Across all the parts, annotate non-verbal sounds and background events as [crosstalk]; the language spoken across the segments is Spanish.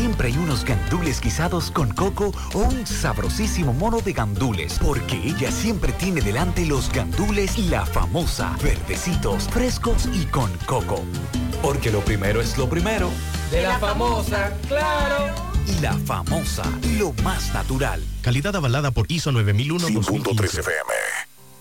siempre hay unos gandules guisados con coco o un sabrosísimo mono de gandules, porque ella siempre tiene delante los gandules la famosa, verdecitos, frescos y con coco. Porque lo primero es lo primero. De la famosa, claro. Y la famosa, lo más natural. Calidad avalada por ISO 9001-2015. FM.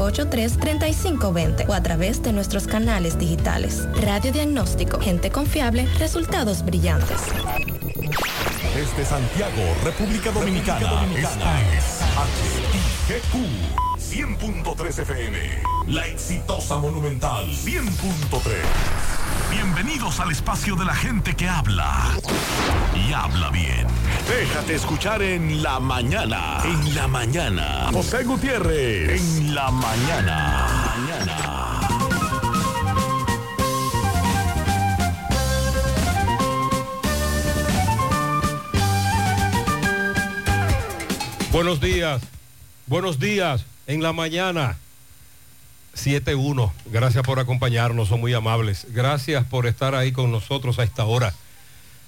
583-3520 o a través de nuestros canales digitales. Radio Diagnóstico, gente confiable, resultados brillantes. Desde Santiago, República Dominicana, esta es HIGQ 100.3 FM. La exitosa Monumental 100.3. Bienvenidos al espacio de la gente que habla y habla bien. Déjate escuchar en la mañana. En la mañana. José Gutiérrez. En la mañana. Mañana. Buenos días, buenos días en la mañana. 7-1, gracias por acompañarnos, son muy amables. Gracias por estar ahí con nosotros a esta hora.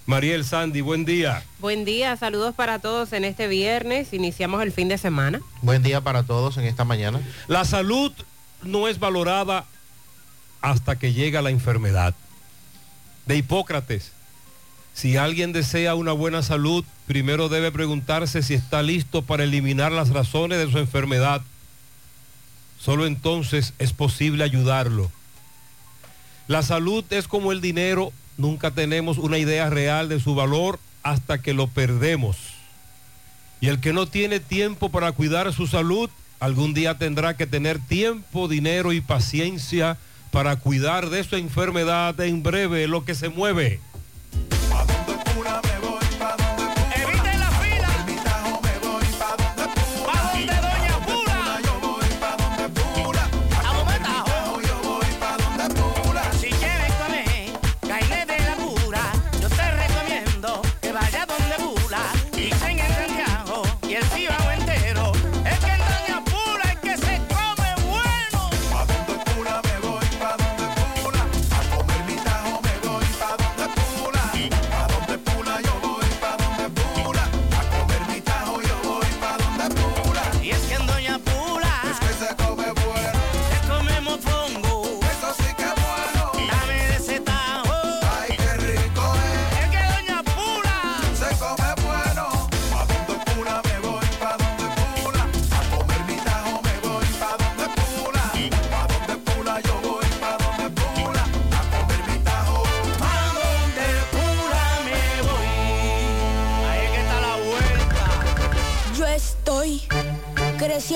Mariel Sandy, buen día. Buen día, saludos para todos en este viernes. Iniciamos el fin de semana. Buen día para todos en esta mañana. La salud no es valorada hasta que llega la enfermedad. De Hipócrates, si alguien desea una buena salud, primero debe preguntarse si está listo para eliminar las razones de su enfermedad. Solo entonces es posible ayudarlo. La salud es como el dinero, nunca tenemos una idea real de su valor hasta que lo perdemos. Y el que no tiene tiempo para cuidar su salud, algún día tendrá que tener tiempo, dinero y paciencia para cuidar de su enfermedad en breve, lo que se mueve.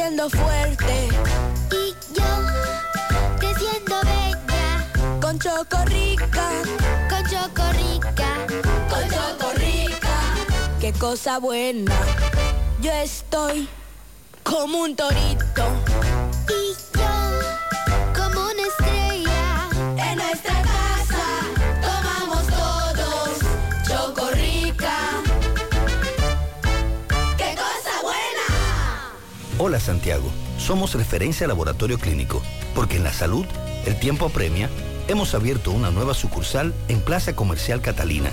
Creciendo fuerte. Y yo creciendo bella. Con Chocorrica. Con Chocorrica. Con Chocorrica. Qué cosa buena. Yo estoy como un torito. Hola Santiago, somos referencia laboratorio clínico, porque en la salud el tiempo apremia. Hemos abierto una nueva sucursal en Plaza Comercial Catalina,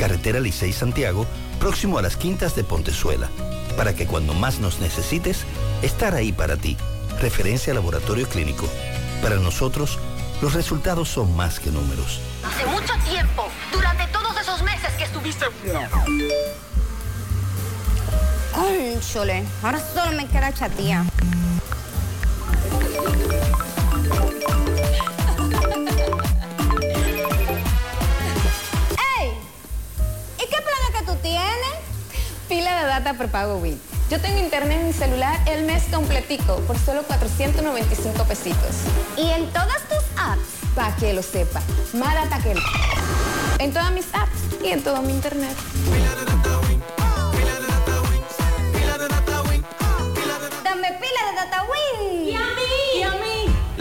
Carretera Licey Santiago, próximo a las Quintas de Pontezuela, para que cuando más nos necesites, estar ahí para ti. Referencia laboratorio clínico. Para nosotros, los resultados son más que números. Hace mucho tiempo, durante todos esos meses que estuviste... Cónchole, ahora solo me queda chatía. ¡Ey! ¿Y qué planes que tú tienes? Pila de data por pago Wii. Yo tengo internet en mi celular el mes completico por solo 495 pesitos. ¿Y en todas tus apps? Para que lo sepa. Más data que... En todas mis apps y en todo mi internet.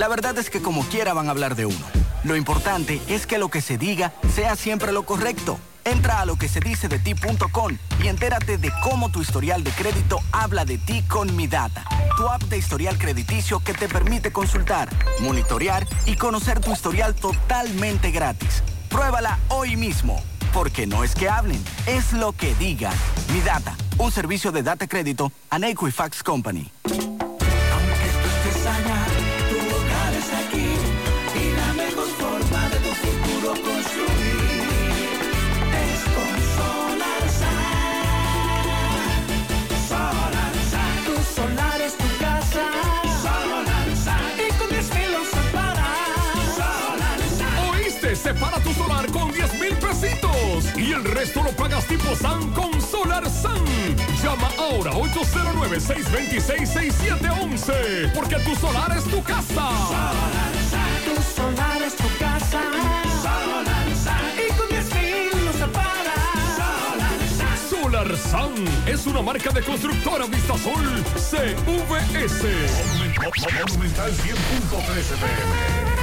La verdad es que como quiera van a hablar de uno. Lo importante es que lo que se diga sea siempre lo correcto. Entra a lo que se dice de ti.com y entérate de cómo tu historial de crédito habla de ti con Mi Data, tu app de historial crediticio que te permite consultar, monitorear y conocer tu historial totalmente gratis. Pruébala hoy mismo, porque no es que hablen, es lo que digan. Mi Data, un servicio de data crédito a Equifax Company. El resto lo pagas tipo SAN con Solar SAN. Llama ahora 809-626-6711 porque tu solar es tu casa. Solarsan. Tu solar es tu casa. Solarsan. Y con 10 mil lo separas. Solarsan. Solar SAN es una marca de constructora Vistasol CVS. Monumental 100.13 pm.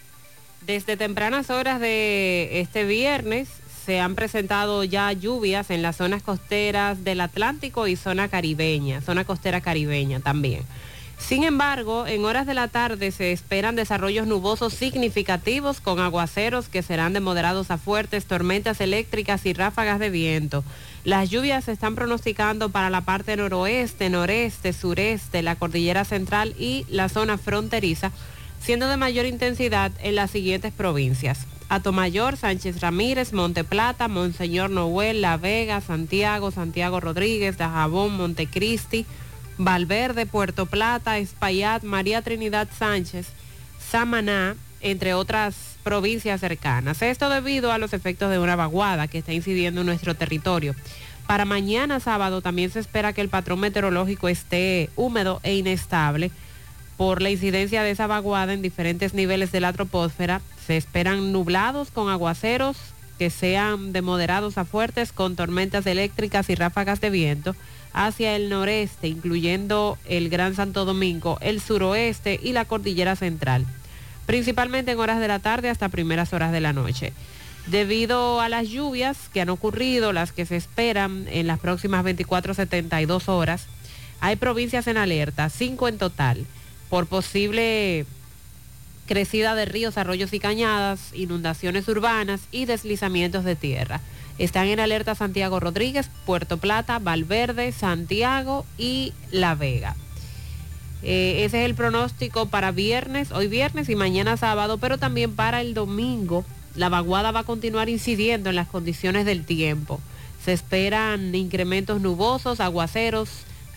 Desde tempranas horas de este viernes se han presentado ya lluvias en las zonas costeras del Atlántico y zona caribeña, zona costera caribeña también. Sin embargo, en horas de la tarde se esperan desarrollos nubosos significativos con aguaceros que serán de moderados a fuertes, tormentas eléctricas y ráfagas de viento. Las lluvias se están pronosticando para la parte noroeste, noreste, sureste, la cordillera central y la zona fronteriza siendo de mayor intensidad en las siguientes provincias. Atomayor, Sánchez Ramírez, Monteplata, Monseñor Noel, La Vega, Santiago, Santiago Rodríguez, Dajabón, Montecristi, Valverde, Puerto Plata, Espaillat, María Trinidad Sánchez, Samaná, entre otras provincias cercanas. Esto debido a los efectos de una vaguada que está incidiendo en nuestro territorio. Para mañana sábado también se espera que el patrón meteorológico esté húmedo e inestable por la incidencia de esa vaguada en diferentes niveles de la troposfera. Se esperan nublados con aguaceros que sean de moderados a fuertes con tormentas eléctricas y ráfagas de viento hacia el noreste, incluyendo el Gran Santo Domingo, el suroeste y la cordillera central, principalmente en horas de la tarde hasta primeras horas de la noche. Debido a las lluvias que han ocurrido, las que se esperan en las próximas 24-72 horas, hay provincias en alerta, cinco en total, por posible crecida de ríos, arroyos y cañadas, inundaciones urbanas y deslizamientos de tierra. Están en alerta Santiago Rodríguez, Puerto Plata, Valverde, Santiago y La Vega. Eh, ese es el pronóstico para viernes, hoy viernes y mañana sábado, pero también para el domingo. La vaguada va a continuar incidiendo en las condiciones del tiempo. Se esperan incrementos nubosos, aguaceros,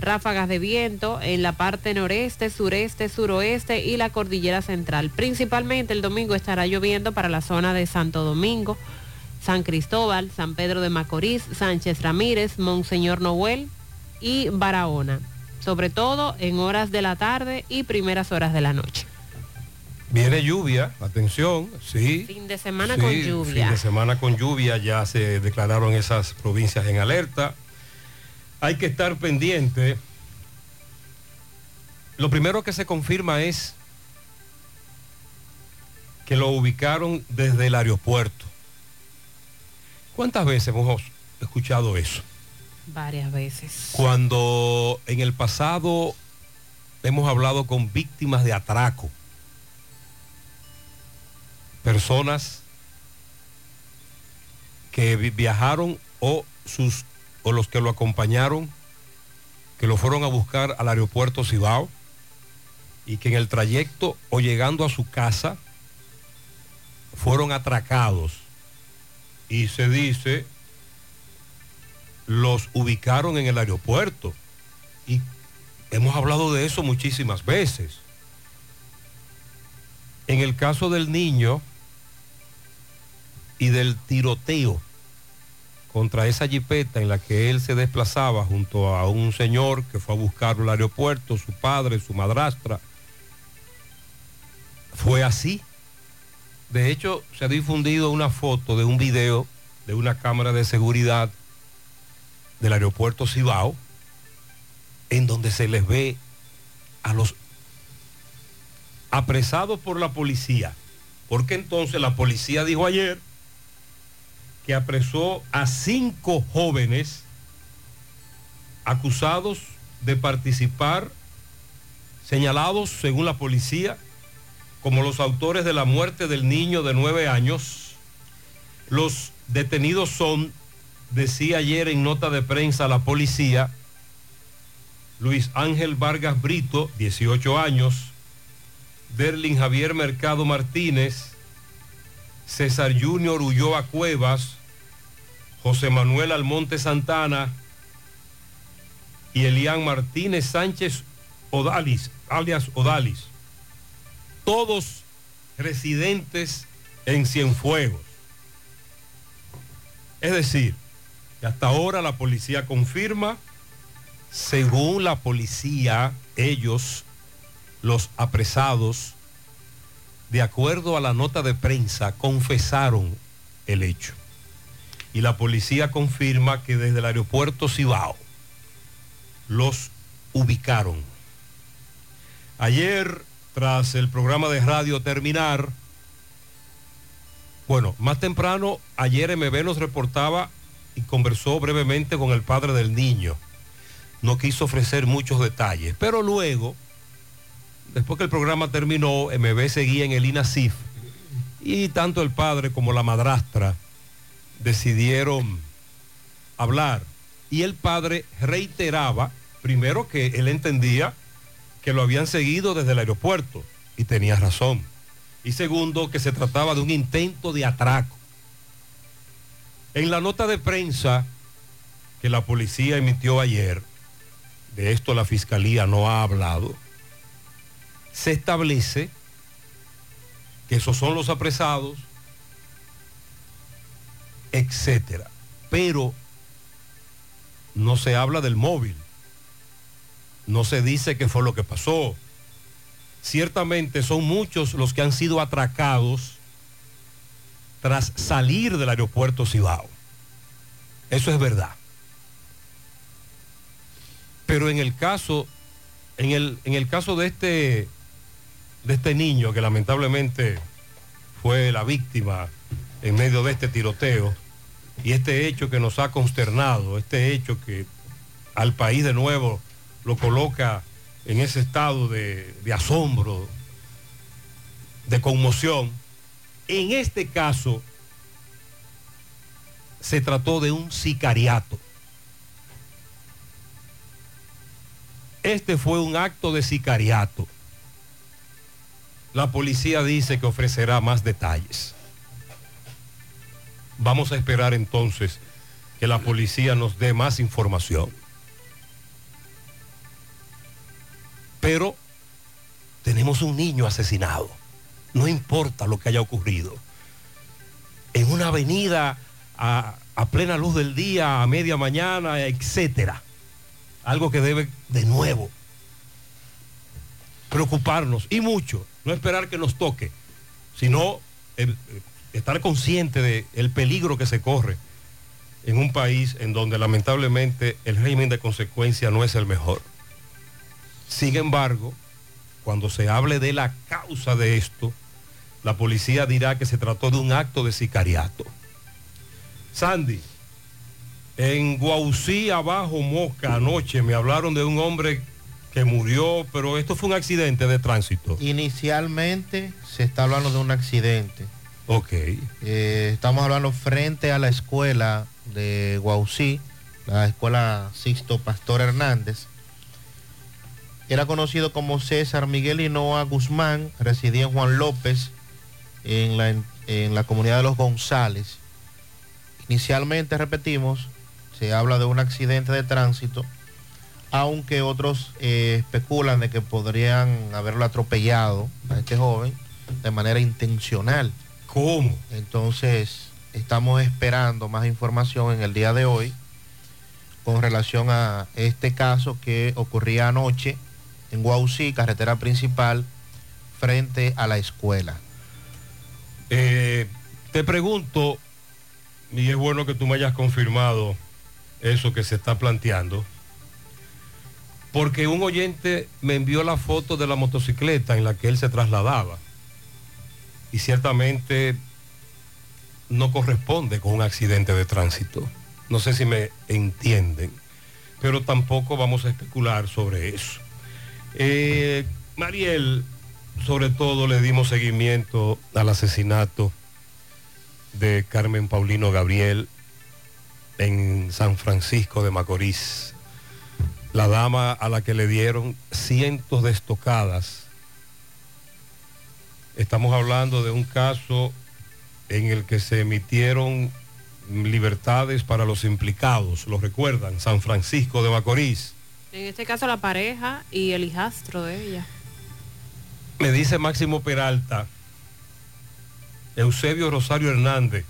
ráfagas de viento en la parte noreste, sureste, suroeste y la cordillera central. Principalmente el domingo estará lloviendo para la zona de Santo Domingo, San Cristóbal, San Pedro de Macorís, Sánchez Ramírez, Monseñor Noel y Barahona, sobre todo en horas de la tarde y primeras horas de la noche. Viene lluvia, atención, sí. Fin de semana Sí, con lluvia. Fin de semana con lluvia, ya se declararon esas provincias en alerta. Hay que estar pendiente. Lo primero que se confirma es que lo ubicaron desde el aeropuerto. ¿Cuántas veces hemos escuchado eso? Varias veces. Cuando en el pasado hemos hablado con víctimas de atraco, personas que vi- viajaron o sus o los que lo acompañaron, que lo fueron a buscar al aeropuerto Cibao y que en el trayecto o llegando a su casa fueron atracados y se dice los ubicaron en el aeropuerto y hemos hablado de eso muchísimas veces. En el caso del niño y del tiroteo contra esa jipeta en la que él se desplazaba junto a un señor que fue a buscarlo al aeropuerto, su padre, su madrastra, fue así. De hecho, se ha difundido una foto de un video de una cámara de seguridad del aeropuerto Cibao, en donde se les ve a los apresados por la policía. Porque entonces la policía dijo ayer que apresó a cinco jóvenes acusados de participar, señalados según la policía, como los autores de la muerte del niño de nueve años. Los detenidos son, decía ayer en nota de prensa la policía, Luis Ángel Vargas Brito, 18 años, Derlin Javier Mercado Martínez, César Junior Ulloa Cuevas, José Manuel Almonte Santana y Elian Martínez Sánchez Odalis, alias Odalis, todos residentes en Cienfuegos. Es decir, que hasta ahora la policía confirma, según la policía, ellos, los apresados, de acuerdo a la nota de prensa, confesaron el hecho. Y la policía confirma que desde el aeropuerto Cibao los ubicaron. Ayer, tras el programa de radio terminar, bueno, más temprano, ayer MB nos reportaba y conversó brevemente con el padre del niño. No quiso ofrecer muchos detalles, pero luego después que el programa terminó, MB seguía en el INASIF y tanto el padre como la madrastra decidieron hablar. Y el padre reiteraba, primero que él entendía que lo habían seguido desde el aeropuerto y tenía razón. Y segundo, que se trataba de un intento de atraco. En la nota de prensa que la policía emitió ayer, de esto la fiscalía no ha hablado, se establece que esos son los apresados, etcétera. Pero no se habla del móvil. No se dice qué fue lo que pasó. Ciertamente son muchos los que han sido atracados, tras salir del aeropuerto Cibao. Eso es verdad. Pero en el caso, en el, en el caso de este, de este niño que lamentablemente fue la víctima en medio de este tiroteo y este hecho que nos ha consternado, este hecho que al país de nuevo lo coloca en ese estado de, de asombro, de conmoción, en este caso se trató de un sicariato. Este fue un acto de sicariato. La policía dice que ofrecerá más detalles. Vamos a esperar entonces que la policía nos dé más información. Pero tenemos un niño asesinado. No importa lo que haya ocurrido. En una avenida a, plena luz del día, a media mañana, etcétera. Algo que debe de nuevo preocuparnos y mucho. No esperar que nos toque, sino eh, estar consciente del el peligro que se corre en un país en donde lamentablemente el régimen de consecuencia no es el mejor. Sin embargo, cuando se hable de la causa de esto, la policía dirá que se trató de un acto de sicariato. Sandy, en Guaucí, abajo Moca, anoche me hablaron de un hombre que murió, pero esto fue un accidente de tránsito. Inicialmente se está hablando de un accidente. Ok. Eh, estamos hablando frente a la escuela de Guaucí, la escuela Sixto Pastor Hernández. Era conocido como César Miguel Hinoa Guzmán, residía en Juan López, en la, en la comunidad de los González. Inicialmente, repetimos, se habla de un accidente de tránsito, aunque otros eh, especulan de que podrían haberlo atropellado a este joven de manera intencional. ¿Cómo? Entonces, estamos esperando más información en el día de hoy con relación a este caso que ocurría anoche en Guaucí, carretera principal, frente a la escuela. Eh, te pregunto, y es bueno que tú me hayas confirmado eso que se está planteando, porque un oyente me envió la foto de la motocicleta en la que él se trasladaba, y ciertamente no corresponde con un accidente de tránsito. No sé si me entienden, pero tampoco vamos a especular sobre eso. Eh, Mariel, sobre todo le dimos seguimiento al asesinato de Carmen Paulino Gabriel en San Francisco de Macorís. La dama a la que le dieron cientos de estocadas. Estamos hablando de un caso en el que se emitieron libertades para los implicados, lo recuerdan, San Francisco de Macorís. En este caso la pareja y el hijastro de ella. Me dice Máximo Peralta, Eusebio Rosario Hernández,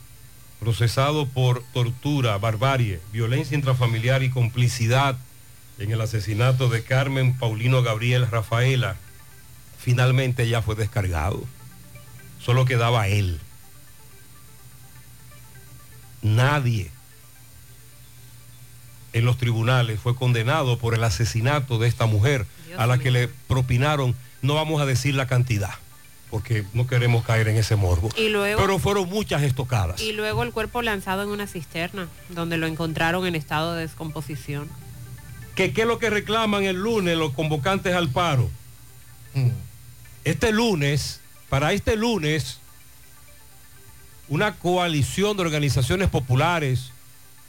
procesado por tortura, barbarie, violencia intrafamiliar y complicidad en el asesinato de Carmen Paulino Gabriel Rafaela, finalmente ya fue descargado. Solo quedaba él. Nadie en los tribunales fue condenado por el asesinato de esta mujer a la que le propinaron, no vamos a decir la cantidad, porque no queremos caer en ese morbo. Y luego, Pero fueron muchas estocadas. y luego el cuerpo lanzado en una cisterna, donde lo encontraron en estado de descomposición. ¿Que ¿Qué es lo que reclaman el lunes los convocantes al paro? Este lunes, para este lunes, una coalición de organizaciones populares,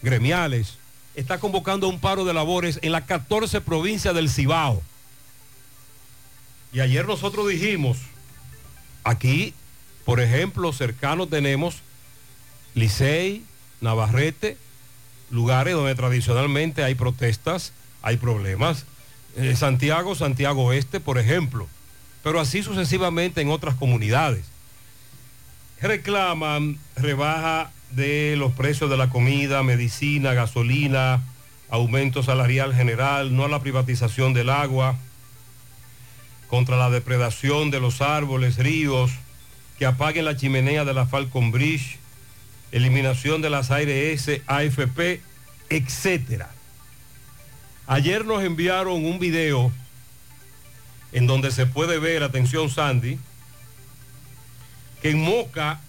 gremiales, está convocando un paro de labores en las 14 provincias del Cibao. Y ayer nosotros dijimos, aquí, por ejemplo, cercano tenemos Licey, Navarrete, lugares donde tradicionalmente hay protestas, hay problemas. Eh, Santiago, Santiago Oeste, por ejemplo. Pero así sucesivamente en otras comunidades. Reclaman rebaja de los precios de la comida, medicina, gasolina, aumento salarial general, no a la privatización del agua, contra la depredación de los árboles, ríos, que apaguen la chimenea de la Falcon Bridge, eliminación de las ARS, AFP, etcétera. Ayer nos enviaron un video en donde se puede ver, atención Sandy, que en Moca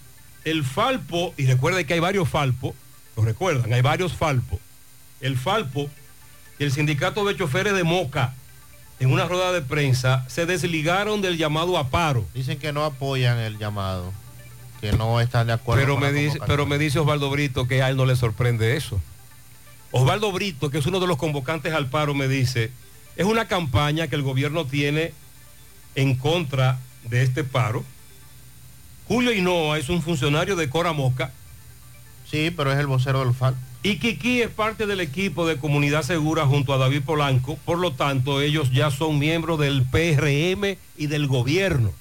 el Falpo, y recuerden que hay varios Falpos, lo recuerdan, hay varios Falpos, el Falpo y el sindicato de choferes de Moca, en una rueda de prensa, se desligaron del llamado a paro. Dicen que no apoyan el llamado, que no están de acuerdo. Pero con me, dice, pero me dice Osvaldo Brito que a él no le sorprende eso. Osvaldo Brito, que es uno de los convocantes al paro, me dice, es una campaña que el gobierno tiene en contra de este paro. Julio Hinoa es un funcionario de Cora Moca. Sí, pero es el vocero del FAL. Y Kiki es parte del equipo de Comunidad Segura junto a David Polanco. Por lo tanto, ellos ya son miembros del PRM y del gobierno.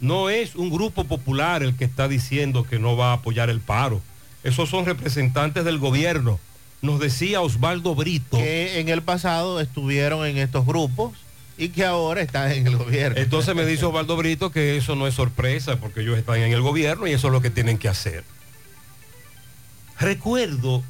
No es un grupo popular el que está diciendo que no va a apoyar el paro. Esos son representantes del gobierno. Nos decía Osvaldo Brito. Que en el pasado estuvieron en estos grupos y que ahora están en el gobierno. Entonces me dice Osvaldo Brito que eso no es sorpresa porque ellos están en el gobierno y eso es lo que tienen que hacer. Recuerdo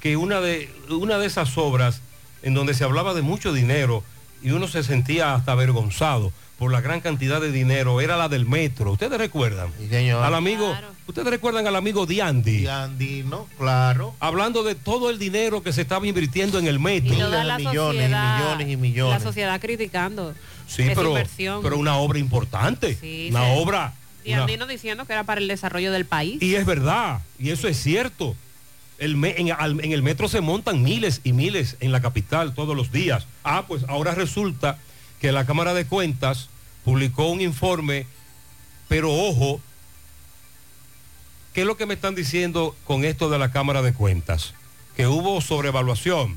que una de, una de esas obras en donde se hablaba de mucho dinero y uno se sentía hasta avergonzado por la gran cantidad de dinero era la del metro. ¿Ustedes recuerdan? señor. Al amigo, ¿ustedes recuerdan al amigo Diandi? Diandi, ¿no? Claro. Hablando de todo el dinero que se estaba invirtiendo en el metro. Y toda la sociedad, La sociedad criticando Sí, esa pero, inversión. pero una obra importante. Sí, una sí. obra. Y una- Andino diciendo que era para el desarrollo del país. y es verdad, y eso es cierto. El me- en, al- en el metro se montan miles y miles en la capital todos los días. Ah, pues ahora resulta que la Cámara de Cuentas publicó un informe, pero ojo, ¿qué es lo que me están diciendo con esto de la Cámara de Cuentas? Que hubo sobrevaluación,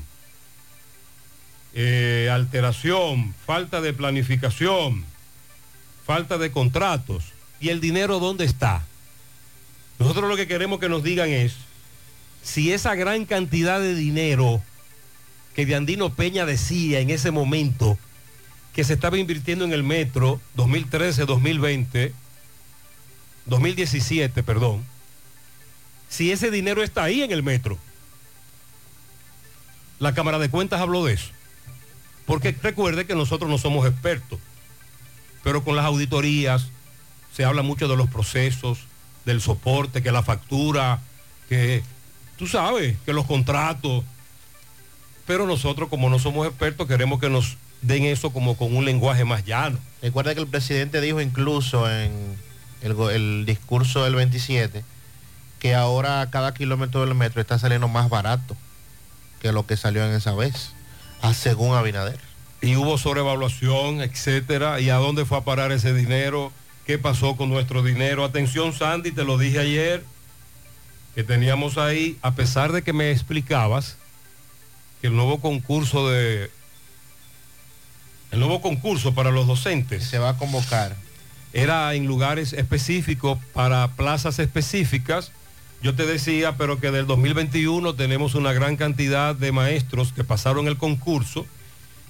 eh, alteración, falta de planificación, falta de contratos. ¿Y el dinero dónde está? Nosotros lo que queremos que nos digan es si esa gran cantidad de dinero que Diandino Peña decía en ese momento que se estaba invirtiendo en el metro 2013, 2020, 2017, perdón, si ese dinero está ahí en el metro. La Cámara de Cuentas habló de eso. Porque recuerde que nosotros no somos expertos, pero con las auditorías se habla mucho de los procesos, del soporte, que la factura, que tú sabes, que los contratos. Pero nosotros como no somos expertos queremos que nos den eso como con un lenguaje más llano. Recuerda que el presidente dijo incluso en el, el discurso del 27 que ahora cada kilómetro del metro está saliendo más barato que lo que salió en esa vez, a según Abinader. y hubo sobrevaluación, etcétera, y a dónde fue a parar ese dinero, qué pasó con nuestro dinero. Atención, Sandy, te lo dije ayer, que teníamos ahí, a pesar de que me explicabas que el nuevo concurso de el nuevo concurso para los docentes se va a convocar era en lugares específicos para plazas específicas. Yo te decía, pero que del 2021 tenemos una gran cantidad de maestros que pasaron el concurso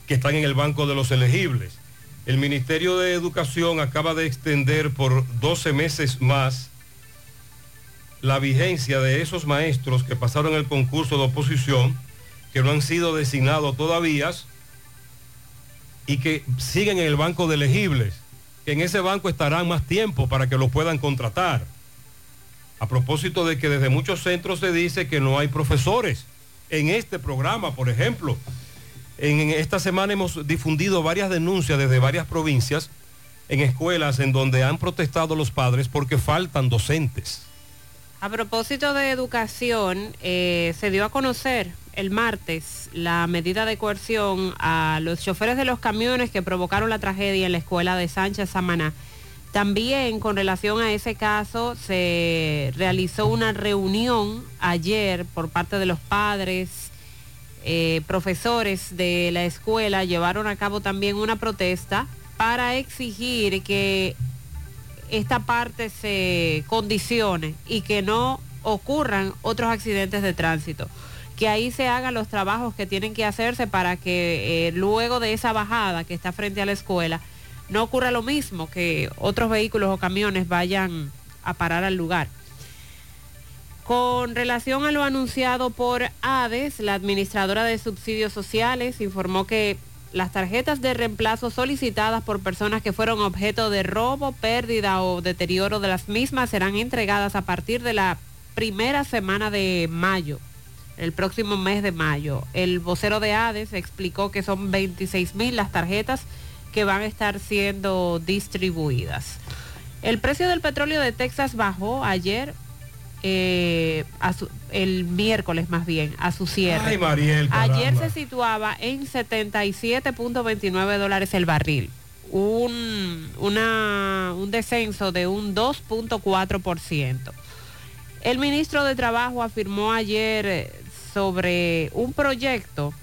que están en el banco de los elegibles. El Ministerio de Educación acaba de extender por 12 meses más la vigencia de esos maestros que pasaron el concurso de oposición, que no han sido designados todavía y que siguen en el banco de elegibles, que en ese banco estarán más tiempo para que los puedan contratar. A propósito de que desde muchos centros se dice que no hay profesores. En este programa, por ejemplo, en, esta semana hemos difundido varias denuncias desde varias provincias en escuelas en donde han protestado los padres porque faltan docentes. A propósito de educación, eh, se dio a conocer el martes la medida de coerción a los choferes de los camiones que provocaron la tragedia en la escuela de Sánchez Samaná. También con relación a ese caso se realizó una reunión ayer por parte de los padres, eh, profesores de la escuela, llevaron a cabo también una protesta para exigir que esta parte se condicione y que no ocurran otros accidentes de tránsito. Que ahí se hagan los trabajos que tienen que hacerse para que eh, luego de esa bajada que está frente a la escuela no ocurra lo mismo, que otros vehículos o camiones vayan a parar al lugar. Con relación a lo anunciado por ADES, la administradora de subsidios sociales informó que las tarjetas de reemplazo solicitadas por personas que fueron objeto de robo, pérdida o deterioro de las mismas serán entregadas a partir de la primera semana de mayo, el próximo mes de mayo. El vocero de ADES explicó que son 26 mil las tarjetas que van a estar siendo distribuidas. El precio del petróleo de Texas bajó ayer, eh, a su- el miércoles más bien, a su cierre. Ay, Mariel, ayer se situaba en 77.29 dólares el barril. Un, una- un descenso de un 2.4%. El ministro de Trabajo afirmó ayer sobre un proyecto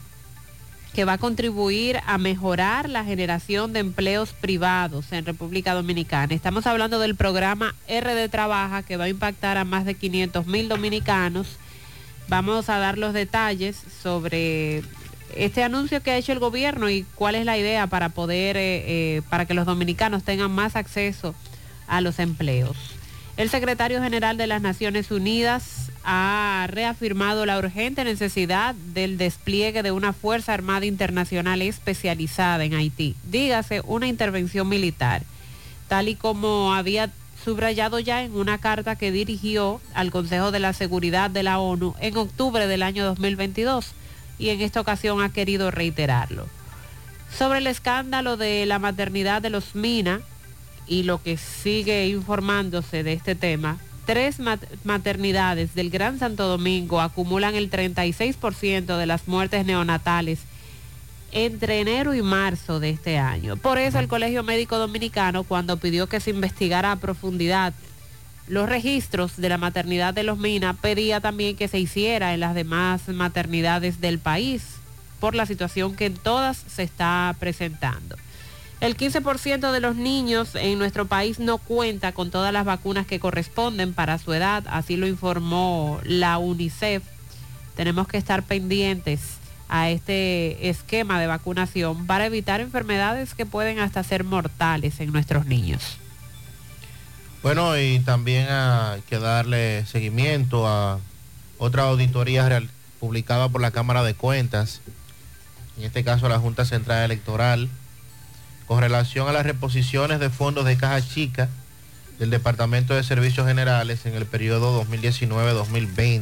que va a contribuir a mejorar la generación de empleos privados en República Dominicana. Estamos hablando del programa RD Trabaja que va a impactar a más de 500 mil dominicanos. Vamos a dar los detalles sobre este anuncio que ha hecho el gobierno y cuál es la idea para poder, eh, eh, para que los dominicanos tengan más acceso a los empleos. El secretario general de las Naciones Unidas ha reafirmado la urgente necesidad del despliegue de una Fuerza Armada Internacional especializada en Haití, dígase una intervención militar, tal y como había subrayado ya en una carta que dirigió al Consejo de la Seguridad de la ONU en octubre del año 2022 y en esta ocasión ha querido reiterarlo. Sobre el escándalo de la maternidad de los Mina y lo que sigue informándose de este tema, tres mat- maternidades del Gran Santo Domingo acumulan el 36% de las muertes neonatales entre enero y marzo de este año. Por eso el Colegio Médico Dominicano, cuando pidió que se investigara a profundidad los registros de la maternidad de los Mina, pedía también que se hiciera en las demás maternidades del país por la situación que en todas se está presentando. El 15% de los niños en nuestro país no cuenta con todas las vacunas que corresponden para su edad, así lo informó la UNICEF. Tenemos que estar pendientes a este esquema de vacunación para evitar enfermedades que pueden hasta ser mortales en nuestros niños. Bueno, y también hay que darle seguimiento a otra auditoría real- publicada por la Cámara de Cuentas, en este caso la Junta Central Electoral, con relación a las reposiciones de fondos de caja chica del Departamento de Servicios Generales en el periodo 2019-2020.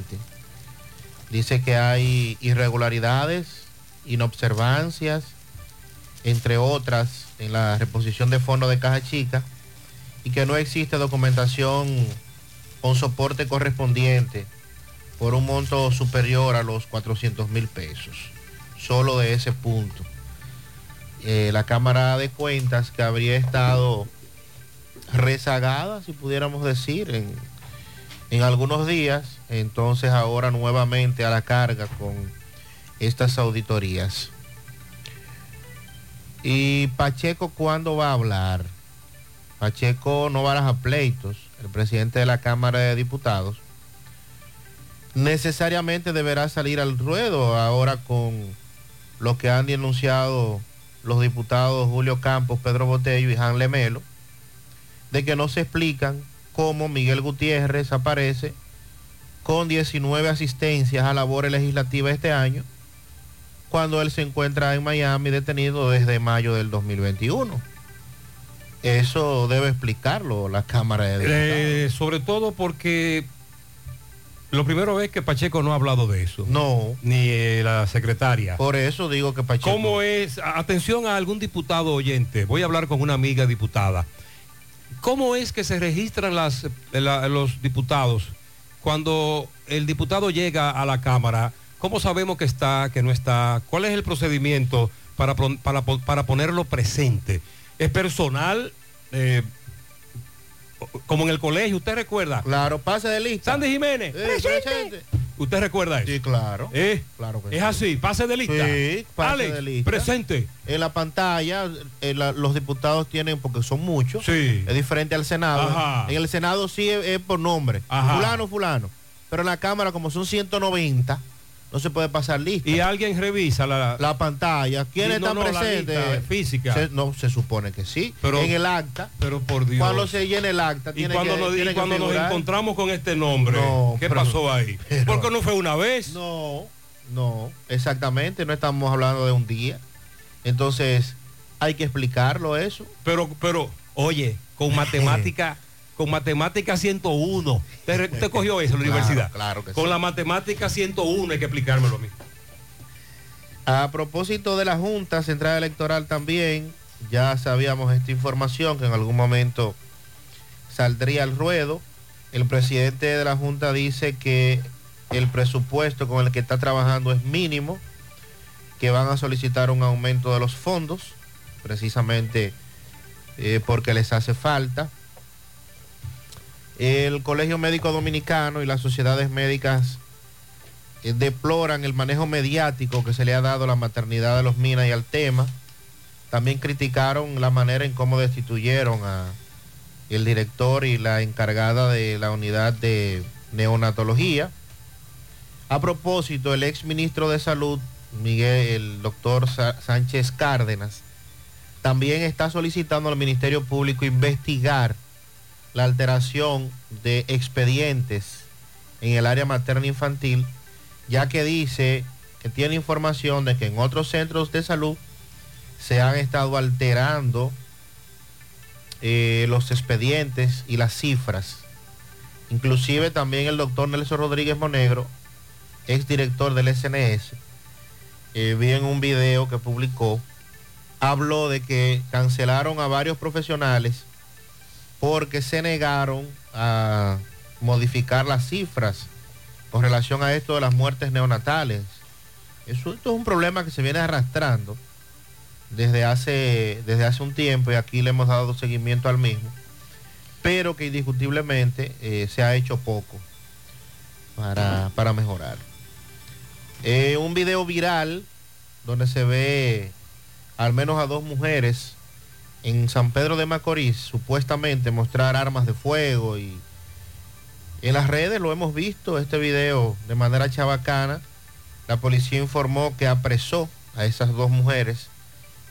Dice que hay irregularidades, inobservancias, entre otras, en la reposición de fondos de caja chica y que no existe documentación con soporte correspondiente por un monto superior a los 400 mil pesos. Solo de ese punto. Eh, la Cámara de Cuentas que habría estado rezagada, si pudiéramos decir, en, en algunos días, entonces ahora nuevamente a la carga con estas auditorías. ¿Y Pacheco cuándo va a hablar? Pacheco no baraja pleitos, el presidente de la Cámara de Diputados, necesariamente deberá salir al ruedo ahora con lo que han denunciado los diputados Julio Campos, Pedro Botello y Jan Lemelo, de que no se explican cómo Miguel Gutiérrez aparece con 19 asistencias a labores legislativas este año, cuando él se encuentra en Miami detenido desde mayo del 2021. Eso debe explicarlo la Cámara de Diputados. Eh, sobre todo porque lo primero es que Pacheco no ha hablado de eso. No. Ni eh, la secretaria. Por eso digo que Pacheco... ¿Cómo es? Atención a algún diputado oyente. Voy a hablar con una amiga diputada. ¿Cómo es que se registran las, eh, la- los diputados cuando el diputado llega a la Cámara? ¿Cómo sabemos que está, que no está? ¿Cuál es el procedimiento para ponerlo presente? ¿Es personal? eh, como en el colegio, ¿usted recuerda? Claro, pase de lista. Sandy Jiménez. Presente. presente. ¿Usted recuerda eso? Sí, claro. ¿Eh? Claro que Es sí. así, pase de lista. Sí, pase Alex, de lista. presente. En la pantalla, eh, la- los diputados tienen, porque son muchos, Sí. es diferente al Senado. Ajá. En el Senado sí es, es por nombre. Ajá. Fulano, fulano. Pero en la Cámara, como son 190, no se puede pasar lista. Y alguien revisa la, la pantalla. ¿Quiénes no, están no, presentes? física. Se- no, se supone que sí. Pero- en el acta. Pero por Dios. Cuando se llene el acta, y tiene cuando, que, nos, y que cuando nos encontramos con este nombre, No, ¿qué pero- pasó ahí? [laughs] pero- Porque no fue una vez. No, no, exactamente, no estamos hablando de un día. Entonces, hay que explicarlo eso. Pero, pero, oye, con [laughs] matemática, con matemática 101. ¿Te, te cogió eso en la Claro, universidad? claro que Con sí. la matemática 101 hay que explicármelo a mí. A propósito de la Junta Central Electoral también, ya sabíamos esta información que en algún momento saldría al ruedo. El presidente de la Junta dice que el presupuesto con el que está trabajando es mínimo, que van a solicitar un aumento de los fondos, precisamente eh, porque les hace falta. El Colegio Médico Dominicano y las sociedades médicas eh, deploran el manejo mediático que se le ha dado a la maternidad de los Minas y al tema. También criticaron la manera en cómo destituyeron a el director y la encargada de la unidad de neonatología. A propósito, el ex ministro de Salud, Miguel, el doctor Sánchez Cárdenas, también está solicitando al Ministerio Público investigar la alteración de expedientes en el área materna infantil, ya que dice que tiene información de que en otros centros de salud se han estado alterando eh, los expedientes y las cifras. Inclusive también el doctor Nelson Rodríguez Monegro, ex director del SNS, eh, vi en un video que publicó, habló de que cancelaron a varios profesionales porque se negaron a modificar las cifras con relación a esto de las muertes neonatales. Eso, esto es un problema que se viene arrastrando desde hace, desde hace un tiempo y aquí le hemos dado seguimiento al mismo, pero que indiscutiblemente eh, se ha hecho poco para, para mejorar. Eh, un video viral donde se ve al menos a dos mujeres en San Pedro de Macorís supuestamente mostrar armas de fuego y en las redes lo hemos visto este video de manera chabacana. La policía informó que apresó a esas dos mujeres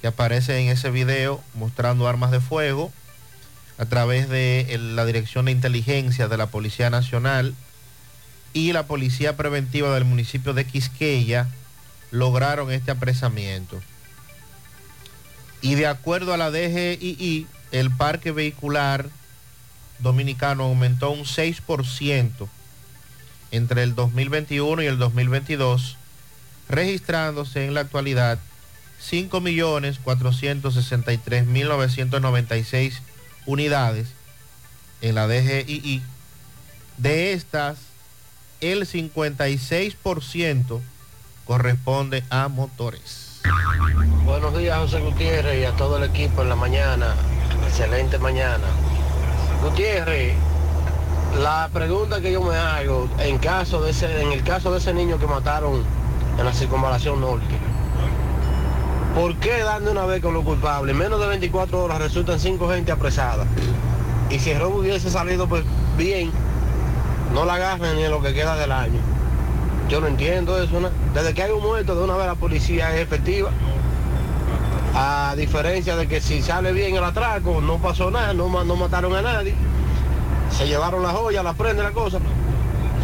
que aparecen en ese video mostrando armas de fuego a través de la Dirección de Inteligencia de la Policía Nacional y la Policía Preventiva del municipio de Quisqueya lograron este apresamiento. Y de acuerdo a la DGII, el parque vehicular dominicano aumentó un 6% entre el 2021 y el 2022, registrándose en la actualidad 5.463.996 unidades en la DGII. De estas, el 56% corresponde a motores. Buenos días, José Gutiérrez, y a todo el equipo en la mañana. Excelente mañana. Gutiérrez, la pregunta que yo me hago, en, caso de en el caso de ese niño que mataron en la circunvalación norte, ¿por qué dan de una vez con los culpables? En menos de 24 horas resultan cinco gente apresada. Y si el robo hubiese salido pues bien, no la agarran ni en lo que queda del año. Yo no entiendo eso. Desde que hay un muerto, de una vez la policía es efectiva. A diferencia de que si sale bien el atraco, no pasó nada, no, ma- no mataron a nadie. Se llevaron la joya, la prende la cosa.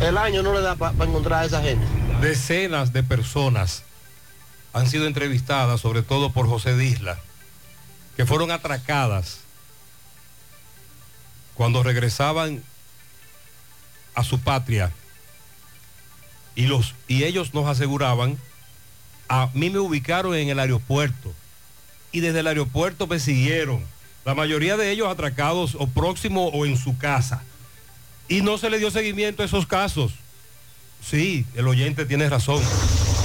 El año no le da para encontrar a esa gente. Decenas de personas han sido entrevistadas, sobre todo por José Disla, que fueron atracadas cuando regresaban a su patria. Y, los, y ellos nos aseguraban, a mí me ubicaron en el aeropuerto y desde el aeropuerto me siguieron. La mayoría de ellos atracados o próximo o en su casa. Y no se le dio seguimiento a esos casos. Sí, el oyente tiene razón.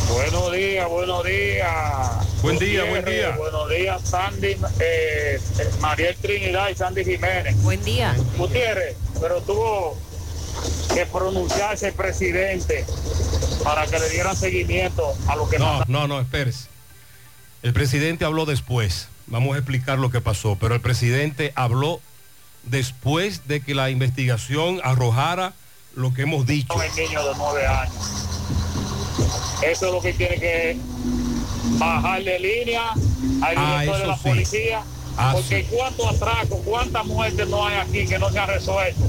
Buenos días, buenos días. Buen día, buen día. Buenos días, Sandy, eh, eh, Mariel Trinidad y Sandy Jiménez. Buen día. Gutiérrez, pero tuvo que pronunciarse el presidente para que le dieran seguimiento a lo que No, no, no, espérese. El presidente habló después. Vamos a explicar lo que pasó. Pero el presidente habló después de que la investigación arrojara lo que hemos dicho. el niño de nueve años. Eso es lo que tiene que bajarle línea al Ah, director de la sí. policía. Ah, porque cuántos atracos, cuántas muertes no hay aquí que no se han resuelto.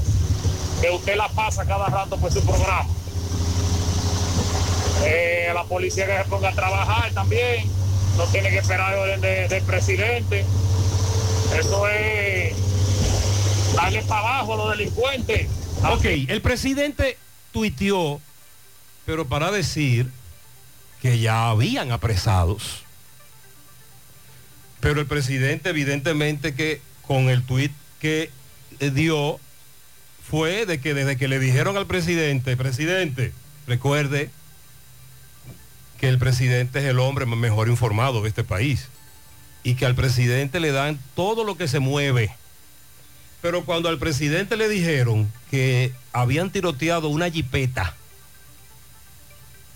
Que usted la pasa cada rato por su programa. Eh, la policía que se ponga a trabajar también. No tiene que esperar orden de- del presidente. Eso es darle para abajo a los delincuentes. Ok, el presidente tuiteó, pero para decir que ya habían apresados. Pero el presidente evidentemente que con el tuit que dio fue de que desde que le dijeron al presidente, presidente, recuerde que el presidente es el hombre mejor informado de este país y que al presidente le dan todo lo que se mueve. Pero cuando al presidente le dijeron que habían tiroteado una jipeta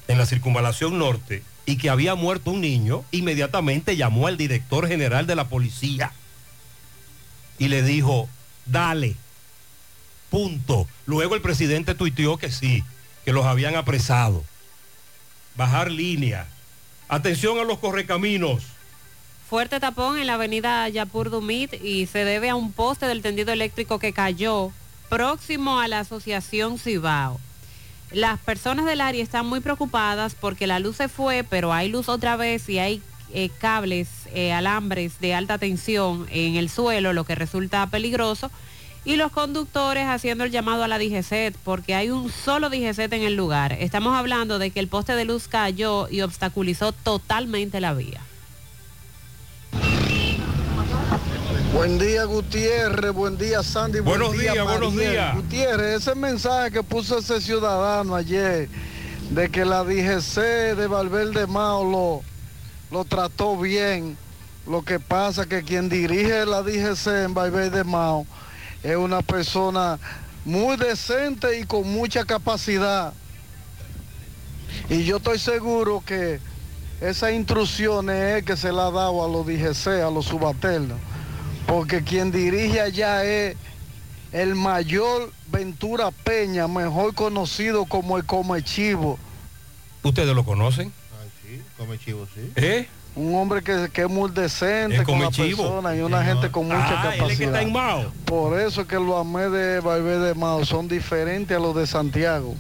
en la circunvalación norte y que había muerto un niño, inmediatamente llamó al director general de la policía y le dijo, dale, punto. Luego el presidente tuiteó que sí, que los habían apresado. Bajar línea. Atención a los correcaminos. Fuerte tapón en la avenida Yapur Dumit y se debe a un poste del tendido eléctrico que cayó próximo a la asociación Cibao. Las personas del área están muy preocupadas porque la luz se fue, pero hay luz otra vez y hay eh, cables, eh, alambres de alta tensión en el suelo, lo que resulta peligroso. Y los conductores haciendo el llamado a la DGCET porque hay un solo DGCET en el lugar. Estamos hablando de que el poste de luz cayó y obstaculizó totalmente la vía. Buen día, Gutiérrez. Buen día, Sandy. Buen Buenos día, días, buenos días. Gutiérrez, ese mensaje que puso ese ciudadano ayer de que la DGC de Valverde Mao lo, lo trató bien. Lo que pasa que quien dirige la DGC en Valverde Mao es una persona muy decente y con mucha capacidad. Y yo estoy seguro que esas instrucciones es que se la ha dado a los DGC, a los subalternos porque quien dirige allá es el mayor Ventura Peña, mejor conocido como el Comechivo. ¿Ustedes lo conocen? Sí, come chivo, sí. ¿Eh? Un hombre que, que es muy decente con la persona y una gente con mucha Ah, que capacidad. está en Mao. Por eso es que los AME de Valverde Mao son diferentes a los de Santiago.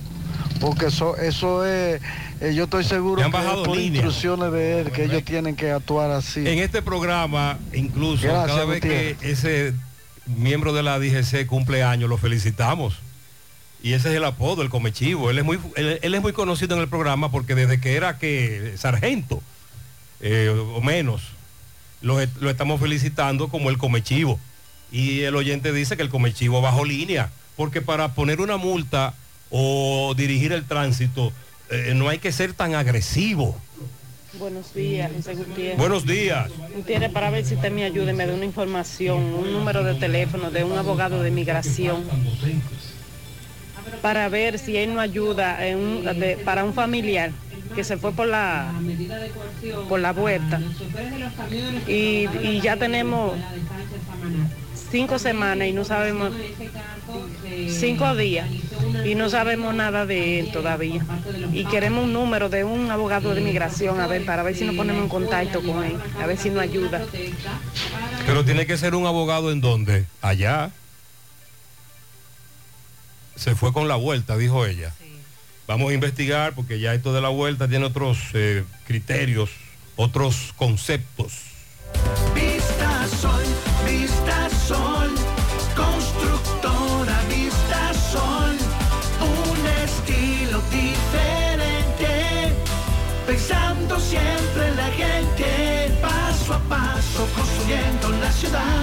Porque eso, eso es, eh, yo estoy seguro que es por línea. instrucciones de él que ellos tienen que actuar así. En este programa, incluso Gracias, cada vez que ese miembro de la DGC cumple años, lo felicitamos. Y ese es el apodo, el comechivo. Él es muy, él, él es muy conocido en el programa porque desde que era que sargento, eh, o menos, lo, lo estamos felicitando como el comechivo. Y el oyente dice que el comechivo bajo línea, porque para poner una multa o dirigir el tránsito, eh, no hay que ser tan agresivo. Buenos días, José Gutiérrez. Buenos días. Gutiérrez, para ver si usted me ayuda y me da una información, un número de teléfono de un abogado de migración, para ver si él nos ayuda en un- de- para un familiar que se fue por la por la vuelta y, ya tenemos cinco semanas y no sabemos cinco días y no sabemos nada de él todavía y queremos un número de un abogado de migración a ver para ver si nos ponemos en contacto con él a ver si nos ayuda Pero tiene que ser un abogado en donde, allá. Se fue con la vuelta, dijo ella. Vamos a investigar porque ya esto de la vuelta tiene otros eh, criterios, otros conceptos. Vista Sol, Vista Sol, constructora Vista Sol, un estilo diferente, pensando siempre en la gente, paso a paso construyendo la ciudad,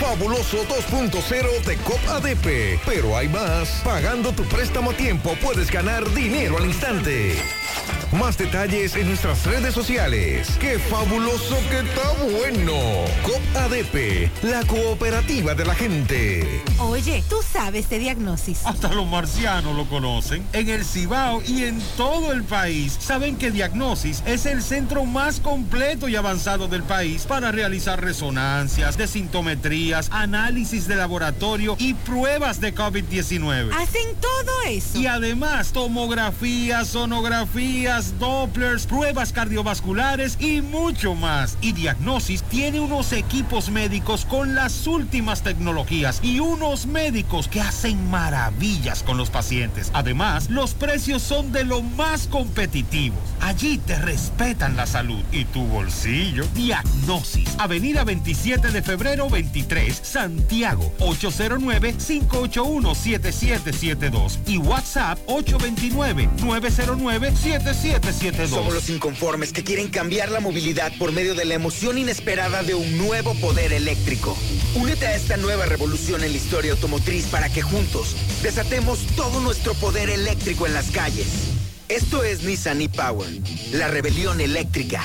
Fabuloso 2.0 de COP ADP. Pero hay más. Pagando tu préstamo a tiempo puedes ganar dinero al instante. Más detalles en nuestras redes sociales. ¡Qué fabuloso que está bueno! COP ADP, la cooperativa de la gente. Oye, tú sabes de diagnosis. Hasta los marcianos lo conocen. En el Cibao y en todo el país saben que Diagnosis es el centro más completo y avanzado del país para realizar resonancias, análisis de laboratorio y pruebas de COVID-19. Hacen todo eso. Y además, tomografías, sonografías, Dopplers, pruebas cardiovasculares y mucho más. Y Diagnosis tiene unos equipos médicos con las últimas tecnologías y unos médicos que hacen maravillas con los pacientes. Además, los precios son de lo más competitivos. Allí te respetan la salud y tu bolsillo. Diagnosis, Avenida 27 de febrero 23, Santiago, 809-581-7772 y WhatsApp 829-909-7772. Somos los inconformes que quieren cambiar la movilidad por medio de la emoción inesperada de un nuevo poder eléctrico. Únete a esta nueva revolución en la historia automotriz para que juntos desatemos todo nuestro poder eléctrico en las calles. Esto es Nissan e-Power, la rebelión eléctrica.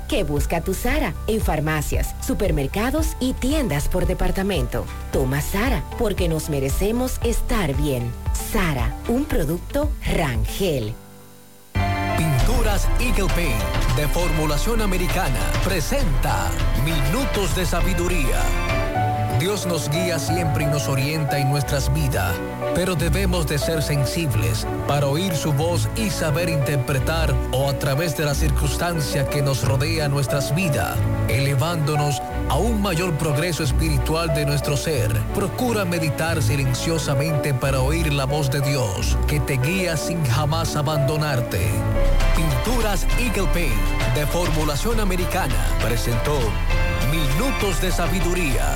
que busca tu Sara en farmacias, supermercados y tiendas por departamento. Toma Sara porque nos merecemos estar bien. Sara, un producto Rangel. Pinturas Eagle Paint de formulación americana presenta Minutos de Sabiduría. Dios nos guía siempre y nos orienta en nuestras vidas, pero debemos de ser sensibles para oír su voz y saber interpretar o a través de la circunstancia que nos rodea nuestras vidas, elevándonos a un mayor progreso espiritual de nuestro ser. Procura meditar silenciosamente para oír la voz de Dios, que te guía sin jamás abandonarte. Pinturas Eagle Paint de formulación americana presentó Minutos de Sabiduría.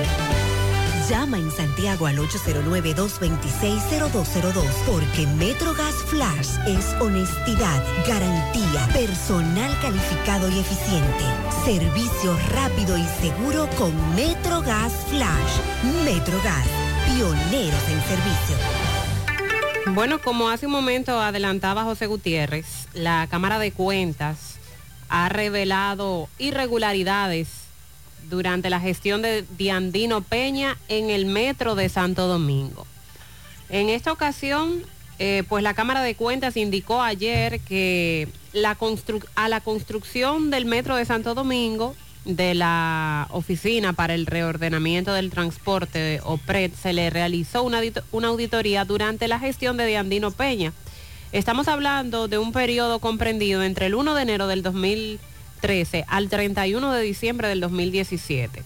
Llama en Santiago al 809-226-0202 porque MetroGas Flash es honestidad, garantía, personal calificado y eficiente, servicio rápido y seguro con MetroGas Flash. MetroGas, pioneros en servicio. Bueno, como hace un momento adelantaba José Gutiérrez, la Cámara de Cuentas ha revelado irregularidades durante la gestión de Diandino Peña en el metro de Santo Domingo. En esta ocasión, eh, pues la Cámara de Cuentas indicó ayer que la a la construcción del metro de Santo Domingo de la Oficina para el Reordenamiento del Transporte, OPRED, se le realizó una, una auditoría durante la gestión de Diandino Peña. Estamos hablando de un periodo comprendido entre el 1 de enero del 2013 al 31 de diciembre del 2017.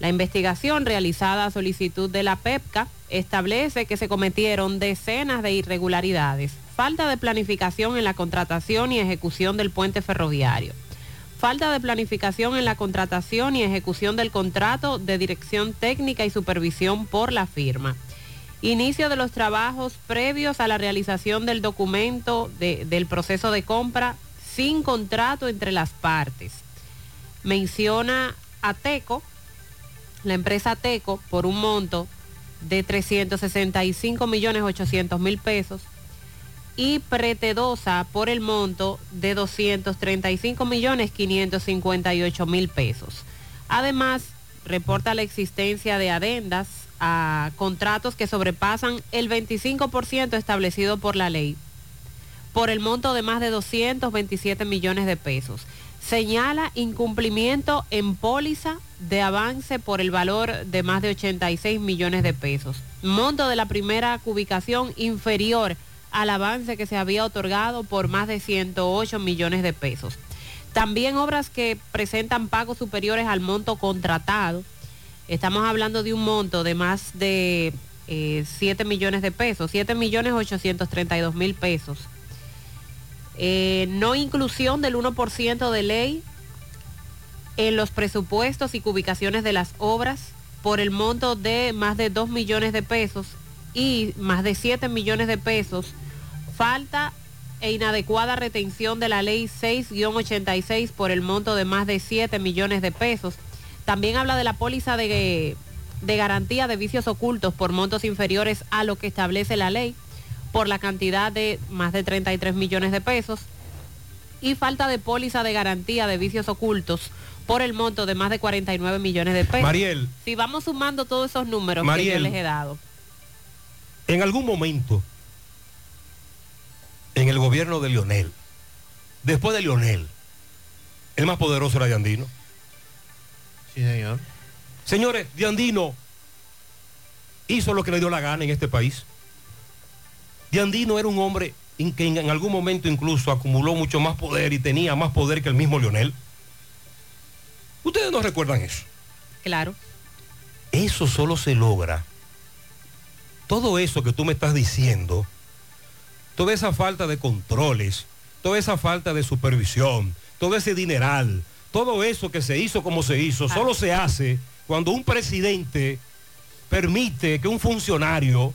La investigación realizada a solicitud de la PEPCA establece que se cometieron decenas de irregularidades, falta de planificación en la contratación y ejecución del puente ferroviario falta de planificación en la contratación y ejecución del contrato de dirección técnica y supervisión por la firma. Inicio de los trabajos previos a la realización del documento del proceso de compra sin contrato entre las partes. Menciona a TECO, la empresa TECO, por un monto de 365 millones 800 mil pesos y Pretedosa por el monto de 235 millones 558 mil pesos. Además, reporta la existencia de adendas a contratos que sobrepasan el 25% establecido por la ley por el monto de más de 227 millones de pesos. Señala incumplimiento en póliza de avance por el valor de más de 86 millones de pesos. Monto de la primera ubicación inferior al avance que se había otorgado por más de 108 millones de pesos. También obras que presentan pagos superiores al monto contratado. Estamos hablando de un monto de más de 7 eh, millones de pesos, 7 millones 832 mil pesos. Eh, no inclusión del 1% de ley en los presupuestos y ubicaciones de las obras por el monto de más de 2 millones de pesos y más de 7 millones de pesos falta e inadecuada retención de la ley 6-86 por el monto de más de 7 millones de pesos. También habla de la póliza de, de garantía de vicios ocultos por montos inferiores a lo que establece la ley por la cantidad de más de 33 millones de pesos y falta de póliza de garantía de vicios ocultos por el monto de más de 49 millones de pesos. Mariel. Si vamos sumando todos esos números que yo les he dado. En algún momento en el gobierno de Lionel. Después de Lionel, el más poderoso era Diandino. Sí, señor. Señores, Diandino hizo lo que le dio la gana en este país. Diandino era un hombre que en algún momento incluso acumuló mucho más poder y tenía más poder que el mismo Lionel. Ustedes no recuerdan eso. Claro. Eso solo se logra. Todo eso que tú me estás diciendo toda esa falta de controles, toda esa falta de supervisión, todo ese dineral, todo eso que se hizo como se hizo, solo se hace cuando un presidente permite que un funcionario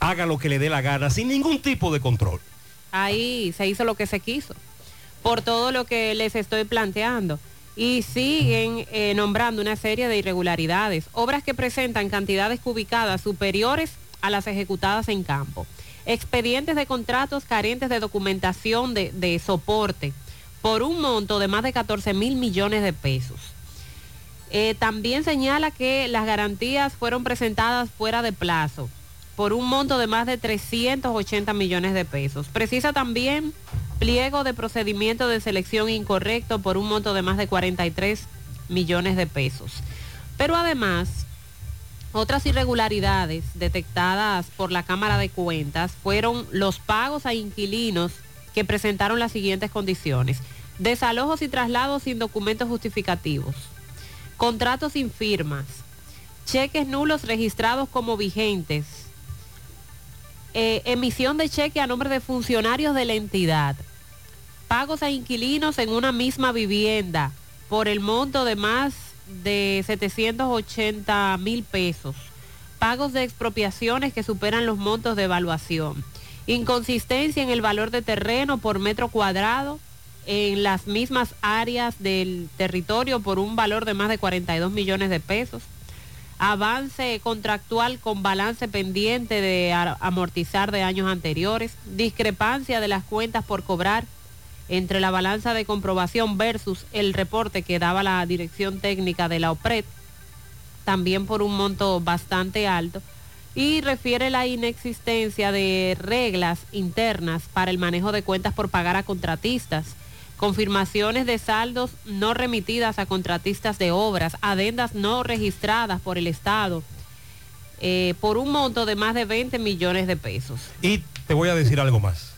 haga lo que le dé la gana sin ningún tipo de control. Ahí se hizo lo que se quiso, por todo lo que les estoy planteando. Y siguen eh, nombrando una serie de irregularidades, obras que presentan cantidades cubicadas superiores a las ejecutadas en campo. Expedientes de contratos carentes de documentación de, soporte por un monto de más de 14 mil millones de pesos. Eh, también señala que las garantías fueron presentadas fuera de plazo por un monto de más de 380 millones de pesos. Precisa también pliego de procedimiento de selección incorrecto por un monto de más de 43 millones de pesos. Pero además otras irregularidades detectadas por la Cámara de Cuentas fueron los pagos a inquilinos que presentaron las siguientes condiciones. Desalojos y traslados sin documentos justificativos. Contratos sin firmas. Cheques nulos registrados como vigentes. Eh, emisión de cheque a nombre de funcionarios de la entidad, pagos a inquilinos en una misma vivienda por el monto de más de 780 mil pesos, pagos de expropiaciones que superan los montos de evaluación, inconsistencia en el valor de terreno por metro cuadrado en las mismas áreas del territorio por un valor de más de 42 millones de pesos, avance contractual con balance pendiente de amortizar de años anteriores, discrepancia de las cuentas por cobrar. Entre la balanza de comprobación versus el reporte que daba la dirección técnica de la OPRED, también por un monto bastante alto, y refiere la inexistencia de reglas internas para el manejo de cuentas por pagar a contratistas, confirmaciones de saldos no remitidas a contratistas de obras, adendas no registradas por el Estado, eh, por un monto de más de 20 millones de pesos. Y te voy a decir algo más.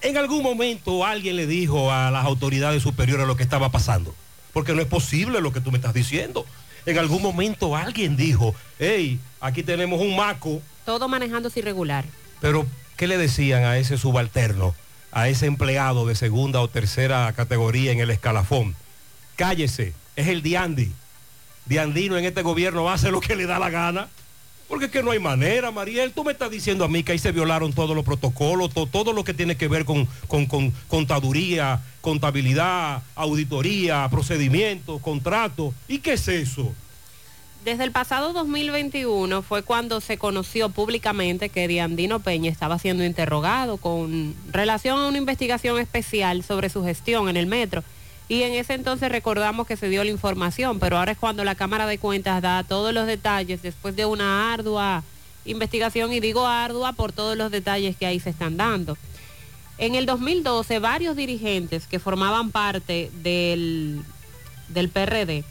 En algún momento alguien le dijo a las autoridades superiores lo que estaba pasando. Porque no es posible lo que tú me estás diciendo. En algún momento alguien dijo, hey, aquí tenemos un maco. Todo manejándose irregular. Pero, ¿qué le decían a ese subalterno, a ese empleado de segunda o tercera categoría en el escalafón? Cállese, es el Diandi. Diandino en este gobierno hace lo que le da la gana. Porque es que no hay manera, Mariel. Tú me estás diciendo a mí que ahí se violaron todos los protocolos, to- todo lo que tiene que ver con, con- con contaduría, contabilidad, auditoría, procedimientos, contratos. ¿Y qué es eso? Desde el pasado 2021 fue cuando se conoció públicamente que Diandino Peña estaba siendo interrogado con relación a una investigación especial sobre su gestión en el metro. Y en ese entonces recordamos que se dio la información, pero ahora es cuando la Cámara de Cuentas da todos los detalles después de una ardua investigación, y digo ardua por todos los detalles que ahí se están dando. En el 2012, varios dirigentes que formaban parte del, del PRD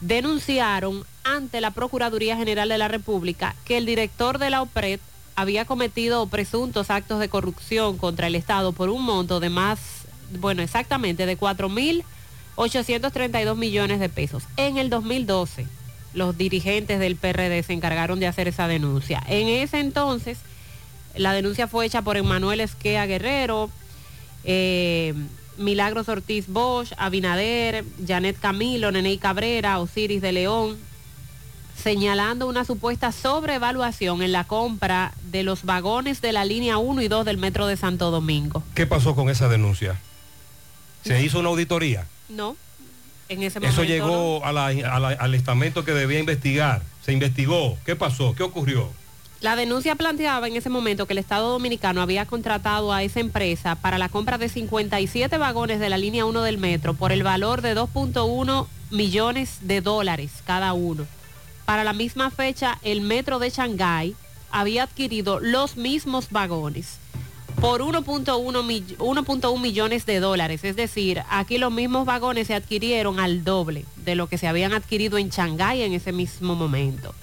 denunciaron ante la Procuraduría General de la República que el director de la OPRED había cometido presuntos actos de corrupción contra el Estado por un monto de más, bueno, exactamente de 4.832 millones de pesos. En el 2012, los dirigentes del PRD se encargaron de hacer esa denuncia. En ese entonces, la denuncia fue hecha por Emanuel Esquea Guerrero, eh, Milagros Ortiz Bosch, Abinader, Janet Camilo, Neney Cabrera, Osiris de León, señalando una supuesta sobrevaluación en la compra de los vagones de la línea 1 y 2 del Metro de Santo Domingo. ¿Qué pasó con esa denuncia? ¿Se hizo una auditoría? No, en ese momento. Eso llegó a la- a la- al estamento que debía investigar. Se investigó. ¿Qué pasó? ¿Qué ocurrió? La denuncia planteaba en ese momento que el Estado Dominicano había contratado a esa empresa para la compra de 57 vagones de la línea 1 del metro por el valor de 2.1 millones de dólares cada uno. Para la misma fecha, el metro de Shanghái había adquirido los mismos vagones por 1.1 mill- 1.1 millones de dólares. Es decir, aquí los mismos vagones se adquirieron al doble de lo que se habían adquirido en Shanghái en ese mismo momento.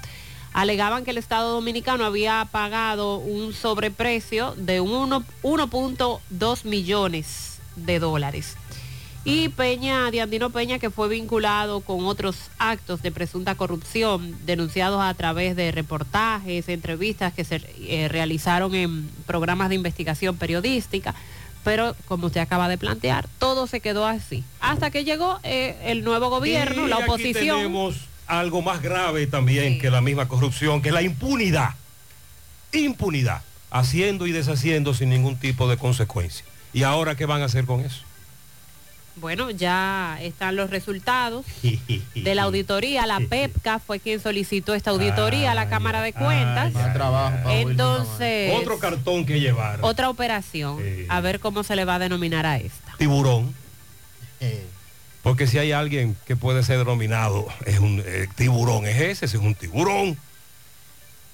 Alegaban que el Estado Dominicano había pagado un sobreprecio de uno- 1.2 millones de dólares. Y Peña, Diandino Peña, que fue vinculado con otros actos de presunta corrupción denunciados a través de reportajes, entrevistas que se eh, realizaron en programas de investigación periodística. Pero, como usted acaba de plantear, todo se quedó así. Hasta que llegó eh, el nuevo gobierno, Y la aquí oposición. tenemos algo más grave también que la misma corrupción, que es la impunidad. Impunidad. Haciendo y deshaciendo sin ningún tipo de consecuencia. ¿Y ahora qué van a hacer con eso? Bueno, ya están los resultados [laughs] de la auditoría. La [laughs] PEPCA fue quien solicitó esta auditoría a la Cámara de Cuentas. Entonces, Otro cartón que llevar. otra operación. A ver cómo se le va a denominar a esta. Tiburón. Porque si hay alguien que puede ser denominado es un eh, tiburón, es ese, ese es un tiburón.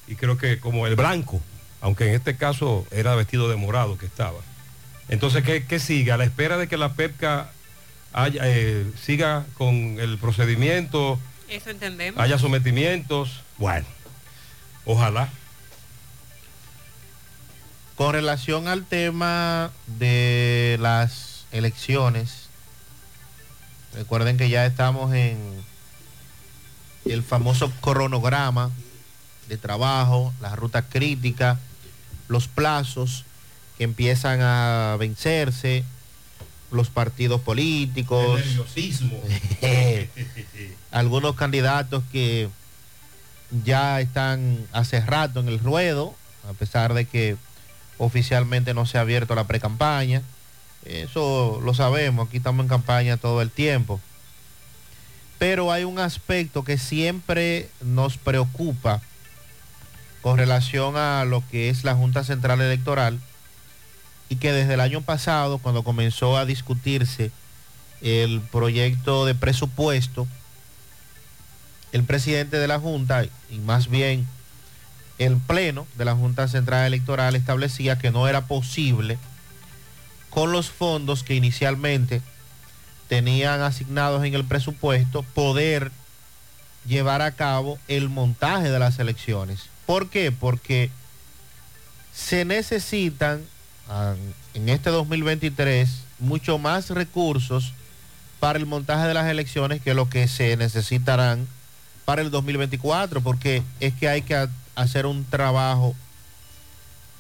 Y creo que como el blanco, aunque en este caso era vestido de morado que estaba. Entonces, ¿qué, qué sigue? A la espera de que la PEPCA haya, eh, siga con el procedimiento, Eso entendemos. haya sometimientos. Bueno, ojalá. Con relación al tema de las elecciones, recuerden que ya estamos en el famoso cronograma de trabajo, la ruta crítica los plazos que empiezan a vencerse, los partidos políticos, El nerviosismo. [laughs] algunos candidatos que ya están hace rato en el ruedo, a pesar de que oficialmente no se ha abierto la precampaña. Eso lo sabemos, aquí estamos en campaña todo el tiempo. Pero hay un aspecto que siempre nos preocupa con relación a lo que es la Junta Central Electoral y que desde el año pasado, cuando comenzó a discutirse el proyecto de presupuesto, el presidente de la Junta, y más bien el Pleno de la Junta Central Electoral, establecía que no era posible con los fondos que inicialmente tenían asignados en el presupuesto poder llevar a cabo el montaje de las elecciones. ¿Por qué? Porque se necesitan en este 2023 mucho más recursos para el montaje de las elecciones que lo que se necesitarán para el 2024, porque es que hay que ha- hacer un trabajo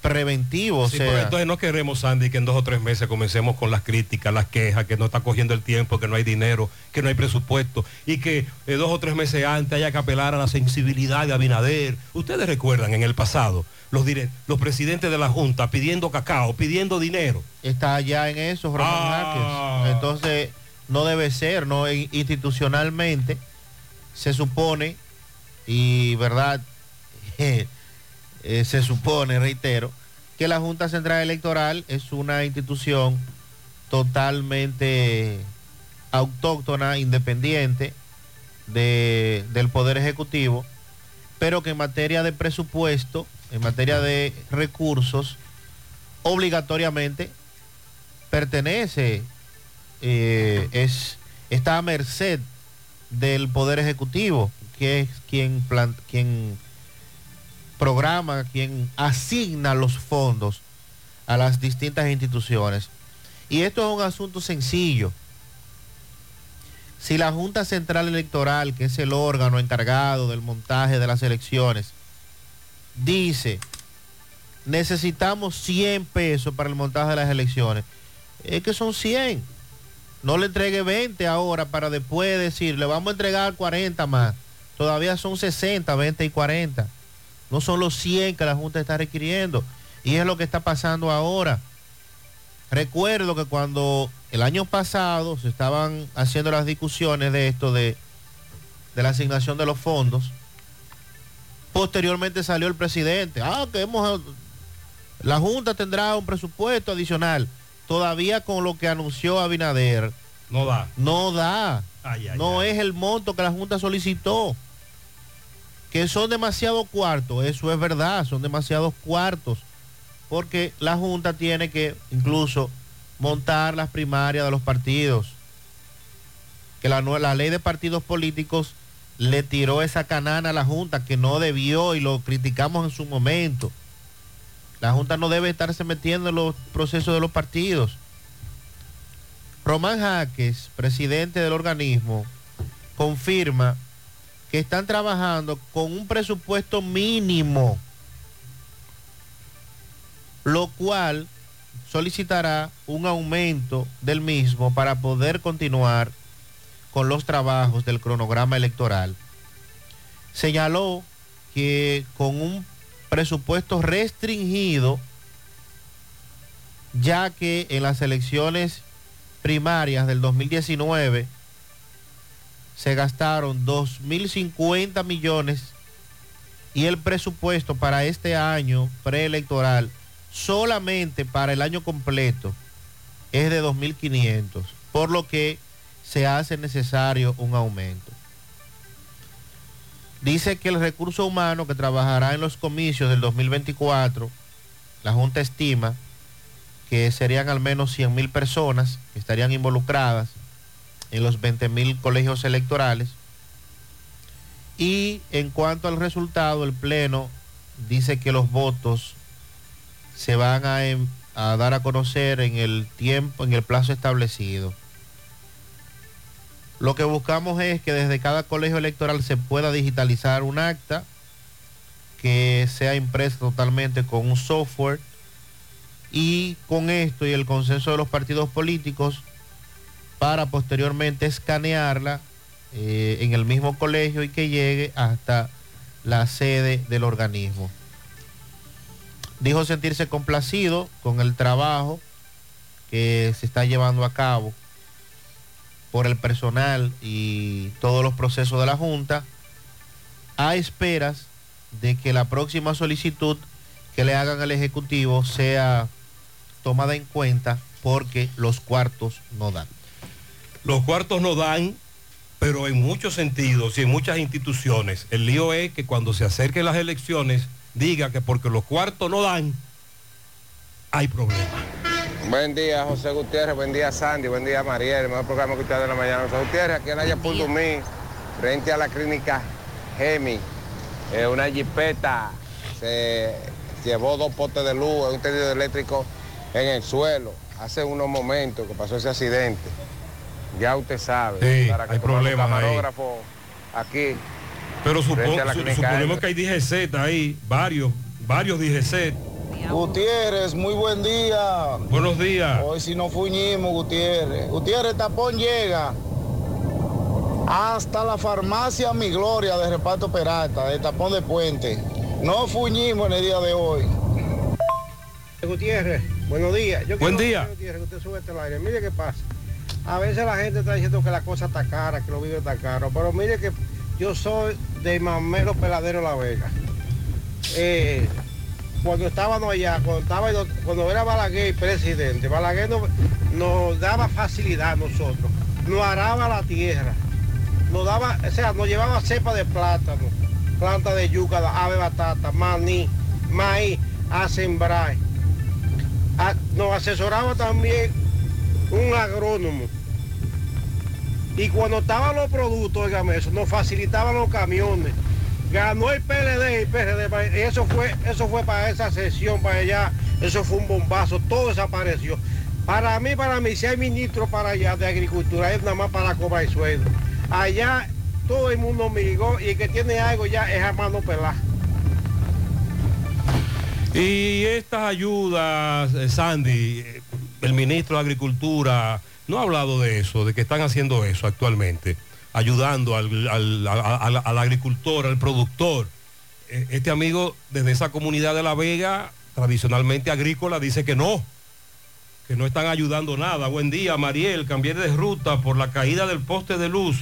preventivo. O Sí, sea, pero entonces no queremos, Sandy, que en dos o tres meses comencemos con las críticas, las quejas, que no está cogiendo el tiempo, que no hay dinero, que no hay presupuesto y que eh, dos o tres meses antes haya que apelar a la sensibilidad de Abinader. Ustedes recuerdan en el pasado los, los presidentes de la Junta pidiendo cacao, pidiendo dinero. está allá en eso, Ah. Entonces, no debe ser, ¿no? In- Institucionalmente se supone, y verdad, [laughs] eh, se supone, reitero, que la Junta Central Electoral es una institución totalmente autóctona, independiente de- del Poder Ejecutivo, pero que en materia de presupuesto, en materia de recursos, obligatoriamente pertenece, eh, es, está a merced del Poder Ejecutivo, que es quien, plan- quien programa, quien asigna los fondos a las distintas instituciones. Y esto es un asunto sencillo. Si la Junta Central Electoral, que es el órgano encargado del montaje de las elecciones, dice, necesitamos 100 pesos para el montaje de las elecciones, es que son 100. No le entregue 20 ahora para después decir, le vamos a entregar 40 más. Todavía son 60, 20 y 40. No son los 100 que la Junta está requiriendo. Y es lo que está pasando ahora. Recuerdo que cuando el año pasado se estaban haciendo las discusiones de esto, de, de la asignación de los fondos, posteriormente salió el presidente. Ah, que hemos, la Junta tendrá un presupuesto adicional. Todavía con lo que anunció Abinader. No da. No da. Ay, ay, no es el monto que la Junta solicitó. Que son demasiados cuartos, eso es verdad, son demasiados cuartos. Porque la Junta tiene que incluso montar las primarias de los partidos. Que la, la ley de partidos políticos le tiró esa canana a la Junta que no debió y lo criticamos en su momento. La Junta no debe estarse metiendo en los procesos de los partidos. Román Jaques, presidente del organismo, confirma que están trabajando con un presupuesto mínimo, lo cual solicitará un aumento del mismo para poder continuar con los trabajos del cronograma electoral. Señaló que con un presupuesto restringido, ya que en las elecciones primarias del 2019 se gastaron 2.050 millones y el presupuesto para este año preelectoral solamente para el año completo es de 2.500, por lo que se hace necesario un aumento. Dice que el recurso humano que trabajará en los comicios del 2024, la Junta estima que serían al menos 100 mil personas que estarían involucradas en los 20 mil colegios electorales. Y en cuanto al resultado, el Pleno dice que los votos se van a, em- a dar a conocer en el tiempo, en el plazo establecido. Lo que buscamos es que desde cada colegio electoral se pueda digitalizar un acta que sea impresa totalmente con un software y con esto y el consenso de los partidos políticos para posteriormente escanearla eh, en el mismo colegio y que llegue hasta la sede del organismo. Dijo sentirse complacido con el trabajo que se está llevando a cabo por el personal y todos los procesos de la Junta, a esperas de que la próxima solicitud que le hagan al Ejecutivo sea tomada en cuenta porque los cuartos no dan. Los cuartos no dan, pero en muchos sentidos y en muchas instituciones. El lío es que cuando se acerquen las elecciones, diga que porque los cuartos no dan, hay problema. Buen día, José Gutiérrez. Buen día, Sandy. Buen día, Mariel. El mejor programa que ustedes de la mañana. José Gutiérrez, aquí en Ayapur Dumí, frente a la clínica Gemi. Eh, una jipeta se llevó dos potes de luz, un tendido eléctrico en el suelo. Hace unos momentos que pasó ese accidente. Ya usted sabe. Sí, para que hay problemas ahí. camarógrafo aquí. Pero supo- Frente a la su- clínica suponemos que hay DGZ ahí, varios, varios DGZ. Gutiérrez, muy buen día. Buenos días. Hoy si no fuñimos, Gutiérrez. Gutiérrez, tapón llega hasta la farmacia Mi Gloria de Reparto Peralta, de tapón de puente. No fuñimos en el día de hoy. Gutiérrez, buenos días. Yo Buen día. Gutiérrez, que usted sube este aire. Mire qué pasa. A veces la gente está diciendo que la cosa está cara, que los vídeos está caro, pero mire que yo soy de Mamero Peladero La Vega. Eh, cuando estábamos allá, cuando, estaba, cuando era Balaguer presidente, Balaguer nos, daba facilidad a nosotros, nos araba la tierra, nos daba, o sea, nos llevaba cepa de plátano, planta de yuca, ave batata, maní, maíz, a sembrar. Nos asesoraba también un agrónomo. Y cuando estaban los productos, oígame eso, nos facilitaban los camiones. Ganó el PLD y PRD. Eso fue, eso fue para esa sesión, para allá. Eso fue un bombazo, todo desapareció. Para mí, para mí, si hay ministro para allá de agricultura, es nada más para cobrar sueldo. Allá todo el mundo migró y el que tiene algo ya es a mano pelada. Y estas ayudas, eh, Sandy, el ministro de Agricultura, no ha hablado de eso, de que están haciendo eso actualmente, ayudando al, al- a- a- al agricultor, al productor. Eh, Este amigo desde esa comunidad de La Vega, tradicionalmente agrícola, dice que no, que no están ayudando nada. Buen día, Mariel, cambié de ruta por la caída del poste de luz,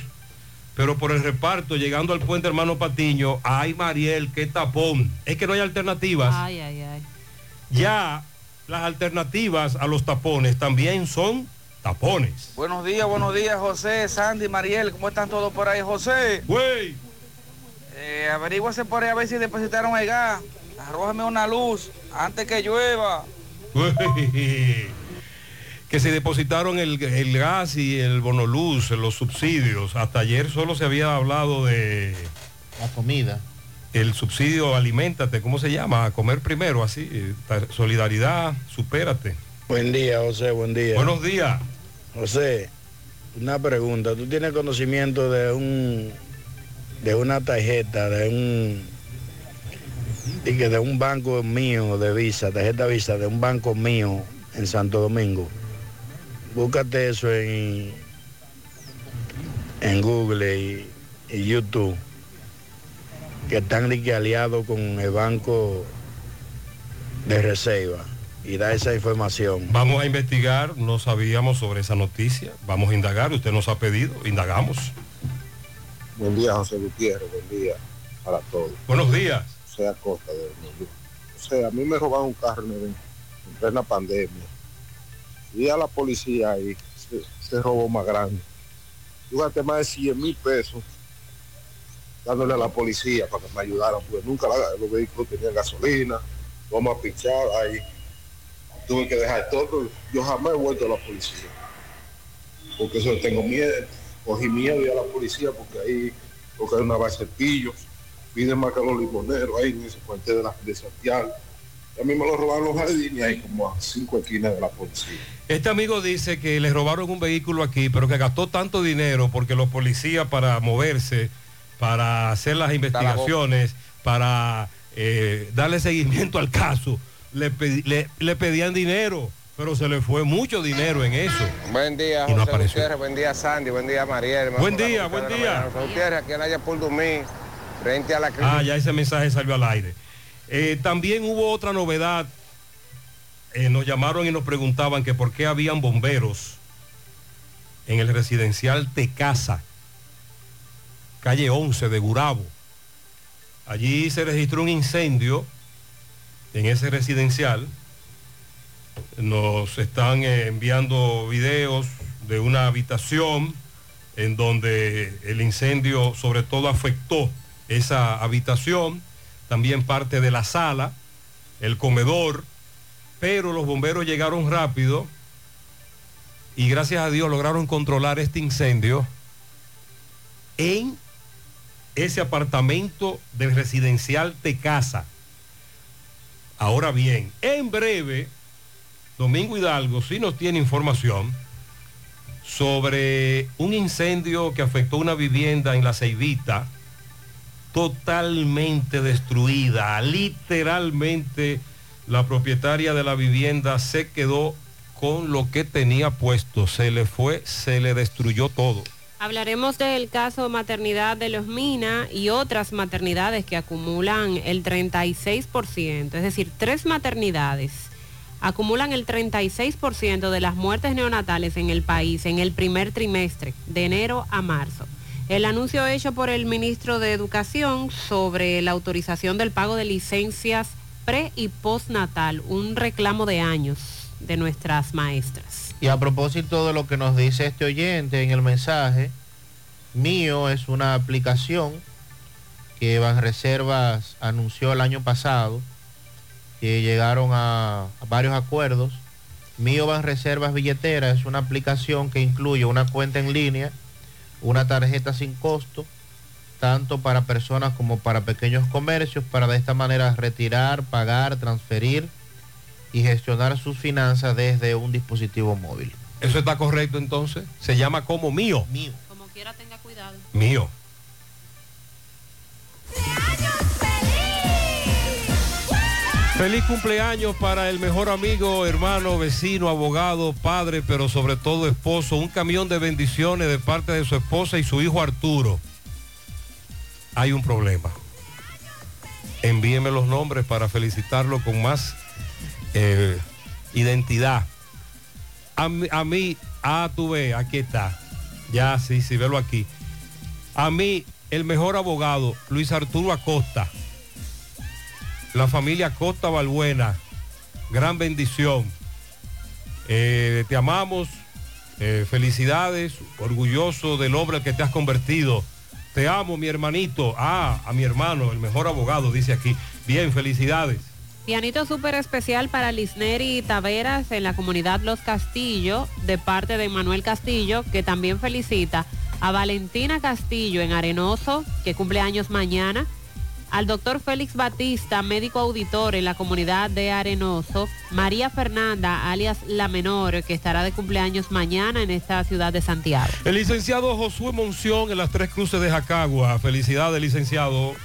pero por el reparto, llegando al puente Hermano Patiño, ay Mariel, qué tapón. Es que no hay alternativas. Ay, ay, ay. Ya las alternativas a los tapones también son tapones. Buenos días, buenos días, José, Sandy, Mariel, ¿cómo están todos por ahí, José? Güey. Eh, averíguase por ahí a ver si depositaron el gas. Arrójame una luz antes que llueva. que se depositaron el, el gas y el bonoluz, los subsidios. Hasta ayer solo se había hablado de la comida. El subsidio aliméntate, ¿cómo se llama? A comer primero, así. eh, Solidaridad, supérate. Buen día, José, buen día. Buenos días. José, una pregunta. ¿Tú tienes conocimiento de un de una tarjeta, de un y que de un banco mío de Visa, tarjeta Visa de un banco mío en Santo Domingo? Búscate eso en en Google y, y YouTube que están aliados con el banco de reserva y da esa información. Vamos a investigar, no sabíamos sobre esa noticia. Vamos a indagar, usted nos ha pedido, indagamos. Buen día, José Gutiérrez. Buen día para todos. Buenos días. José Acosta de Hornillo. O sea, a mí me robaron un carro en, en plena pandemia. Y a la policía ahí se, se robó más grande. Gasté más de 100 mil pesos dándole a la policía para que me ayudaran, porque nunca los vehículos tenían gasolina. Vamos a pichar ahí. Tuve que dejar todo. Yo jamás he vuelto a la policía. Porque eso tengo miedo. Cogí miedo y a la policía porque ahí, porque hay una base de pillos. Piden más que los limoneros ahí en ese cuartel de, la, de Santiago. A mí me lo robaron los jardines ahí como a cinco esquinas de la policía. Este amigo dice que le robaron un vehículo aquí, pero que gastó tanto dinero porque los policías para moverse, para hacer las investigaciones, para eh, darle seguimiento al caso, le, pedi- le- le pedían dinero, pero se le fue mucho dinero en eso. Buen día, Y no José apareció. Buen día, Sandy, buen día, Mariel. Buen día, buen día. José Gutiérrez, aquí en Haya por Dumí, frente a la clínica. Ah, ya ese mensaje salió al aire. Eh, también hubo otra novedad. Eh, nos llamaron y nos preguntaban que por qué habían bomberos en el residencial Tecasa, calle 11 de Gurabo. Allí se registró un incendio en ese residencial. Nos están eh, enviando videos de una habitación en donde el incendio sobre todo afectó esa habitación, también parte de la sala, el comedor, pero los bomberos llegaron rápido y gracias a Dios lograron controlar este incendio en ese apartamento del residencial de casa. Ahora bien, en breve, Domingo Hidalgo sí nos tiene información sobre un incendio que afectó una vivienda en la Ceibita, totalmente destruida, literalmente la propietaria de la vivienda se quedó con lo que tenía puesto, se le fue, se le destruyó todo. Hablaremos del caso maternidad de los Mina y otras maternidades que acumulan el 36%, es decir, tres maternidades acumulan el 36% de las muertes neonatales en el país en el primer trimestre, de enero a marzo. El anuncio hecho por el ministro de Educación sobre la autorización del pago de licencias pre y postnatal, un reclamo de años de nuestras maestras. Y a propósito de lo que nos dice este oyente en el mensaje, mío es una aplicación que Banreservas anunció el año pasado, que llegaron a, varios acuerdos. Mío Banreservas Billetera es una aplicación que incluye una cuenta en línea, una tarjeta sin costo, tanto para personas como para pequeños comercios, para de esta manera retirar, pagar, transferir y gestionar sus finanzas desde un dispositivo móvil. ¿Eso está correcto entonces? Se llama como mío. Mío. Como quiera tenga cuidado. Mío. Feliz cumpleaños para el mejor amigo, hermano, vecino, abogado, padre, pero sobre todo esposo. Un camión de bendiciones de parte de su esposa y su hijo Arturo. Hay un problema. Envíeme los nombres para felicitarlo con más eh, identidad. A, mí- a mí, ah, tú ves, aquí está. Ya, sí, sí, velo aquí. A mí, el mejor abogado, Luis Arturo Acosta. La familia Acosta Balbuena. Gran bendición. Eh, te amamos. eh, felicidades. Orgulloso del hombre que te has convertido. Te amo, mi hermanito. Ah, a mi hermano, el mejor abogado, dice aquí. Bien, felicidades. Pianito súper especial para Lisneri Taveras en la comunidad Los Castillo, de parte de Manuel Castillo, que también felicita a Valentina Castillo en Arenoso, que cumple años mañana, al doctor Félix Batista, médico auditor en la comunidad de Arenoso, María Fernanda, alias La Menor, que estará de cumpleaños mañana en esta ciudad de Santiago. El licenciado Josué Monción en las tres cruces de Jacagua. Felicidades, licenciado.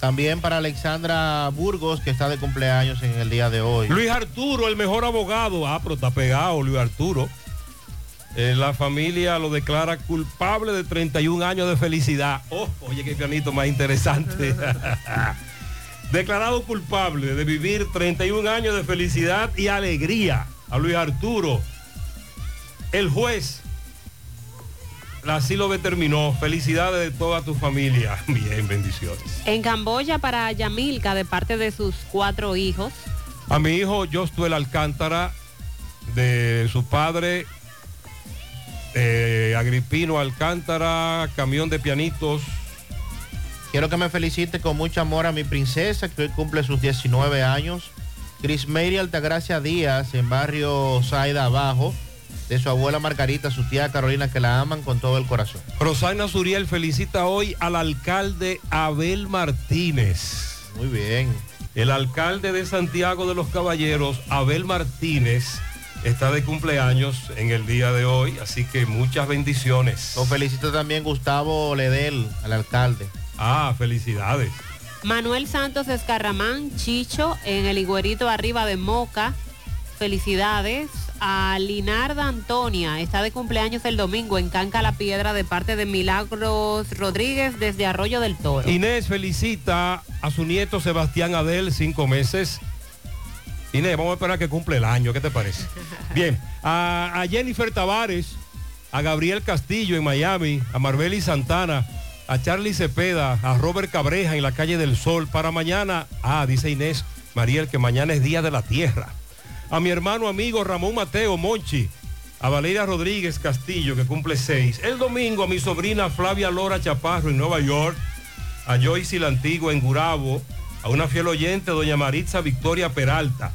También para Alexandra Burgos, que está de cumpleaños en el día de hoy. Luis Arturo, el mejor abogado. Ah, pero está pegado, Luis Arturo. Eh, la familia lo declara culpable de 31 años de felicidad. Oh, oye, qué pianito más interesante. [laughs] Declarado culpable de vivir 31 años de felicidad y alegría a Luis Arturo. El juez así lo determinó. Felicidades de toda tu familia. [laughs] Bien, bendiciones. En Camboya para Yamilca, de parte de sus cuatro hijos, A mi hijo Jostuel Alcántara, de su padre eh, Agripino Alcántara, camión de pianitos. Quiero que me felicite con mucho amor a mi princesa, que hoy cumple sus 19 años. Chris Mary Altagracia Díaz, en barrio Saida Abajo, de su abuela Margarita, su tía Carolina, que la aman con todo el corazón. Rosana Suriel felicita hoy al alcalde Abel Martínez. Muy bien. El alcalde de Santiago de los Caballeros, Abel Martínez, está de cumpleaños en el día de hoy, así que muchas bendiciones. Lo felicito también Gustavo Ledel, al alcalde. Ah, felicidades. Manuel Santos Escarramán, Chicho, en el Higuerito arriba de Moca. Felicidades a Linarda Antonia. Está de cumpleaños el domingo en Canca la Piedra de parte de Milagros Rodríguez desde Arroyo del Toro. Inés felicita a su nieto Sebastián Adel, cinco meses. Inés, vamos a esperar que cumple el año, ¿qué te parece? [laughs] Bien, a, a Jennifer Tavares, a Gabriel Castillo en Miami, a Marbeli Santana, a Charlie Cepeda, a Robert Cabreja en la calle del Sol. Para mañana, ah, dice Inés Mariel que mañana es Día de la Tierra. A mi hermano amigo Ramón Mateo Monchi, a Valeria Rodríguez Castillo, que cumple seis. El domingo a mi sobrina Flavia Lora Chaparro en Nueva York, a Joyce la Antigua en Gurabo, a una fiel oyente, doña Maritza Victoria Peralta,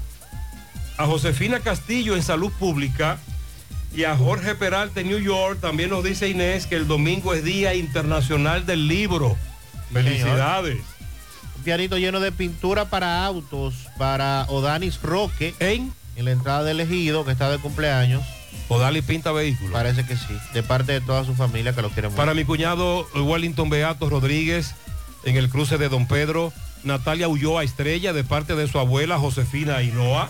a Josefina Castillo en Salud Pública y a Jorge Peralta en New York. También nos dice Inés que el domingo es Día Internacional del Libro. Felicidades. Un pianito lleno de pintura para autos para Odanis Roque. ¿En? En la entrada del ejido, que está de cumpleaños. Odalis pinta vehículos. Parece que sí. De parte de toda su familia que lo quiere mucho. Para mi cuñado Wellington Beato Rodríguez en el cruce de Don Pedro. Natalia Ulloa Estrella de parte de su abuela Josefina Ainoa.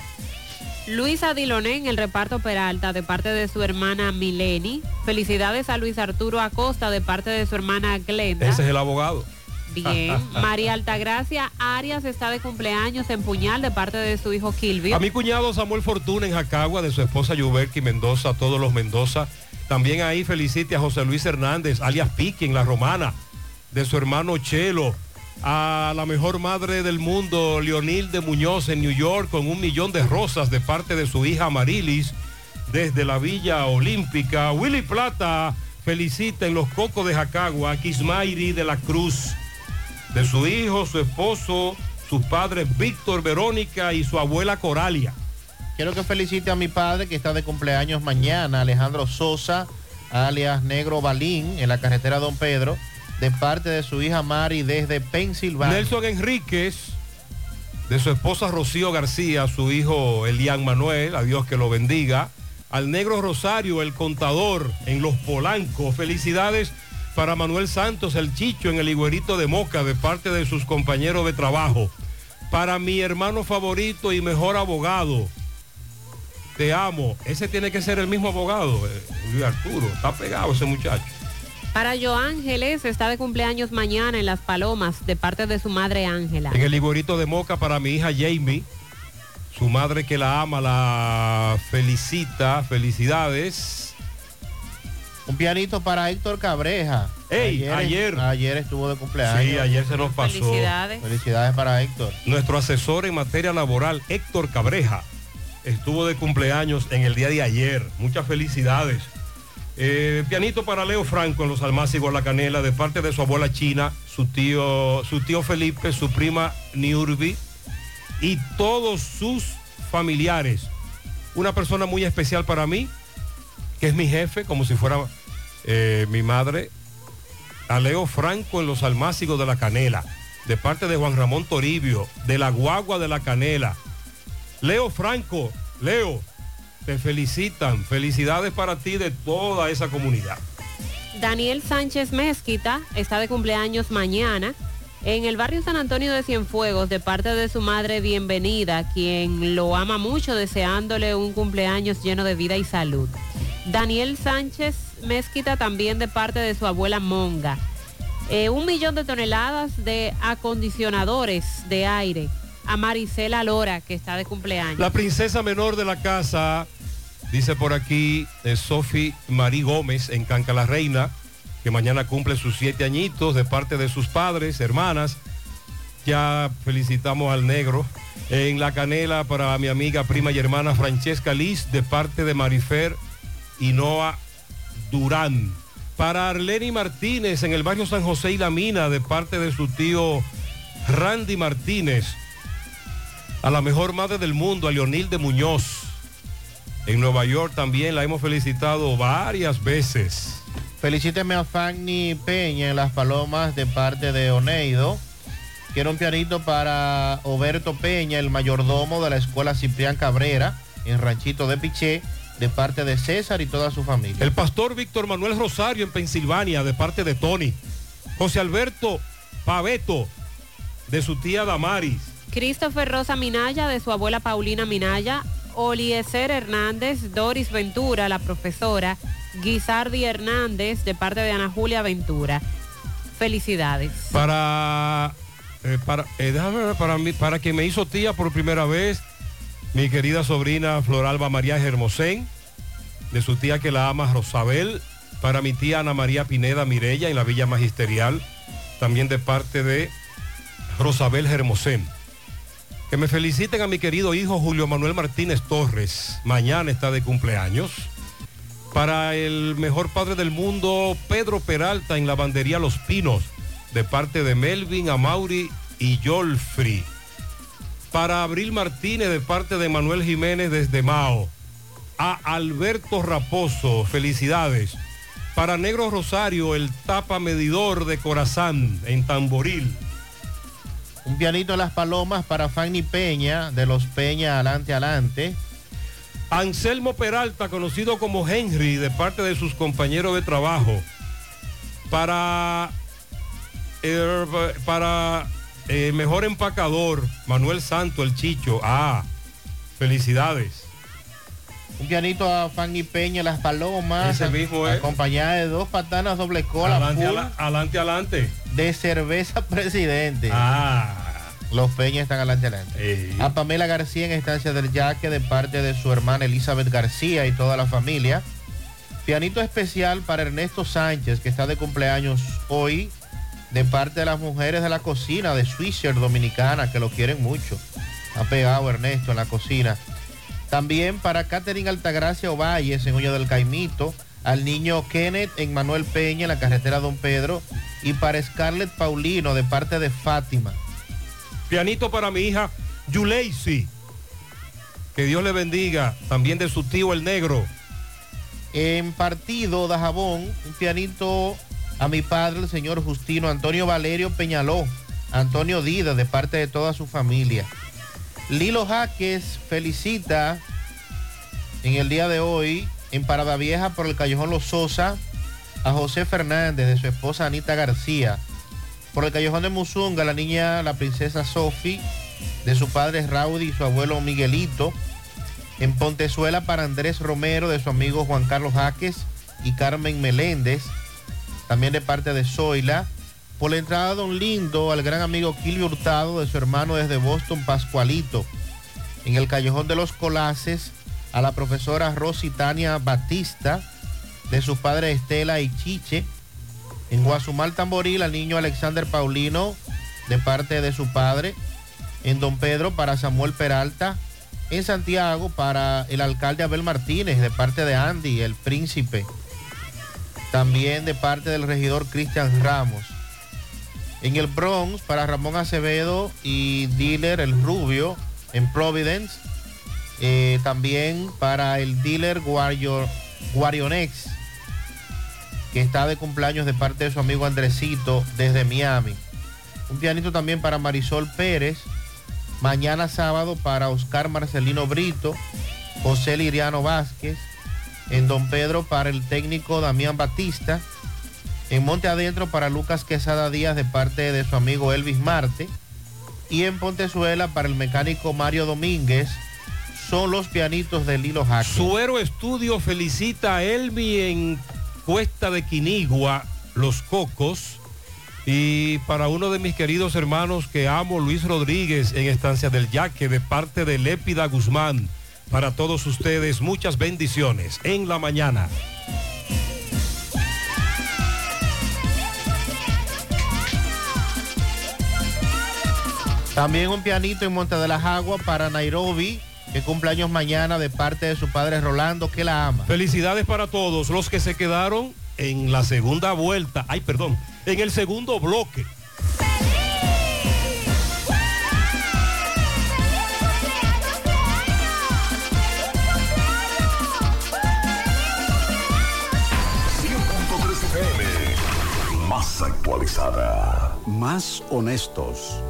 Luisa Diloné en el reparto Peralta de parte de su hermana Mileni. Felicidades a Luis Arturo Acosta de parte de su hermana Glenda. Ese es el abogado. Bien. [laughs] María Altagracia Arias está de cumpleaños en Puñal de parte de su hijo Kilby. A mi cuñado Samuel Fortuna en Jacagua, de su esposa Yuberki Mendoza, a todos los Mendoza. También ahí felicite a José Luis Hernández, alias Piqui en La Romana, de su hermano Chelo. A la mejor madre del mundo, Leonil de Muñoz en New York, con un millón de rosas de parte de su hija Marilis, desde la Villa Olímpica. Willy Plata felicita en los Cocos de Jacagua a Kismairi de la Cruz de su hijo, su esposo, sus padres Víctor, Verónica y su abuela Coralia. Quiero que felicite a mi padre que está de cumpleaños mañana, Alejandro Sosa, alias Negro Balín, en la carretera Don Pedro, de parte de su hija Mari desde Pensilvania. Nelson Enríquez, de su esposa Rocío García, su hijo Elian Manuel, a Dios que lo bendiga. Al Negro Rosario, el contador en Los Polancos. Felicidades para Manuel Santos, el Chicho en el Higuerito de Moca, de parte de sus compañeros de trabajo. Para mi hermano favorito y mejor abogado, te amo. Ese tiene que ser el mismo abogado, eh, Luis Arturo. Está pegado ese muchacho. Para Yo Ángeles está de cumpleaños mañana en Las Palomas de parte de su madre Ángela. En el Higuerito de Moca para mi hija Jamie, su madre que la ama, la felicita. Felicidades. Un pianito para Héctor Cabreja. Ey, ayer. Ayer estuvo de cumpleaños. Sí, ayer se nos pasó. Felicidades. Felicidades para Héctor. Nuestro asesor en materia laboral, Héctor Cabreja, estuvo de cumpleaños en el día de ayer. Muchas felicidades. Eh, pianito para Leo Franco en los Almácigos La Canela, de parte de su abuela China, su tío, su tío Felipe, su prima Niurbi y todos sus familiares. Una persona muy especial para mí, que es mi jefe, como si fuera eh, mi madre, a Leo Franco en los Almácigos de la Canela, de parte de Juan Ramón Toribio, de la Guagua de la Canela. Leo Franco, Leo, te felicitan. Felicidades para ti de toda esa comunidad. Daniel Sánchez Mezquita está de cumpleaños mañana en el barrio San Antonio de Cienfuegos de parte de su madre Bienvenida, quien lo ama mucho deseándole un cumpleaños lleno de vida y salud. Daniel Sánchez Mezquita también de parte de su abuela Monga. Eh, un millón de toneladas de acondicionadores de aire a Marisela Lora, que está de cumpleaños. La princesa menor de la casa, dice por aquí eh, Sofi Marí Gómez en Canca la Reina, que mañana cumple sus siete añitos de parte de sus padres, hermanas. Ya felicitamos al negro. En la canela para mi amiga, prima y hermana Francesca Liz, de parte de Marifer y Noa Durán. Para Arleni Martínez en el barrio San José y La Mina, de parte de su tío Randy Martínez a la mejor madre del mundo, a Leonil de Muñoz. En Nueva York también la hemos felicitado varias veces. Felicíteme a Fanny Peña en Las Palomas de parte de Oneido. Quiero un pianito para Oberto Peña, el mayordomo de la escuela Ciprián Cabrera, en Ranchito de Piché, de parte de César y toda su familia. El pastor Víctor Manuel Rosario en Pensilvania, de parte de Tony. José Alberto Paveto, de su tía Damaris. Christopher Rosa Minaya, de su abuela Paulina Minaya. Oliezer Hernández, Doris Ventura, la profesora. Guisardi Hernández, de parte de Ana Julia Ventura. Felicidades. Para, eh, para, eh, déjame para, mí, para quien me hizo tía por primera vez, mi querida sobrina Floralba María Hermosén, de su tía que la ama Rosabel, para mi tía Ana María Pineda Mirella en la Villa Magisterial, también de parte de Rosabel Hermosén. Que me feliciten a mi querido hijo Julio Manuel Martínez Torres, mañana está de cumpleaños. Para el mejor padre del mundo, Pedro Peralta en la bandería Los Pinos, de parte de Melvin, Amauri y Yolfri. Para Abril Martínez, de parte de Manuel Jiménez desde Mao. A Alberto Raposo, felicidades. Para Negro Rosario, el tapa medidor de Corazán en Tamboril. Un pianito en las palomas para Fanny Peña, de los Peña Adelante Adelante. Anselmo Peralta, conocido como Henry, de parte de sus compañeros de trabajo. Para, eh, para eh, mejor empacador, Manuel Santo, el Chicho. Ah, felicidades. Un pianito a Fanny Peña, Las Palomas. Ese mismo es. Acompañada de dos patanas doble cola. Adelante, full ala- adelante, adelante. De cerveza presidente. Ah. Los Peñas están adelante adelante. A Pamela García en Estancia del Yaque de parte de su hermana Elizabeth García y toda la familia. Pianito especial para Ernesto Sánchez, que está de cumpleaños hoy, de parte de las mujeres de la cocina de Swisher Dominicana, que lo quieren mucho. Ha pegado Ernesto en la cocina. También para Catherine Altagracia Ovalles en Hoyo del Caimito, al niño Kenneth en Manuel Peña en la carretera Don Pedro y para Scarlett Paulino de parte de Fátima. Pianito para mi hija Yuleisi. Que Dios le bendiga. También de su tío el negro. En partido de Jabón, un pianito a mi padre, el señor Justino Antonio Valerio Peñaló, Antonio Dida, de parte de toda su familia. Lilo Jaques felicita en el día de hoy en Parada Vieja por el Callejón Los Sosa a José Fernández de su esposa Anita García. Por el Callejón de Musunga, la niña, la princesa Sofi, de su padre Raudy y su abuelo Miguelito. En Pontezuela para Andrés Romero, de su amigo Juan Carlos Jaques y Carmen Meléndez. También de parte de Zoila. Por la entrada de Don Lindo, al gran amigo Kilvio Hurtado, de su hermano desde Boston, Pascualito. En el Callejón de los Colaces, a la profesora Rositania Batista, de su padre Estela y Chiche. En Guasumal Tamboril, al niño Alexander Paulino, de parte de su padre. En Don Pedro, para Samuel Peralta. En Santiago, para el alcalde Abel Martínez, de parte de Andy, el príncipe. También de parte del regidor Cristian Ramos. En el Bronx, para Ramón Acevedo y dealer El Rubio, en Providence. Eh, también para el dealer Guario, Guarionex, que está de cumpleaños de parte de su amigo Andresito desde Miami. Un pianito también para Marisol Pérez. Mañana sábado para Oscar Marcelino Brito, José Liriano Vázquez. En Don Pedro para el técnico Damián Batista. En Monte Adentro para Lucas Quesada Díaz de parte de su amigo Elvis Marte. Y en Pontezuela para el mecánico Mario Domínguez. Son los pianitos de Lilo Jaque. Suero Estudio felicita a Elmi en Cuesta de Quinigua, Los Cocos. Y para uno de mis queridos hermanos que amo, Luis Rodríguez, en Estancia del Yaque, de parte de Lépida Guzmán. Para todos ustedes, muchas bendiciones en la mañana. También un pianito en Monte de las Aguas para Nairobi, que cumpleaños mañana de parte de su padre Rolando, que la ama. Felicidades para todos los que se quedaron en la segunda vuelta, ay perdón, en el segundo bloque. Más actualizada. Más honestos.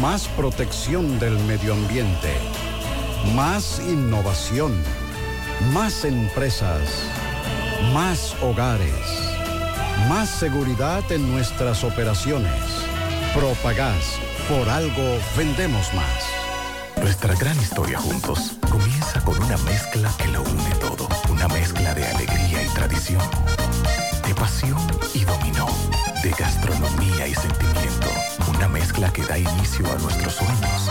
Más protección del medio ambiente. Más innovación. Más empresas. Más hogares. Más seguridad en nuestras operaciones. Propagás. Por algo vendemos más. Nuestra gran historia juntos comienza con una mezcla que lo une todo. Una mezcla de alegría y tradición, de pasión y dominó, de gastronomía y sentimiento. Una mezcla que da inicio a nuestros sueños,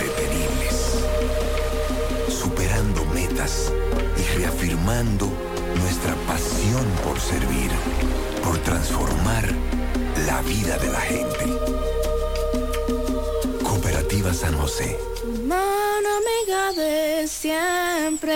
superando metas y reafirmando nuestra pasión por servir, por transformar la vida de la gente. Cooperativa San José. Mano amiga de siempre.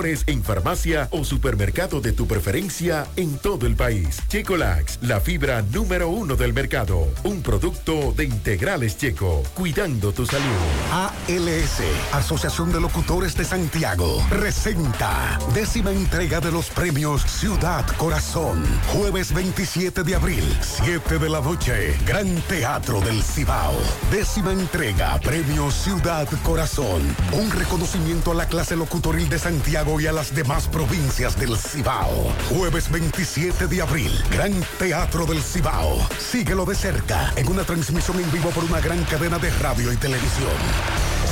en farmacia o supermercado de tu preferencia en todo el país. Checolax, la fibra número uno del mercado. Un producto de integrales checo, cuidando tu salud. ALS, Asociación de Locutores de Santiago, presenta décima entrega de los premios Ciudad Corazón. Jueves 27 de abril, 7 de la noche, Gran Teatro del Cibao. Décima entrega, Premio Ciudad Corazón. Un reconocimiento a la clase locutoril de Santiago y a las demás provincias del Cibao. Jueves 27 de abril, Gran Teatro del Cibao. Síguelo de cerca en una transmisión en vivo por una gran cadena de radio y televisión.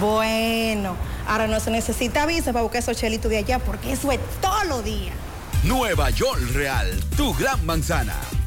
Bueno, ahora no se necesita visa para buscar esos chelitos de allá porque eso es todo lo día. Nueva York Real, tu gran manzana.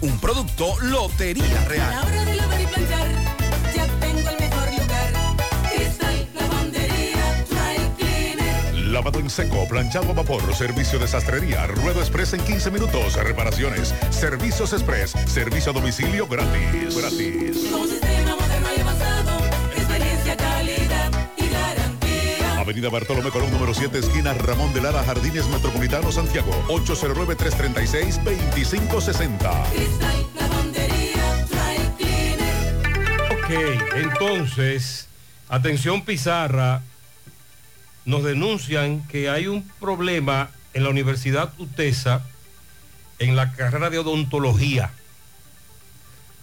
Un producto Lotería Real. A la hora de lavar y planchar, ya tengo el mejor lugar. Cristal Lavandería Dry Cleaner. Lavado en seco, planchado a vapor, servicio de sastrería, ruedo express en 15 minutos, reparaciones, servicios express, servicio a domicilio gratis. Gratis. Avenida Bartolomé Colón, número 7, esquina Ramón de Lara, Jardines Metropolitano, Santiago. 809-336-2560. Cristal Lavandería Dry Cleaner. Ok, entonces, atención Pizarra, nos denuncian que hay un problema en la Universidad UTESA en la carrera de odontología.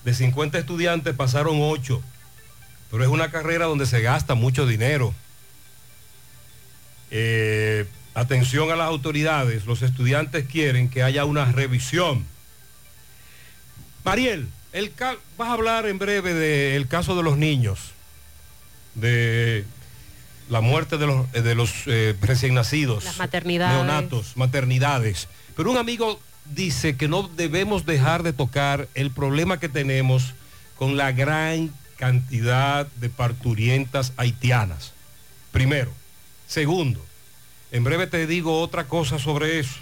De 50 estudiantes pasaron 8, pero es una carrera donde se gasta mucho dinero. Eh, atención a las autoridades, los estudiantes quieren que haya una revisión. Mariel, el vas a hablar en breve del caso de los niños, de la muerte de los, eh, de los eh, recién nacidos, Las maternidades. neonatos, maternidades. Pero un amigo dice que no debemos dejar de tocar el problema que tenemos con la gran cantidad de parturientas haitianas. Primero. Segundo, en breve te digo otra cosa sobre eso.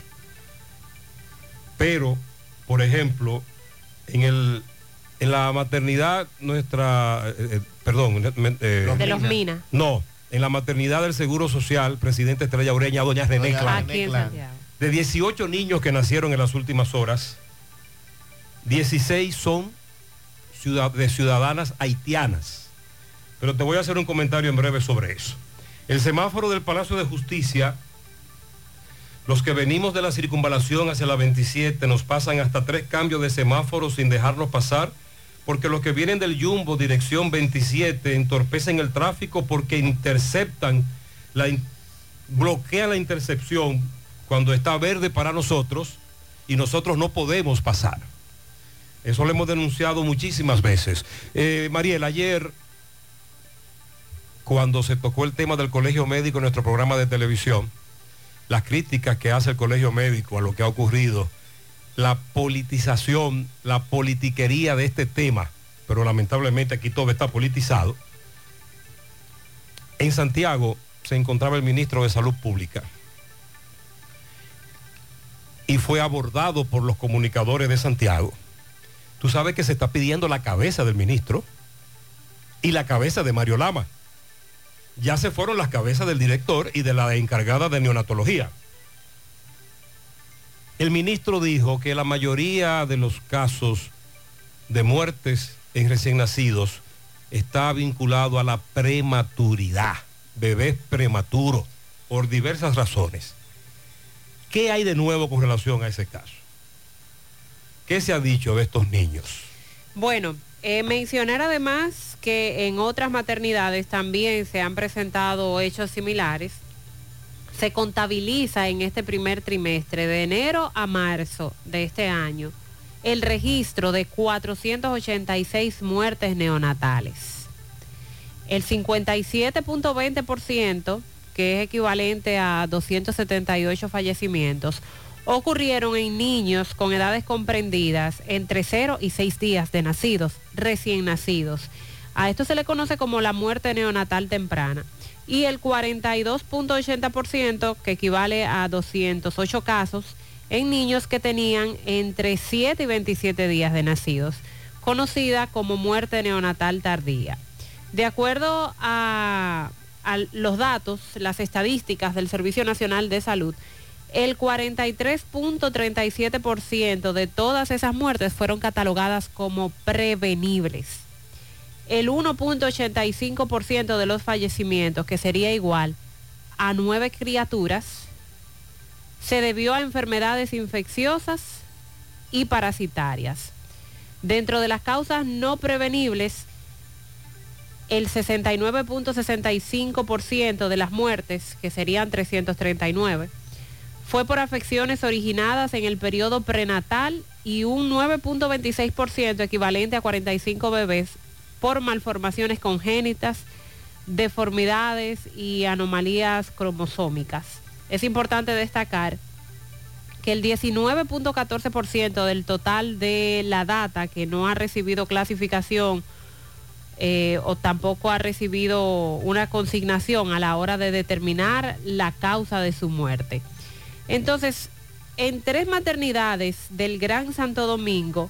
Pero, por ejemplo, en, el, en la maternidad nuestra, eh, eh, perdón, eh, De los Minas. no, en la maternidad del Seguro Social, presidente Estrella Ureña, doña René Doña Clan. De 18 niños que nacieron en las últimas horas, 16 son ciudad- de ciudadanas haitianas. Pero te voy a hacer un comentario en breve sobre eso. El semáforo del Palacio de Justicia, los que venimos de la circunvalación hacia la 27 nos pasan hasta tres cambios de semáforo sin dejarnos pasar, porque los que vienen del Jumbo, dirección 27, entorpecen el tráfico porque interceptan, la bloquean la intercepción cuando está verde para nosotros y nosotros no podemos pasar. Eso lo hemos denunciado muchísimas veces. Eh, Mariel, ayer, cuando se tocó el tema del colegio médico en nuestro programa de televisión, las críticas que hace el colegio médico a lo que ha ocurrido, la politización, la politiquería de este tema, pero lamentablemente aquí todo está politizado. En Santiago se encontraba el ministro de Salud Pública y fue abordado por los comunicadores de Santiago. Tú sabes que se está pidiendo la cabeza del ministro y la cabeza de Mario Lama. Ya se fueron las cabezas del director y de la encargada de neonatología. El ministro dijo que la mayoría de los casos de muertes en recién nacidos está vinculado a la prematuridad, bebés prematuros, por diversas razones. ¿Qué hay de nuevo con relación a ese caso? ¿Qué se ha dicho de estos niños? Bueno, eh, mencionar además que en otras maternidades también se han presentado hechos similares. Se contabiliza en este primer trimestre, de enero a marzo de este año, el registro de 486 muertes neonatales. El 57.20%, que es equivalente a 278 fallecimientos, ocurrieron en niños con edades comprendidas entre 0 y 6 días de nacidos, recién nacidos. A esto se le conoce como la muerte neonatal temprana. Y el 42.80%, que equivale a 208 casos, en niños que tenían entre 7 y 27 días de nacidos, conocida como muerte neonatal tardía. De acuerdo a, a los datos, las estadísticas del Servicio Nacional de Salud, el 43.37% de todas esas muertes fueron catalogadas como prevenibles. El 1.85% de los fallecimientos, que sería igual a nueve criaturas, se debió a enfermedades infecciosas y parasitarias. Dentro de las causas no prevenibles, el 69.65% de las muertes, que serían 339, fue por afecciones originadas en el periodo prenatal y un 9.26% equivalente a 45 bebés por malformaciones congénitas, deformidades y anomalías cromosómicas. Es importante destacar que el 19.14% del total de la data que no ha recibido clasificación eh, o tampoco ha recibido una consignación a la hora de determinar la causa de su muerte. Entonces, en tres maternidades del Gran Santo Domingo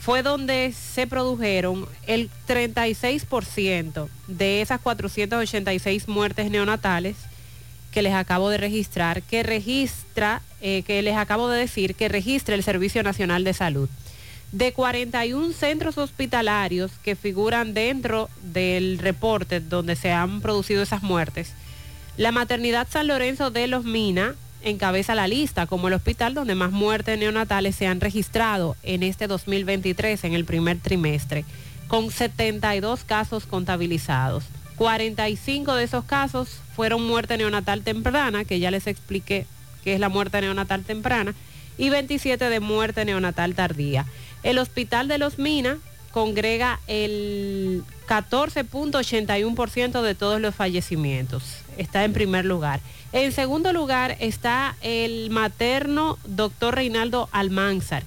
fue donde se produjeron el 36% de esas 486 muertes neonatales que les acabo de registrar, que registra, eh, que les acabo de decir, que registra el Servicio Nacional de Salud. De 41 centros hospitalarios que figuran dentro del reporte donde se han producido esas muertes, la maternidad San Lorenzo de los Mina encabeza la lista como el hospital donde más muertes neonatales se han registrado en este 2023, en el primer trimestre, con 72 casos contabilizados. 45 de esos casos fueron muerte neonatal temprana, que ya les expliqué qué es la muerte neonatal temprana, y 27 de muerte neonatal tardía. El Hospital de los Minas congrega el 14.81% de todos los fallecimientos. Está en primer lugar. En segundo lugar está el materno doctor Reinaldo Almanzar.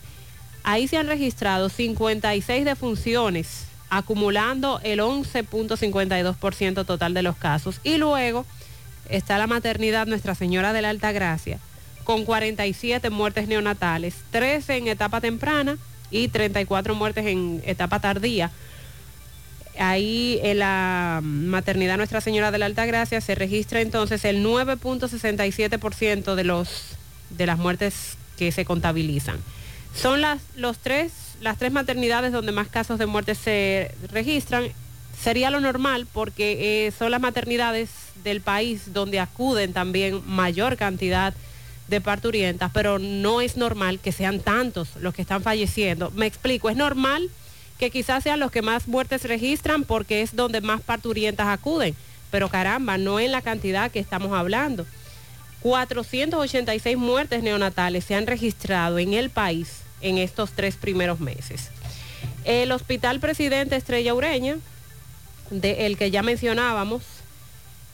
Ahí se han registrado 56 defunciones, acumulando el 11.52% total de los casos. Y luego está la maternidad Nuestra Señora de la Alta Gracia, con 47 muertes neonatales, 13 en etapa temprana y 34 muertes en etapa tardía. Ahí en la maternidad Nuestra Señora de la Alta Gracia se registra entonces el 9.67% de, de las muertes que se contabilizan. Son las, los tres, las tres maternidades donde más casos de muerte se registran. Sería lo normal porque eh, son las maternidades del país donde acuden también mayor cantidad de parturientas, pero no es normal que sean tantos los que están falleciendo. Me explico, es normal que quizás sean los que más muertes registran porque es donde más parturientas acuden, pero caramba, no en la cantidad que estamos hablando. 486 muertes neonatales se han registrado en el país en estos tres primeros meses. El Hospital Presidente Estrella Ureña, del que ya mencionábamos,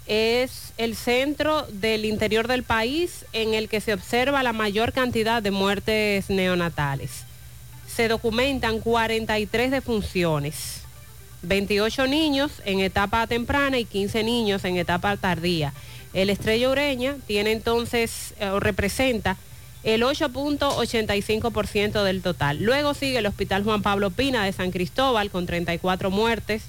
es el centro del interior del país en el que se observa la mayor cantidad de muertes neonatales. Se documentan 43 defunciones, 28 niños en etapa temprana y 15 niños en etapa tardía. El Estrella Ureña tiene entonces, o representa el 8.85% del total. Luego sigue el Hospital Juan Pablo Pina de San Cristóbal con 34 muertes.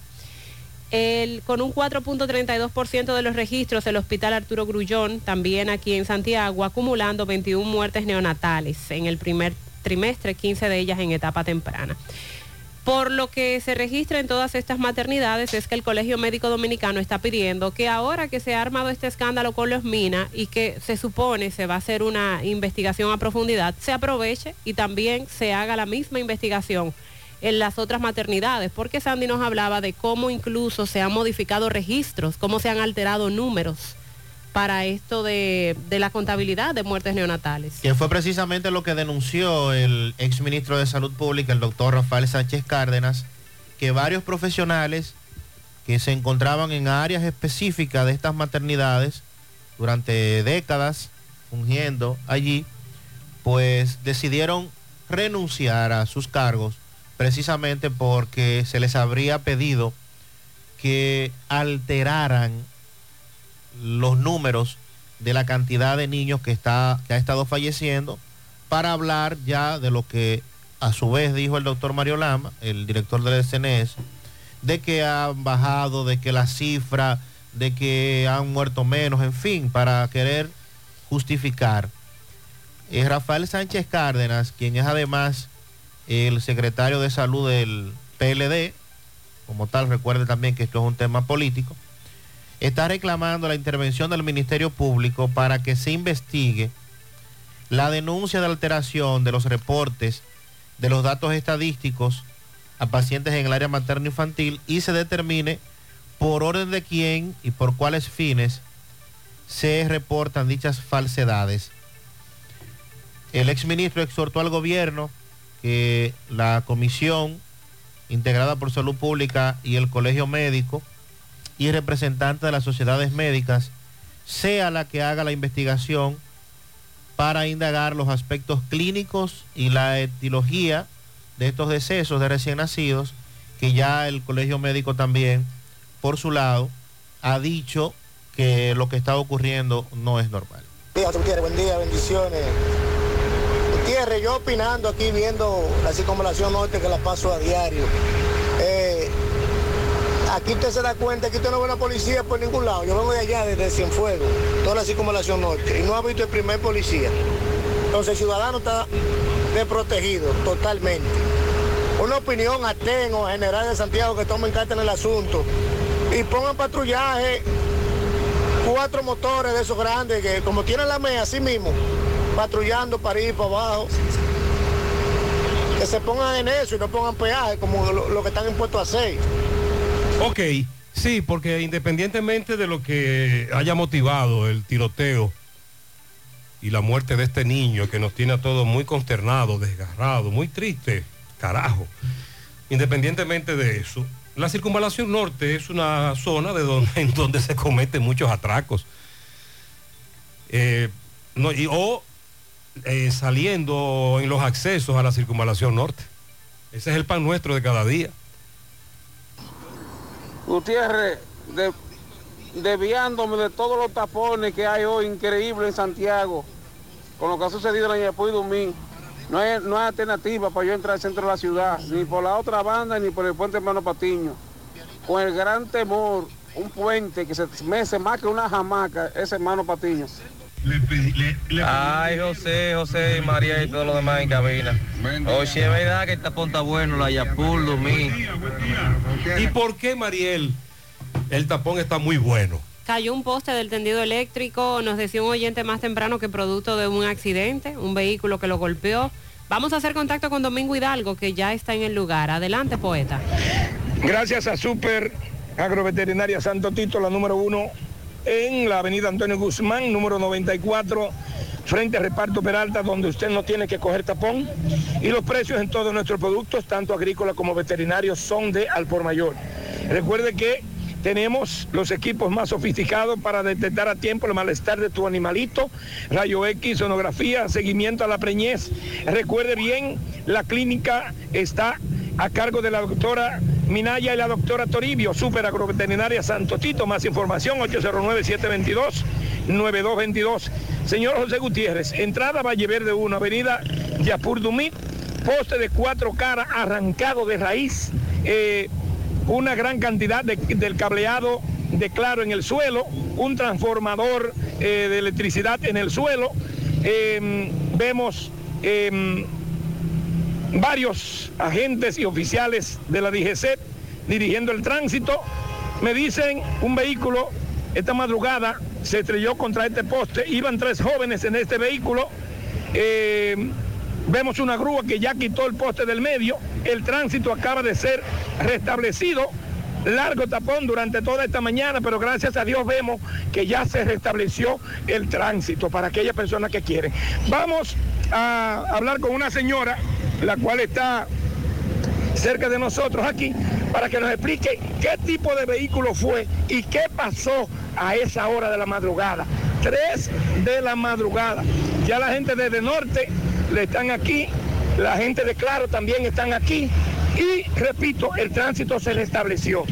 El, con un 4.32% de los registros, el Hospital Arturo Grullón, también aquí en Santiago, acumulando 21 muertes neonatales en el primer trimestre, 15 de ellas en etapa temprana. Por lo que se registra en todas estas maternidades es que el Colegio Médico Dominicano está pidiendo que ahora que se ha armado este escándalo con los minas y que se supone se va a hacer una investigación a profundidad, se aproveche y también se haga la misma investigación en las otras maternidades, porque Sandy nos hablaba de cómo incluso se han modificado registros, cómo se han alterado números para esto de, de la contabilidad de muertes neonatales. Que fue precisamente lo que denunció el exministro de Salud Pública, el doctor Rafael Sánchez Cárdenas, que varios profesionales que se encontraban en áreas específicas de estas maternidades durante décadas fungiendo allí, pues decidieron renunciar a sus cargos precisamente porque se les habría pedido que alteraran los números de la cantidad de niños que, está, que ha estado falleciendo para hablar ya de lo que a su vez dijo el doctor Mario Lama, el director del SNS, de que han bajado, de que la cifra, de que han muerto menos, en fin, para querer justificar. Es Rafael Sánchez Cárdenas, quien es además el secretario de salud del PLD, como tal, recuerde también que esto es un tema político, está reclamando la intervención del Ministerio Público para que se investigue la denuncia de alteración de los reportes de los datos estadísticos a pacientes en el área materno-infantil y se determine por orden de quién y por cuáles fines se reportan dichas falsedades. El exministro exhortó al gobierno que la comisión integrada por Salud Pública y el Colegio Médico y representante de las sociedades médicas sea la que haga la investigación para indagar los aspectos clínicos y la etiología de estos decesos de recién nacidos, que ya el Colegio Médico también, por su lado, ha dicho que lo que está ocurriendo no es normal. Buen día, bendiciones. Gutiérrez, yo opinando aquí viendo la circunvalación norte que la paso a diario. Aquí usted se da cuenta que usted no ve una policía por ningún lado. Yo vengo de allá, desde Cienfuegos, toda la circunvalación norte, y no ha visto el primer policía. Entonces el ciudadano está desprotegido totalmente. Una opinión a Tengo, general de Santiago, que tomen carta en el asunto y pongan patrullaje, cuatro motores de esos grandes que como tienen la MEA así mismo, patrullando para ir para abajo. Que se pongan en eso y no pongan peaje como lo, lo que están impuestos a hacer. Ok, sí, porque independientemente de lo que haya motivado el tiroteo y la muerte de este niño que nos tiene a todos muy consternados, desgarrados, muy tristes, carajo. Independientemente de eso, la circunvalación norte es una zona de donde, [laughs] en donde se cometen muchos atracos. Eh, y- o eh, saliendo en los accesos a la circunvalación norte. Ese es el pan nuestro de cada día. Gutiérrez, de- desviándome de todos los tapones que hay hoy increíble en Santiago, con lo que ha sucedido en Ayapuy Dumín, no hay, no hay alternativa para yo entrar al centro de la ciudad, ni por la otra banda, ni por el puente Hermano Patiño. Con el gran temor, un puente que se mece más que una jamaca, ese Hermano Patiño. Ay, José, José, María y todos los demás en cabina. Oye, es verdad que el tapón está bueno, la Yapul, Lumí. ¿Y por qué, Mariel, el tapón está muy bueno? Cayó un poste del tendido eléctrico, nos decía un oyente más temprano que producto de un accidente, un vehículo que lo golpeó. Vamos a hacer contacto con Domingo Hidalgo, que ya está en el lugar. Adelante, poeta. Gracias a Super Agroveterinaria Santo Tito, la número uno en la avenida Antonio Guzmán, número 94, frente a Reparto Peralta, donde usted no tiene que coger tapón. Y los precios en todos nuestros productos, tanto agrícolas como veterinarios, son de al por mayor. Recuerde que tenemos los equipos más sofisticados para detectar a tiempo el malestar de tu animalito, rayo X, sonografía, seguimiento a la preñez. Recuerde bien, la clínica está a cargo de la doctora Minaya y la doctora Toribio, Super Agroveterinaria Santo Tito. Más información, 809-722-9222. Señor José Gutiérrez, entrada Valle Verde 1, avenida Yapur Dumit, poste de cuatro caras arrancado de raíz, eh, una gran cantidad de- del cableado de claro en el suelo, un transformador eh, de electricidad en el suelo. Eh, vemos eh, varios agentes y oficiales de la DGC dirigiendo el tránsito. Me dicen un vehículo esta madrugada se estrelló contra este poste, iban tres jóvenes en este vehículo. Eh, vemos una grúa que ya quitó el poste del medio, el tránsito acaba de ser restablecido. Largo tapón durante toda esta mañana, pero gracias a Dios vemos que ya se restableció el tránsito para aquellas personas que quieren. Vamos a hablar con una señora, la cual está cerca de nosotros aquí, para que nos explique qué tipo de vehículo fue y qué pasó a esa hora de la madrugada. Tres de la madrugada. Ya la gente desde norte le están aquí, la gente de Claro también están aquí y, repito, el tránsito se restableció.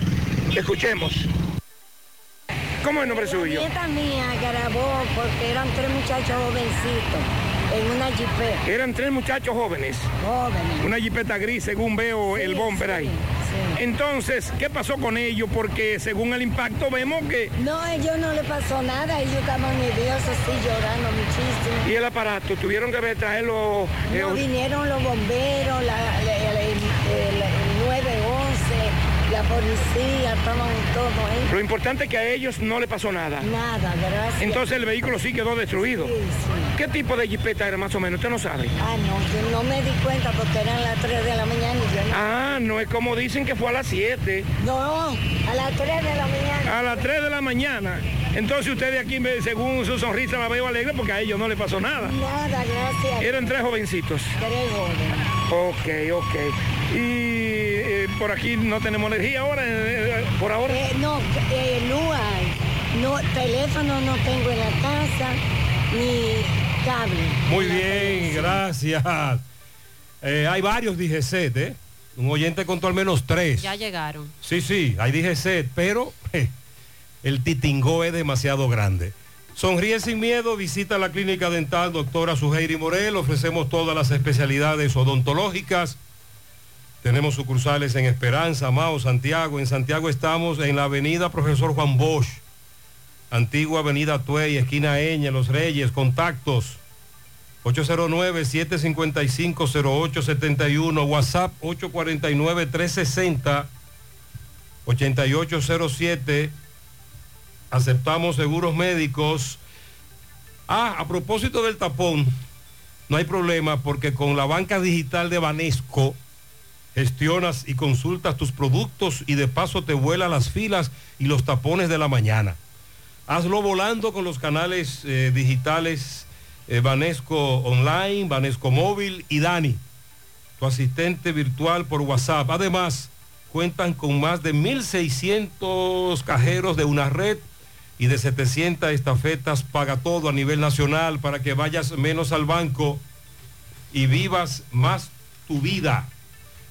Escuchemos. ¿Cómo es el nombre suyo? nieta mía grabó porque eran tres muchachos jovencitos en una jipeta. Eran tres muchachos jóvenes. Jóvenes. Una jipeta gris, según veo el bomber ahí. Entonces, ¿qué pasó con ellos? Porque según el impacto vemos que... No, a ellos no le pasó nada, ellos estaban nerviosos, sí, llorando muchísimo. ¿Y el aparato? ¿Tuvieron que traerlo? eh, No vinieron los bomberos, la, la- el, el- el 911, la policía, estaban todos ahí. Lo importante es que a ellos no le pasó nada. Nada, gracias. Entonces el vehículo sí quedó destruido. ¿Qué tipo de jipeta era más o menos? Usted no sabe. Ah, no, yo no me di cuenta porque eran las 3 de la mañana y yo no. Ah, no es como dicen que fue a las 7. No, a las 3 de la mañana. A las 3 de la mañana. Entonces ustedes aquí, según su sonrisa, la veo alegre porque a ellos no le pasó nada. Nada, gracias. Eran tres jovencitos. Tres jóvenes. Ok, ok. Y eh, por aquí no tenemos energía ahora, eh, eh, por ahora. Eh, no, eh, no teléfono no tengo en la casa, ni cable. Muy bien, gracias. Eh, hay varios DGCET, ¿eh? Un oyente contó al menos tres. Ya llegaron. Sí, sí, hay DGCET, pero el titingó es demasiado grande. Sonríe sin miedo, visita la clínica dental doctora Suheiri Morel, ofrecemos todas las especialidades odontológicas. Tenemos sucursales en Esperanza, Mao, Santiago. En Santiago estamos en la avenida Profesor Juan Bosch, antigua avenida Tuey, esquina Eña, Los Reyes, contactos 809-755-0871, WhatsApp 849-360-8807. Aceptamos seguros médicos. Ah, a propósito del tapón, no hay problema porque con la banca digital de Banesco gestionas y consultas tus productos y de paso te vuela las filas y los tapones de la mañana. Hazlo volando con los canales eh, digitales eh, Banesco Online, Banesco Móvil y Dani, tu asistente virtual por WhatsApp. Además, cuentan con más de 1.600 cajeros de una red y de 700 estafetas paga todo a nivel nacional para que vayas menos al banco y vivas más tu vida.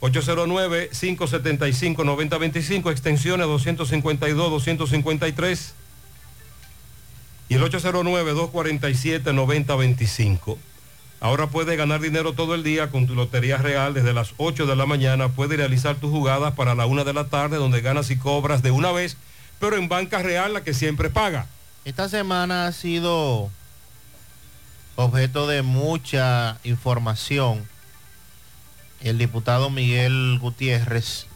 809-575-9025, extensiones 252, 253 y el 809-247-9025. Ahora puedes ganar dinero todo el día con tu Lotería Real desde las 8 de la mañana. Puedes realizar tus jugadas para la 1 de la tarde donde ganas y cobras de una vez, pero en Banca Real la que siempre paga. Esta semana ha sido objeto de mucha información el diputado Miguel Gutiérrez.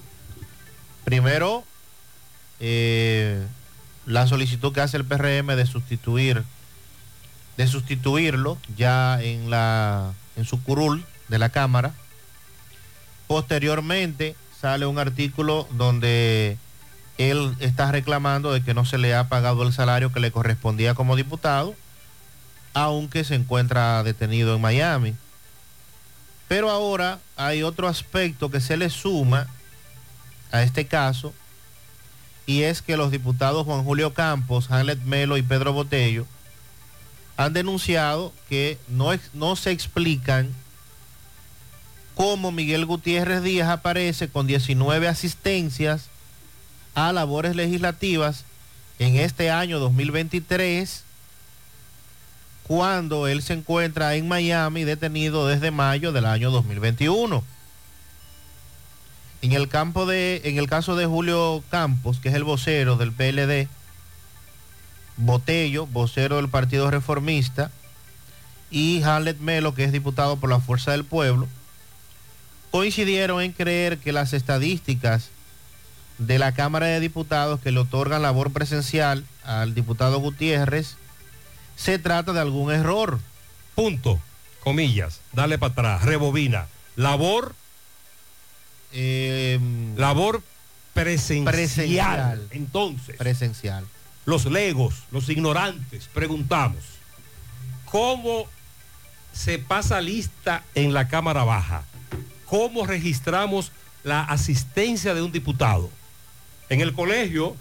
Primero, eh, la solicitud que hace el PRM de sustituir, de sustituirlo ya en la en su curul de la Cámara. Posteriormente sale un artículo donde él está reclamando de que no se le ha pagado el salario que le correspondía como diputado, aunque se encuentra detenido en Miami. Pero ahora hay otro aspecto que se le suma a este caso y es que los diputados Juan Julio Campos, Hamlet Melo y Pedro Botello han denunciado que no, no se explican cómo Miguel Gutiérrez Díaz aparece con 19 asistencias a labores legislativas en este año 2023 cuando él se encuentra en Miami detenido desde mayo del año 2021. En el, campo de, en el caso de Julio Campos, que es el vocero del PLD, Botello, vocero del Partido Reformista, y Hamlet Melo, que es diputado por la Fuerza del Pueblo, coincidieron en creer que las estadísticas de la Cámara de Diputados que le otorgan labor presencial al diputado Gutiérrez se trata de algún error. Punto. Comillas. Dale para atrás. Rebobina. Labor. Eh, labor presencial. Presencial. Entonces. Presencial. Los legos, los ignorantes, preguntamos. ¿Cómo se pasa lista en la Cámara Baja? ¿Cómo registramos la asistencia de un diputado? En el colegio,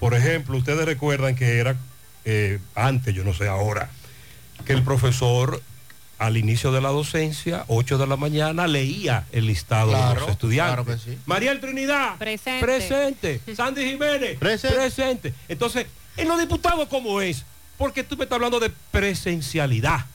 por ejemplo, ustedes recuerdan que era eh, antes, yo no sé ahora, que el profesor al inicio de la docencia, 8 de la mañana, leía el listado de los estudiantes. claro que sí. Mariel Trinidad, Presente. presente. [laughs] Sandy Jiménez, presente. Entonces, en los diputados, ¿cómo es? Porque tú me estás hablando de presencialidad.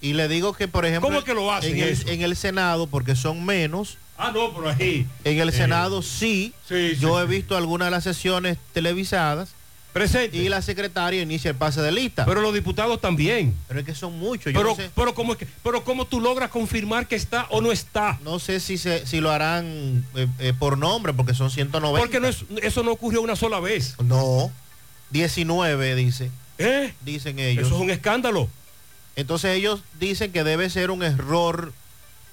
Y le digo que, por ejemplo, ¿Cómo es que lo hacen en, el, eso? en el Senado, porque son menos, Ah, no, por ahí. en el Eh, Senado sí, sí, sí, yo he sí. visto algunas de las sesiones televisadas. Presente. Y la secretaria inicia el pase de lista. Pero los diputados también. Pero es que son muchos. Yo Pero, no sé, pero, ¿cómo es que, pero ¿cómo tú logras confirmar que está o no está? no sé si, se, si lo harán eh, eh, por nombre, porque son 190. Porque no es- eso no ocurrió una sola vez. No. 19, dice. ¿Eh? Dicen ellos. Eso es un escándalo. Entonces ellos dicen que debe ser un error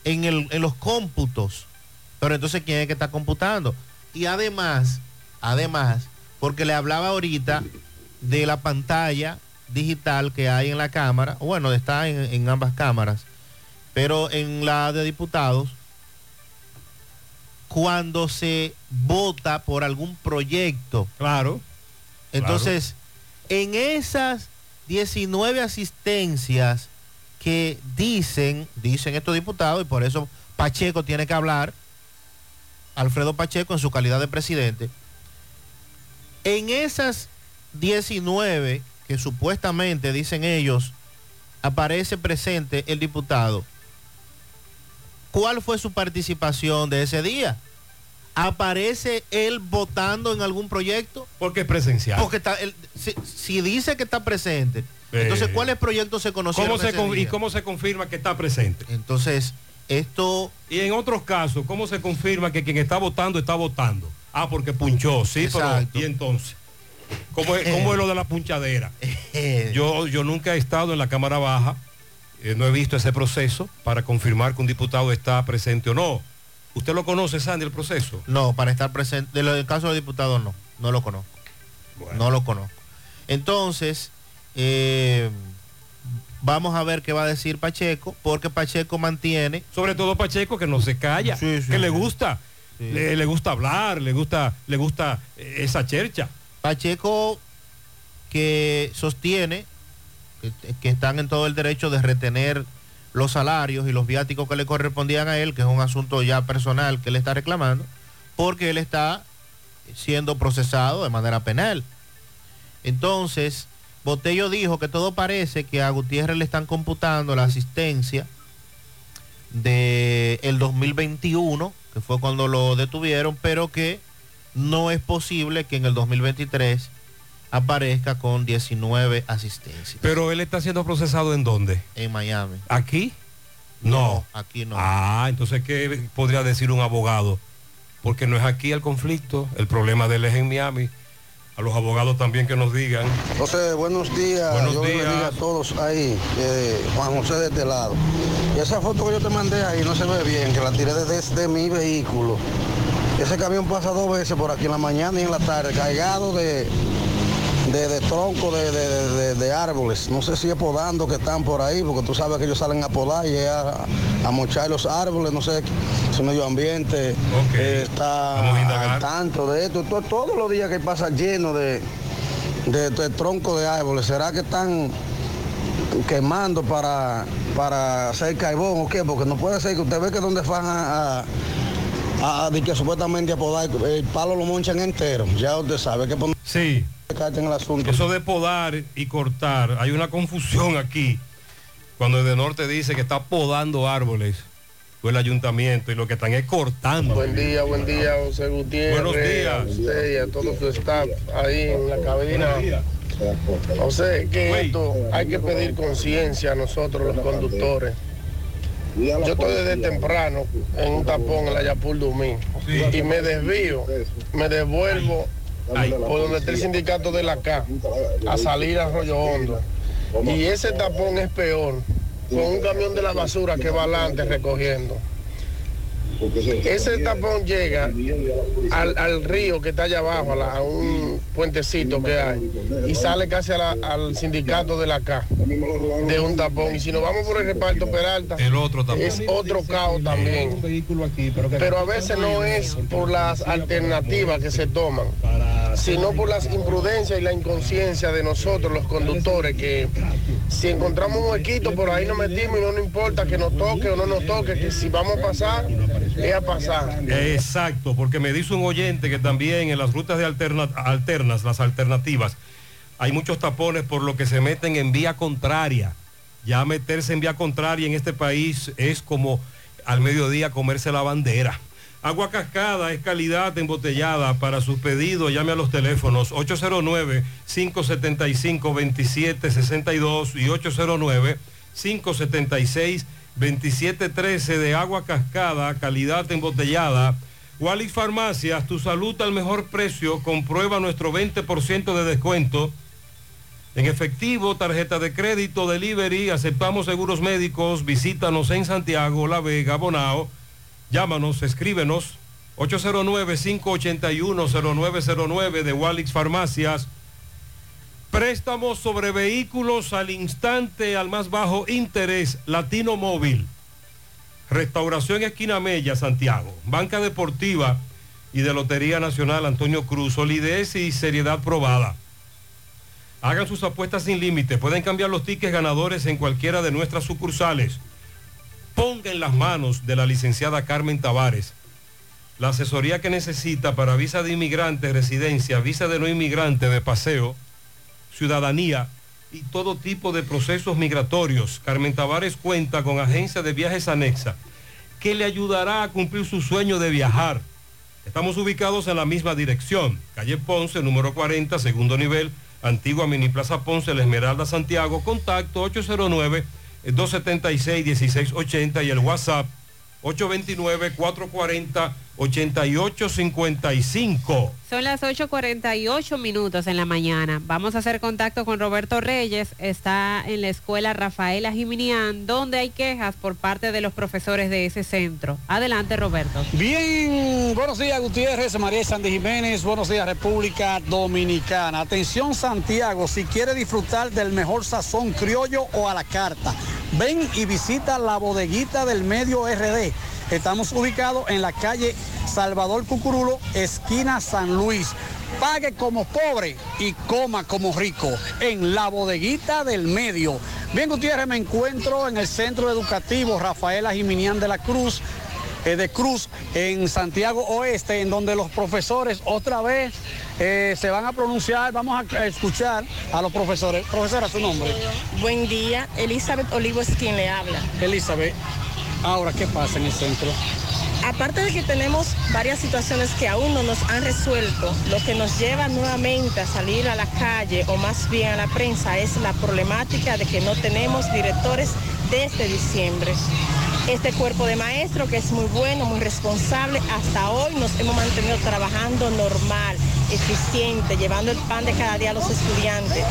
en, el- en los cómputos. Pero entonces, ¿quién es que está computando? Y además, además, porque le hablaba ahorita de la pantalla digital que hay en la cámara, bueno, está en, en ambas cámaras, pero en la de diputados, cuando se vota por algún proyecto. Claro. Entonces, en esas 19 asistencias que dicen, dicen estos diputados, y por eso Pacheco tiene que hablar, Alfredo Pacheco en su calidad de presidente, en esas 19 que supuestamente dicen ellos, aparece presente el diputado, ¿cuál fue su participación de ese día? ¿Aparece él votando en algún proyecto? Porque es presencial. Porque está, él- si, si dice que está presente, Eh, entonces ¿cuáles proyectos se conocieron ¿Cómo se ese con- ¿Y cómo se confirma que está presente? Entonces, esto... Y en otros casos, ¿cómo se confirma que quien está votando está votando? Ah, porque punchó, sí, pero... ¿Y entonces? ¿Cómo es, cómo es lo de la punchadera? [laughs] Yo, yo nunca he estado en la Cámara Baja, eh, no he visto ese proceso para confirmar que un diputado está presente o no. ¿Usted lo conoce, Sandy, el proceso? No, para estar presente, lo del caso del diputado no, no lo conozco. No lo conozco. Entonces, eh, vamos a ver qué va a decir Pacheco, porque Pacheco mantiene... Sobre todo Pacheco, que no se calla, Sí, sí, que le gusta, Sí. le, le gusta hablar, le gusta, le gusta eh, esa chercha. Pacheco que sostiene que, que están en todo el derecho de retener los salarios y los viáticos que le correspondían a él, que es un asunto ya personal que él está reclamando, porque él está siendo procesado de manera penal. Entonces, Botello dijo que todo parece que a Gutiérrez le están computando la asistencia de el 2021, que fue cuando lo detuvieron, pero que no es posible que en el 2023 aparezca con 19 asistencias. Pero él está siendo procesado en dónde? En Miami. ¿Aquí? No. aquí no. Ah, entonces, ¿qué podría decir un abogado? Porque no es aquí el conflicto, el problema de él es en Miami. A los abogados también que nos digan. José, buenos días. Buenos yo días. bendiga a todos ahí. eh, Juan José de este lado. Y esa foto que yo te mandé ahí no se ve bien, que la tiré desde mi vehículo. Ese camión pasa dos veces por aquí en la mañana y en la tarde, cargado de, de, de tronco de, de- de- árboles. No sé si es podando que están por ahí, porque tú sabes que ellos salen a podar y a, a mochar los árboles. No sé el medio ambiente eh, está al tanto de esto. To- todos los días que pasa lleno de, de, de tronco de árboles. ¿Será que están quemando para, para hacer carbón o qué? Porque no puede ser que usted ve que donde van a, a, a- de que supuestamente a podar, el palo lo monchan entero. Ya usted sabe que Sí. En el asunto. Eso de podar y cortar, hay una confusión aquí. Cuando el de norte dice que está podando árboles, o el ayuntamiento, y lo que están es cortando. Buen día, buen día, José Gutiérrez. Buenos días. A usted y a todo su staff ahí en la cabina. José, que esto hay que pedir conciencia a nosotros los conductores. Yo estoy desde temprano en un tapón en la Yapur Dumí y me desvío, me devuelvo por donde está el sindicato de la CA a salir a Arroyo Hondo. Y ese tapón es peor, con un camión de la basura que va adelante recogiendo. Ese tapón llega al, al río que está allá abajo, a, la- a un puentecito que hay, y sale casi a la- al sindicato de la CA, de un tapón. Y si nos vamos por el reparto Peralta, El otro tapón. es otro caos también. Pero a veces no es por las alternativas que se toman, sino por las imprudencias y la inconsciencia de nosotros los conductores, que si encontramos un huequito por ahí nos metimos y no nos importa que nos toque o no nos toque, que si vamos a pasar, es a pasar. Exacto, porque me dice un oyente que también en las rutas de alterna- alternas, las alternativas, hay muchos tapones por lo que se meten en vía contraria. Ya meterse en vía contraria en este país es como al mediodía comerse la bandera. Agua cascada es calidad embotellada. Para sus pedidos llame a los teléfonos 809-575-2762 y 809-576-2713 de agua cascada, calidad embotellada. Walix Farmacias, tu salud al mejor precio. Comprueba nuestro 20% de descuento. En efectivo, tarjeta de crédito, delivery, aceptamos seguros médicos. Visítanos en Santiago, La Vega, Bonao. Llámanos, escríbenos. 809-581-0909 de Walix Farmacias. Préstamos sobre vehículos al instante, al más bajo interés, Latino Móvil. Restauración Esquina Mella, Santiago. Banca Deportiva y de Lotería Nacional Antonio Cruz. Solidez y seriedad probada. Hagan sus apuestas sin límite. Pueden cambiar los tickets ganadores en cualquiera de nuestras sucursales. Ponga en las manos de la licenciada Carmen Tavares la asesoría que necesita para visa de inmigrante, residencia, visa de no inmigrante, de paseo, ciudadanía y todo tipo de procesos migratorios. Carmen Tavares cuenta con agencia de viajes anexa que le ayudará a cumplir su sueño de viajar. Estamos ubicados en la misma dirección, calle Ponce, número 40, segundo nivel, antigua Mini Plaza Ponce, La Esmeralda, Santiago, contacto 809-276-1680 y el WhatsApp 829-440-8855. Son las 8.48 minutos en la mañana. Vamos a hacer contacto con Roberto Reyes. Está en la escuela Rafaela Jiminián, donde hay quejas por parte de los profesores de ese centro. Adelante, Roberto. Bien, buenos días Gutiérrez, María Sandy Jiménez, buenos días República Dominicana. Atención Santiago, si quiere disfrutar del mejor sazón criollo o a la carta, ven y visita la bodeguita del medio RD. Estamos ubicados en la calle Salvador Cucurulo, esquina San Luis. Pague como pobre y coma como rico en la bodeguita del medio. Bien, Gutiérrez, me encuentro en el Centro Educativo Rafaela Jiminián de la Cruz, de Cruz, en Santiago Oeste, en donde los profesores otra vez eh, se van a pronunciar. Vamos a escuchar a los profesores. Profesora, su nombre. Buen día, Elizabeth Olivo es quien le habla. Elizabeth, ahora, ¿qué pasa en el centro? Aparte de que tenemos varias situaciones que aún no nos han resuelto, lo que nos lleva nuevamente a salir a la calle o más bien a la prensa es la problemática de que no tenemos directores desde diciembre. Este cuerpo de maestro que es muy bueno, muy responsable, hasta hoy nos hemos mantenido trabajando normal, eficiente, llevando el pan de cada día a los estudiantes.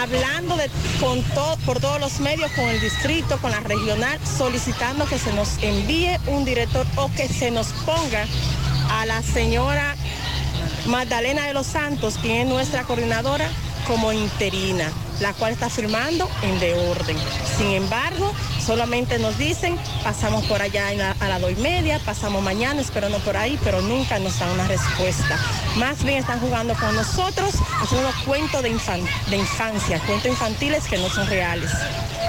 Hablando con to- por todos los medios, con el distrito, con la regional, solicitando que se nos envíe un director o que se nos ponga a la señora Magdalena de los Santos, quien es nuestra coordinadora, como interina, la cual está firmando en de orden. Sin embargo, solamente nos dicen, pasamos por allá a las dos y media, pasamos mañana, esperando por ahí, pero nunca nos dan una respuesta. Más bien están jugando con nosotros, haciendo cuentos de, infan- de infancia, cuentos infantiles que no son reales.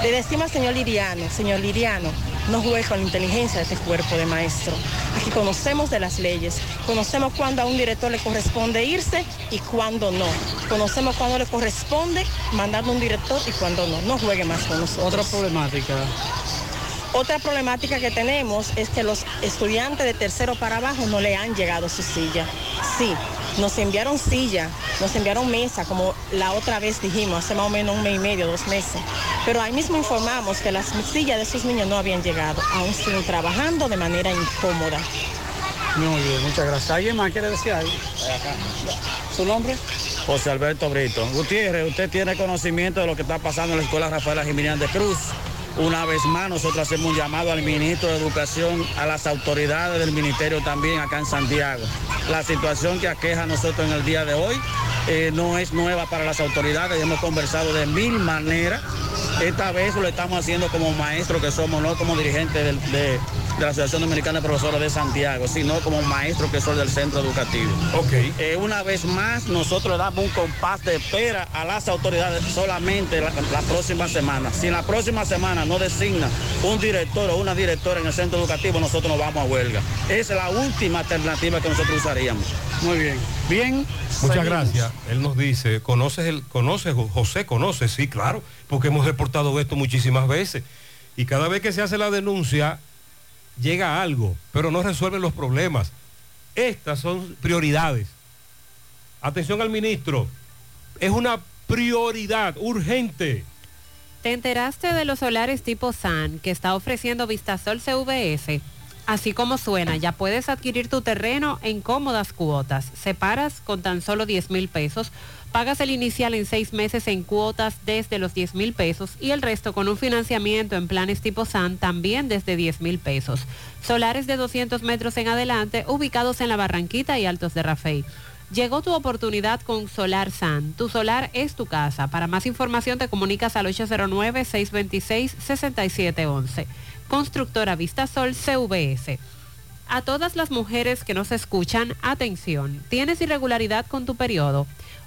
Le decimos al señor Liriano, señor Liriano, no juegue con la inteligencia de este cuerpo de maestro. Aquí conocemos de las leyes, conocemos cuándo a un director le corresponde irse y cuándo no. Conocemos cuándo le corresponde mandar un director y cuándo no. No juegue más con nosotros. Otra problemática. Otra problemática que tenemos es que los estudiantes de tercero para abajo no le han llegado su silla. Sí, nos enviaron silla, nos enviaron mesa, como la otra vez dijimos, hace más o menos un mes y medio, dos meses. Pero ahí mismo informamos que las sillas de esos niños no habían llegado, aún siguen trabajando de manera incómoda. Muy bien, muchas gracias. ¿Alguien más quiere decir algo? ¿Su nombre? José Alberto Brito. Gutiérrez, usted tiene conocimiento de lo que está pasando en la escuela Rafaela Jiménez de Cruz. Una vez más, nosotros hacemos un llamado al ministro de Educación, a las autoridades del ministerio también acá en Santiago. La situación que aqueja a nosotros en el día de hoy eh, no es nueva para las autoridades, hemos conversado de mil maneras. Esta vez lo estamos haciendo como maestros que somos, no como dirigentes del- de, de la Asociación Dominicana de Profesores de Santiago, sino como maestros que son del centro educativo. Ok. una vez más, nosotros le damos un compás de espera a las autoridades solamente la, la próxima semana. Si en la próxima semana no designa un director o una directora en el centro educativo, nosotros nos vamos a huelga. Esa es la última alternativa que nosotros usaríamos. Muy bien. Bien. Muchas gracias. Él nos dice, ¿conoces el, conoces, José, conoce? Sí, claro, porque hemos reportado esto muchísimas veces. Y cada vez que se hace la denuncia, llega algo, pero no resuelven los problemas. Estas son prioridades. Atención al ministro, es una prioridad urgente. ¿Te enteraste de los solares tipo SAN que está ofreciendo Vistasol CVS? Así como suena, ya puedes adquirir tu terreno en cómodas cuotas. Separas con tan solo 10 mil pesos, pagas el inicial en seis meses en cuotas desde los 10 mil pesos y el resto con un financiamiento en planes tipo SAN también desde 10 mil pesos. Solares de 200 metros en adelante ubicados en la Barranquita y Altos de Rafey. Llegó tu oportunidad con Solar San. Tu solar es tu casa. Para más información te comunicas al 809-626-6711. Constructora Vistasol CVS. A todas las mujeres que nos escuchan, atención. ¿Tienes irregularidad con tu periodo?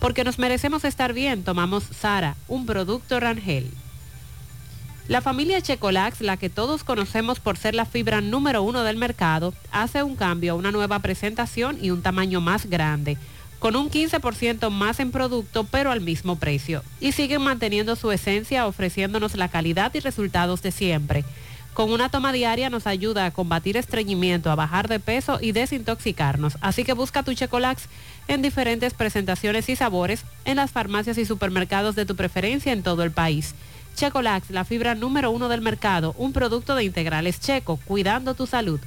Porque nos merecemos estar bien, tomamos Sara, un producto Rangel. La familia Checolax, la que todos conocemos por ser la fibra número uno del mercado, hace un cambio a una nueva presentación y un tamaño más grande, con un 15% más en producto pero al mismo precio. Y siguen manteniendo su esencia ofreciéndonos la calidad y resultados de siempre. Con una toma diaria nos ayuda a combatir estreñimiento, a bajar de peso y desintoxicarnos. Así que busca tu Checolax en diferentes presentaciones y sabores en las farmacias y supermercados de tu preferencia en todo el país. Checolax, la fibra número uno del mercado, un producto de integrales checo, cuidando tu salud.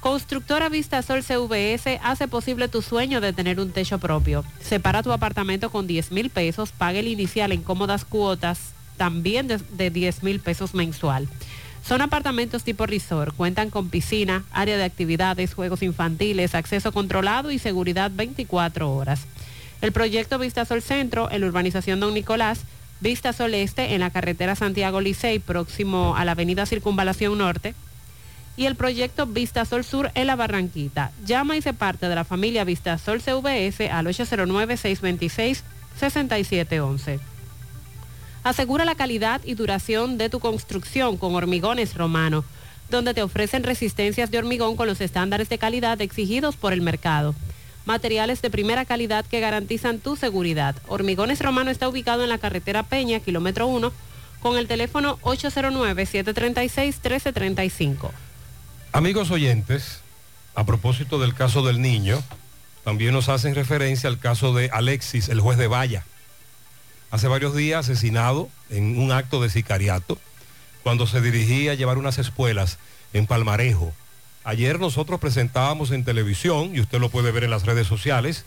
Constructora Vistasol CVS hace posible tu sueño de tener un techo propio. Separa tu apartamento con 10 mil pesos, paga el inicial en cómodas cuotas, también de, de 10 mil pesos mensual. Son apartamentos tipo resort, cuentan con piscina, área de actividades, juegos infantiles, acceso controlado y seguridad 24 horas. El proyecto Vistasol Centro, en la urbanización Don Nicolás, Vista Sol Este en la carretera Santiago Licey, próximo a la avenida Circunvalación Norte. Y el proyecto Vista Sol Sur en la Barranquita. Llama y se parte de la familia Vista Sol CVS al 809-626-6711. Asegura la calidad y duración de tu construcción con Hormigones Romano, donde te ofrecen resistencias de hormigón con los estándares de calidad exigidos por el mercado materiales de primera calidad que garantizan tu seguridad. Hormigones Romano está ubicado en la carretera Peña, kilómetro 1, con el teléfono 809-736-1335. Amigos oyentes, a propósito del caso del niño, también nos hacen referencia al caso de Alexis, el juez de Valla. Hace varios días asesinado en un acto de sicariato cuando se dirigía a llevar unas espuelas en Palmarejo. Ayer nosotros presentábamos en televisión, y usted lo puede ver en las redes sociales,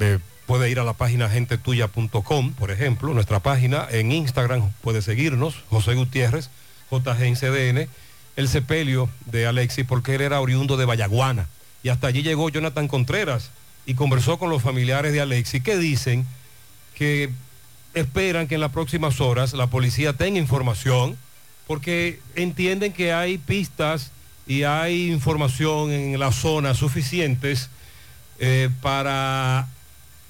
eh, puede ir a la página gentetuya.com, por ejemplo, nuestra página, en Instagram puede seguirnos, José Gutiérrez, JGNCDN, el sepelio de Alexis, porque él era oriundo de Vallaguana. Y hasta allí llegó Jonathan Contreras y conversó con los familiares de Alexis, que dicen que esperan que en las próximas horas la policía tenga información, porque entienden que hay pistas y hay información en la zona suficientes eh, para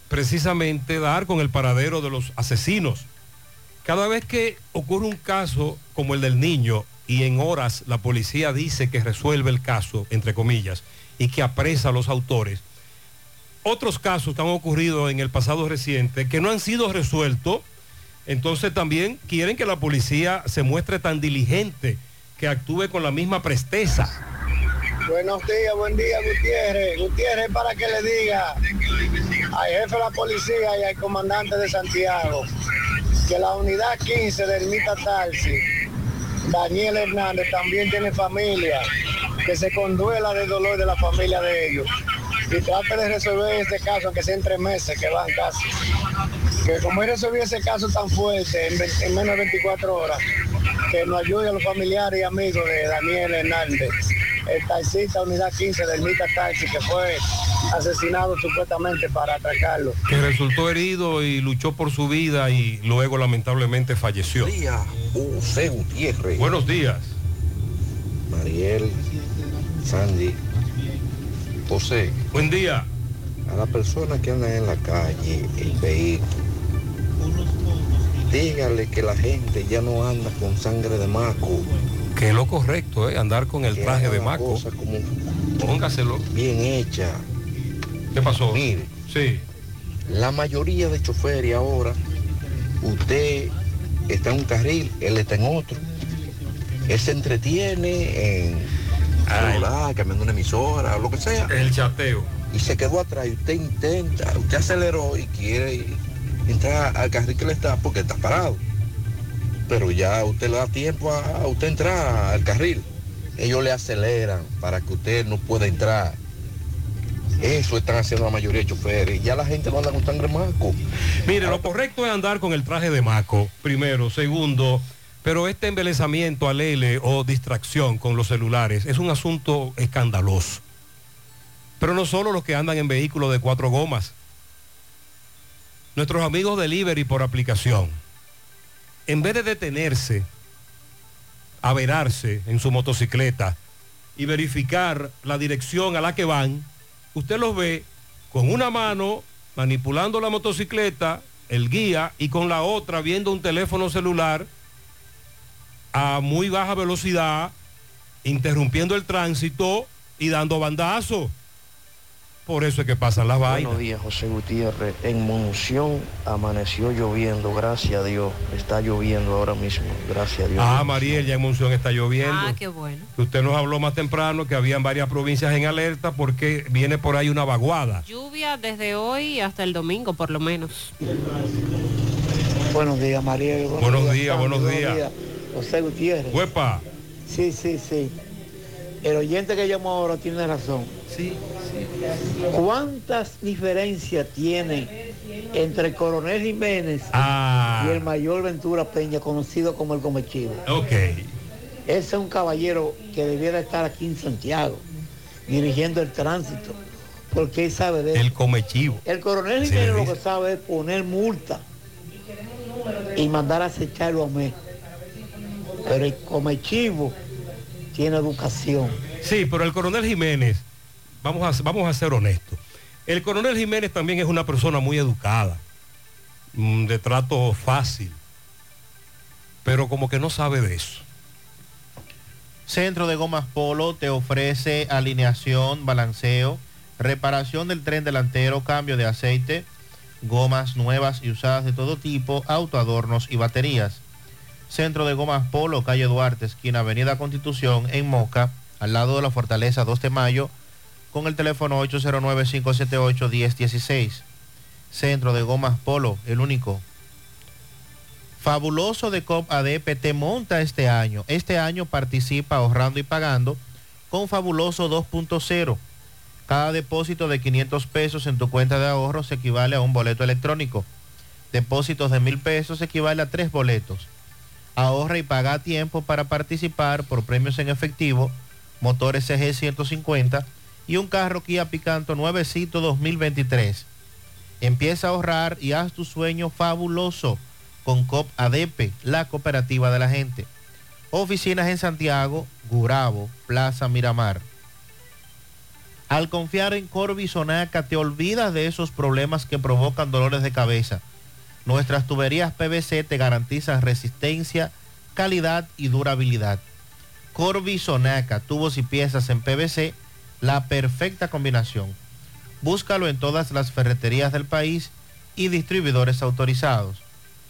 precisamente dar con el paradero de los asesinos. Cada vez que ocurre un caso como el del niño y en horas la policía dice que resuelve el caso, entre comillas, y que apresa a los autores, otros casos que han ocurrido en el pasado reciente que no han sido resueltos, entonces también quieren que la policía se muestre tan diligente que actúe con la misma presteza. Buenos días, buen día, Gutiérrez. Gutiérrez, para que le diga al jefe de la policía y al comandante de Santiago que la unidad 15 del Mita Tarsi, Daniel Hernández, también tiene familia, que se conduela del dolor de la familia de ellos y trate de resolver este caso, aunque sea en tres meses, que van casi. Que como él resolvió ese caso tan fuerte en, menos de 24 horas, que nos ayude a los familiares y amigos de Daniel Hernández, el taxista unidad 15 del Mita Taxi, que fue asesinado supuestamente para atracarlo. que resultó herido y luchó por su vida y luego lamentablemente falleció. José Gutiérrez. Buenos días. Mariel, Sandy, José. Buen día. A la persona que anda en la calle, el vehículo, dígale que la gente ya no anda con sangre de maco. Que es lo correcto, ¿eh? andar con el que traje de maco. como Póngaselo. Bien hecha. ¿Qué pasó? Mire. Sí. La mayoría de choferes ahora, usted está en un carril, él está en otro. Él se entretiene en celular, cambiando una emisora, lo que sea. El chateo. Y se quedó atrás y usted intenta, usted aceleró y quiere entrar al carril que le está porque está parado. Pero ya usted le da tiempo a, a usted entrar al carril. Ellos le aceleran para que usted no pueda entrar. Eso están haciendo la mayoría de choferes. Ya la gente no anda con sangre maco. Mire, lo correcto es andar con el traje de maco, primero. Segundo, pero este embelezamiento alele o distracción con los celulares es un asunto escandaloso. Pero no solo los que andan en vehículos de cuatro gomas. Nuestros amigos delivery por aplicación, en vez de detenerse, averarse en su motocicleta y verificar la dirección a la que van, usted los ve con una mano manipulando la motocicleta, el guía, y con la otra viendo un teléfono celular a muy baja velocidad, interrumpiendo el tránsito y dando bandazo. Por eso es que pasan las vainas. Buenos días, José Gutiérrez. En Monción amaneció lloviendo, gracias a Dios. Está lloviendo ahora mismo, gracias a Dios. Ah, Mariel, ya en Monción está lloviendo. Ah, qué bueno. Usted nos habló más temprano que habían varias provincias en alerta porque viene por ahí una vaguada. Lluvia desde hoy hasta el domingo, por lo menos. Buenos días, María. Buenos días, buenos días. José Gutiérrez. Huepa. Sí, sí, sí. El oyente que llamó ahora tiene razón. Sí, ¿Cuántas diferencias tiene entre el coronel Jiménez Ah. y el mayor Ventura Peña, conocido como el Comechivo? Ok. Ese es un caballero que debiera estar aquí en Santiago, dirigiendo el tránsito, porque él sabe de. El comechivo. El coronel Sí, Jiménez lo que sabe es poner multa y mandar a acecharlo a mí. Pero el comechivo tiene educación. Sí, pero el coronel Jiménez, vamos a, vamos a ser honestos, el coronel Jiménez también es una persona muy educada, mm, de trato fácil, pero como que no sabe de eso. Centro de Gomas Polo te ofrece alineación, balanceo, reparación del tren delantero, cambio de aceite, gomas nuevas y usadas de todo tipo, autoadornos y baterías. Centro de Gomas Polo, calle Duarte, esquina Avenida Constitución, en Moca, al lado de la Fortaleza 2 de Mayo, con el teléfono 809-578-1016. Centro de Gomas Polo, el único. Fabuloso de COP ADP te monta este año. Este año participa ahorrando y pagando con Fabuloso 2.0. Cada depósito de 500 pesos en tu cuenta de ahorro se equivale a un boleto electrónico. Depósitos de mil pesos equivale a tres boletos. Ahorra y paga a tiempo para participar por premios en efectivo, motores CG 150 y un carro Kia Picanto nuevecito 2023. Empieza a ahorrar y haz tu sueño fabuloso con COP ADP, la cooperativa de la gente. Oficinas en Santiago, Gurabo, Plaza Miramar. Al confiar en Corby Sonaca te olvidas de esos problemas que provocan dolores de cabeza. Nuestras tuberías PVC te garantizan resistencia, calidad y durabilidad. Corby Sonaca, tubos y piezas en PVC, la perfecta combinación. Búscalo en todas las ferreterías del país y distribuidores autorizados.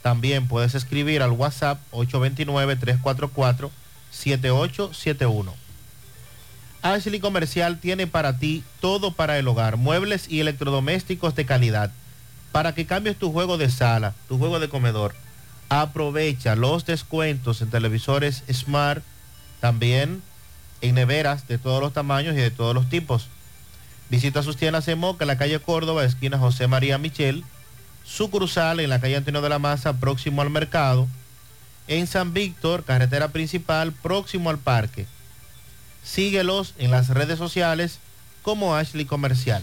También puedes escribir al WhatsApp 829-344-7871. Ashley Comercial tiene para ti todo para el hogar, muebles y electrodomésticos de calidad. Para que cambies tu juego de sala, tu juego de comedor, aprovecha los descuentos en televisores Smart, también en neveras de todos los tamaños y de todos los tipos. Visita sus tiendas en Moca, en la calle Córdoba, esquina José María Michel, sucursal en la calle Antonio de la Maza, próximo al mercado, en San Víctor, carretera principal, próximo al parque. Síguelos en las redes sociales como Ashley Comercial.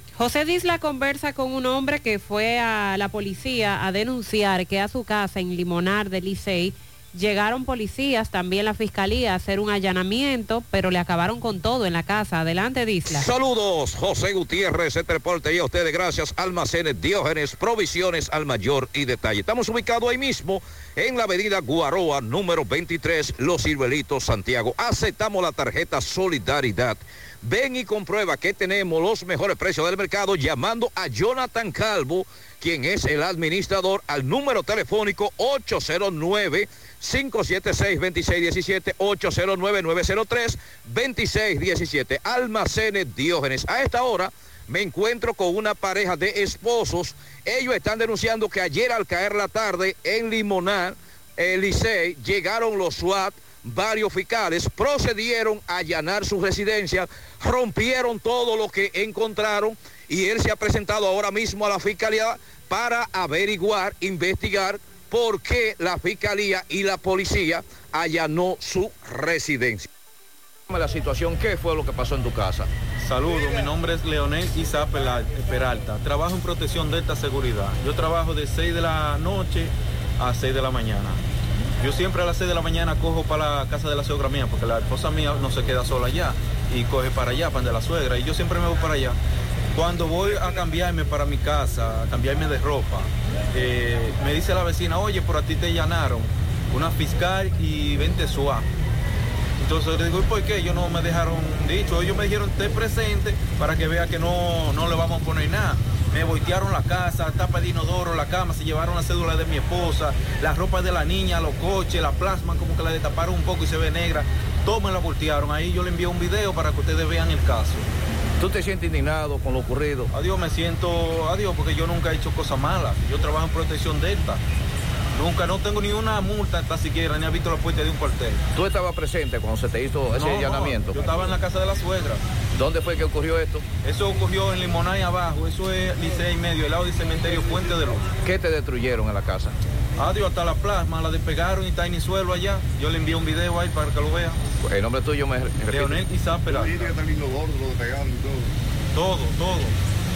José Disla conversa con un hombre que fue a la policía a denunciar que a su casa en Limonar de Licey llegaron policías, también la fiscalía, a hacer un allanamiento, pero le acabaron con todo en la casa. Adelante, Disla. Saludos, José Gutiérrez, este y a ustedes gracias, Almacenes Diógenes, provisiones al mayor y detalle. Estamos ubicados ahí mismo en la avenida Guaroa, número 23, Los Ciruelitos, Santiago. Aceptamos la tarjeta Solidaridad. Ven y comprueba que tenemos los mejores precios del mercado llamando a Jonathan Calvo, quien es el administrador, al número telefónico 809 576-2617, 809-903-2617. Almacenes Diógenes. A esta hora me encuentro con una pareja de esposos. Ellos están denunciando que ayer al caer la tarde en Limonar, el Licey, llegaron los SWAT, varios fiscales, procedieron a allanar su residencia, rompieron todo lo que encontraron y él se ha presentado ahora mismo a la fiscalía para averiguar, investigar por qué la fiscalía y la policía allanó su residencia. La situación, ¿qué fue lo que pasó en tu casa? Saludos, mi nombre es Leonel Isa Peralta. Trabajo en protección de esta seguridad. Yo trabajo de 6 de la noche a 6 de la mañana. Yo siempre a las 6 de la mañana cojo para la casa de la suegra mía, porque la esposa mía no se queda sola allá y coge para allá, para la suegra, y yo siempre me voy para allá. Cuando voy a cambiarme para mi casa, a cambiarme de ropa, eh, me dice la vecina, oye, por a ti te allanaron una fiscal y 20 SUA. Entonces le digo, ¿y por qué? Ellos no me dejaron dicho, ellos me dijeron, esté presente para que vea que no, no le vamos a poner nada. Me voltearon la casa, tapa de inodoro, la cama, se llevaron la cédula de mi esposa, la ropa de la niña, los coches, la plasma, como que la destaparon un poco y se ve negra. Todo me la voltearon. Ahí yo le envié un video para que ustedes vean el caso. ¿Tú te sientes indignado con lo ocurrido? Adiós, me siento, adiós, porque yo nunca he hecho cosas malas. Yo trabajo en protección delta. Nunca, no tengo ni una multa hasta siquiera, ni he visto la puerta de un cuartel. ¿Tú estabas presente cuando se te hizo ese No, allanamiento? yo estaba en la casa de la suegra. ¿Dónde fue que ocurrió esto? Eso ocurrió en Limonay abajo, eso es Licey y medio, el lado del cementerio Puente de Luz. ¿Qué te destruyeron en la casa? Adiós, hasta la plasma, la despegaron y está en el suelo allá. Yo le envié un video ahí para que lo vean. El nombre tuyo me repite. Leonel Isaac Peralta. Todo, todo.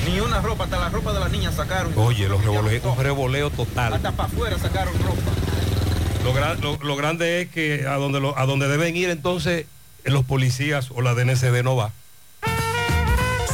Ni una ropa, hasta la ropa de las niñas sacaron. Oye, los revoleos, un revoleo total. Hasta para afuera sacaron ropa. Lo, lo- lo grande es que a donde, lo- a donde deben ir entonces los policías o la DNCD no va.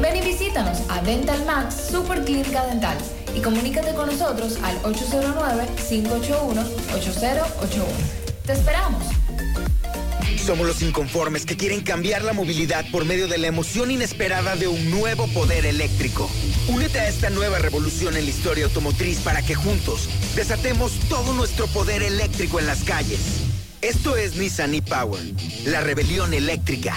Ven y visítanos a Dental Max Super Clínica Dental y comunícate con nosotros al 809-581-8081. ¡Te esperamos! Somos los inconformes que quieren cambiar la movilidad por medio de la emoción inesperada de un nuevo poder eléctrico. Únete a esta nueva revolución en la historia automotriz para que juntos desatemos todo nuestro poder eléctrico en las calles. Esto es Nissan e-Power, la rebelión eléctrica.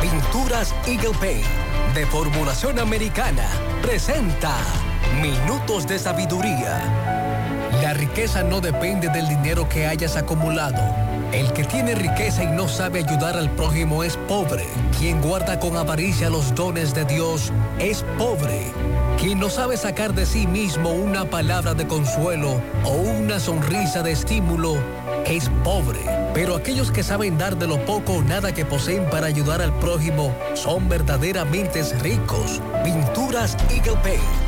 Pinturas Eagle de formulación americana presenta Minutos de Sabiduría. La riqueza no depende del dinero que hayas acumulado. El que tiene riqueza y no sabe ayudar al prójimo es pobre. Quien guarda con avaricia los dones de Dios es pobre. Quien no sabe sacar de sí mismo una palabra de consuelo o una sonrisa de estímulo es pobre. Pero aquellos que saben dar de lo poco o nada que poseen para ayudar al prójimo son verdaderamente ricos. Pinturas Eagle Paint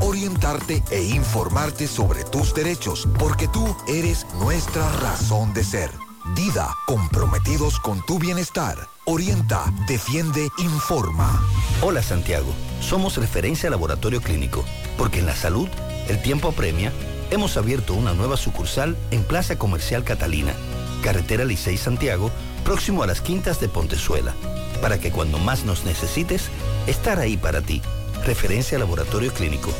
orientarte e informarte sobre tus derechos, porque tú eres nuestra razón de ser. Dida, comprometidos con tu bienestar. Orienta, defiende, informa. Hola Santiago, somos referencia laboratorio clínico, porque en la salud el tiempo apremia. Hemos abierto una nueva sucursal en Plaza Comercial Catalina, carretera Licey Santiago, próximo a las Quintas de Pontezuela, para que cuando más nos necesites, estar ahí para ti. Referencia laboratorio clínico.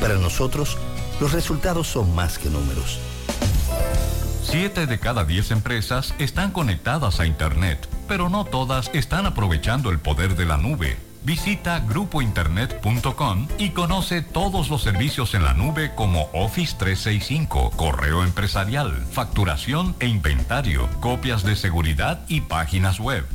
Para nosotros, los resultados son más que números. Siete de cada diez empresas están conectadas a Internet, pero no todas están aprovechando el poder de la nube. Visita grupointernet.com y conoce todos los servicios en la nube como Office 365, correo empresarial, facturación e inventario, copias de seguridad y páginas web.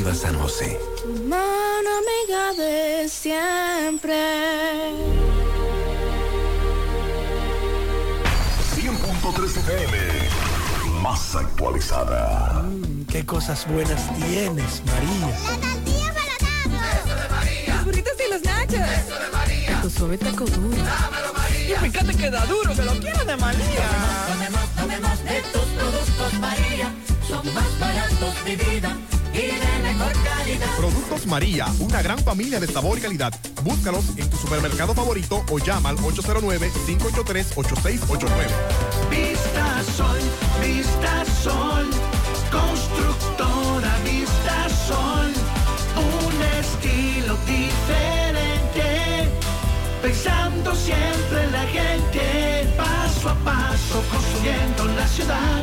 Cooperativa San José. Mano amiga de siempre. 100.3 FM. Más actualizada. Qué cosas buenas tienes, María. Los burritos y los nachos. Eso de María. Tu suave taco duro. Dámelo, María. Y fíjate que da duro, que lo quiero de María. Tomemos, tomemos de tus productos, María. Son más baratos de vida. Y de mejor calidad. Productos María, una gran familia de sabor y calidad. Búscalos en tu supermercado favorito o llama al 809-583-8689. Vista Sol, Vista Sol, constructora Vista Sol, un estilo diferente, pensando siempre en la gente, paso a paso construyendo la ciudad,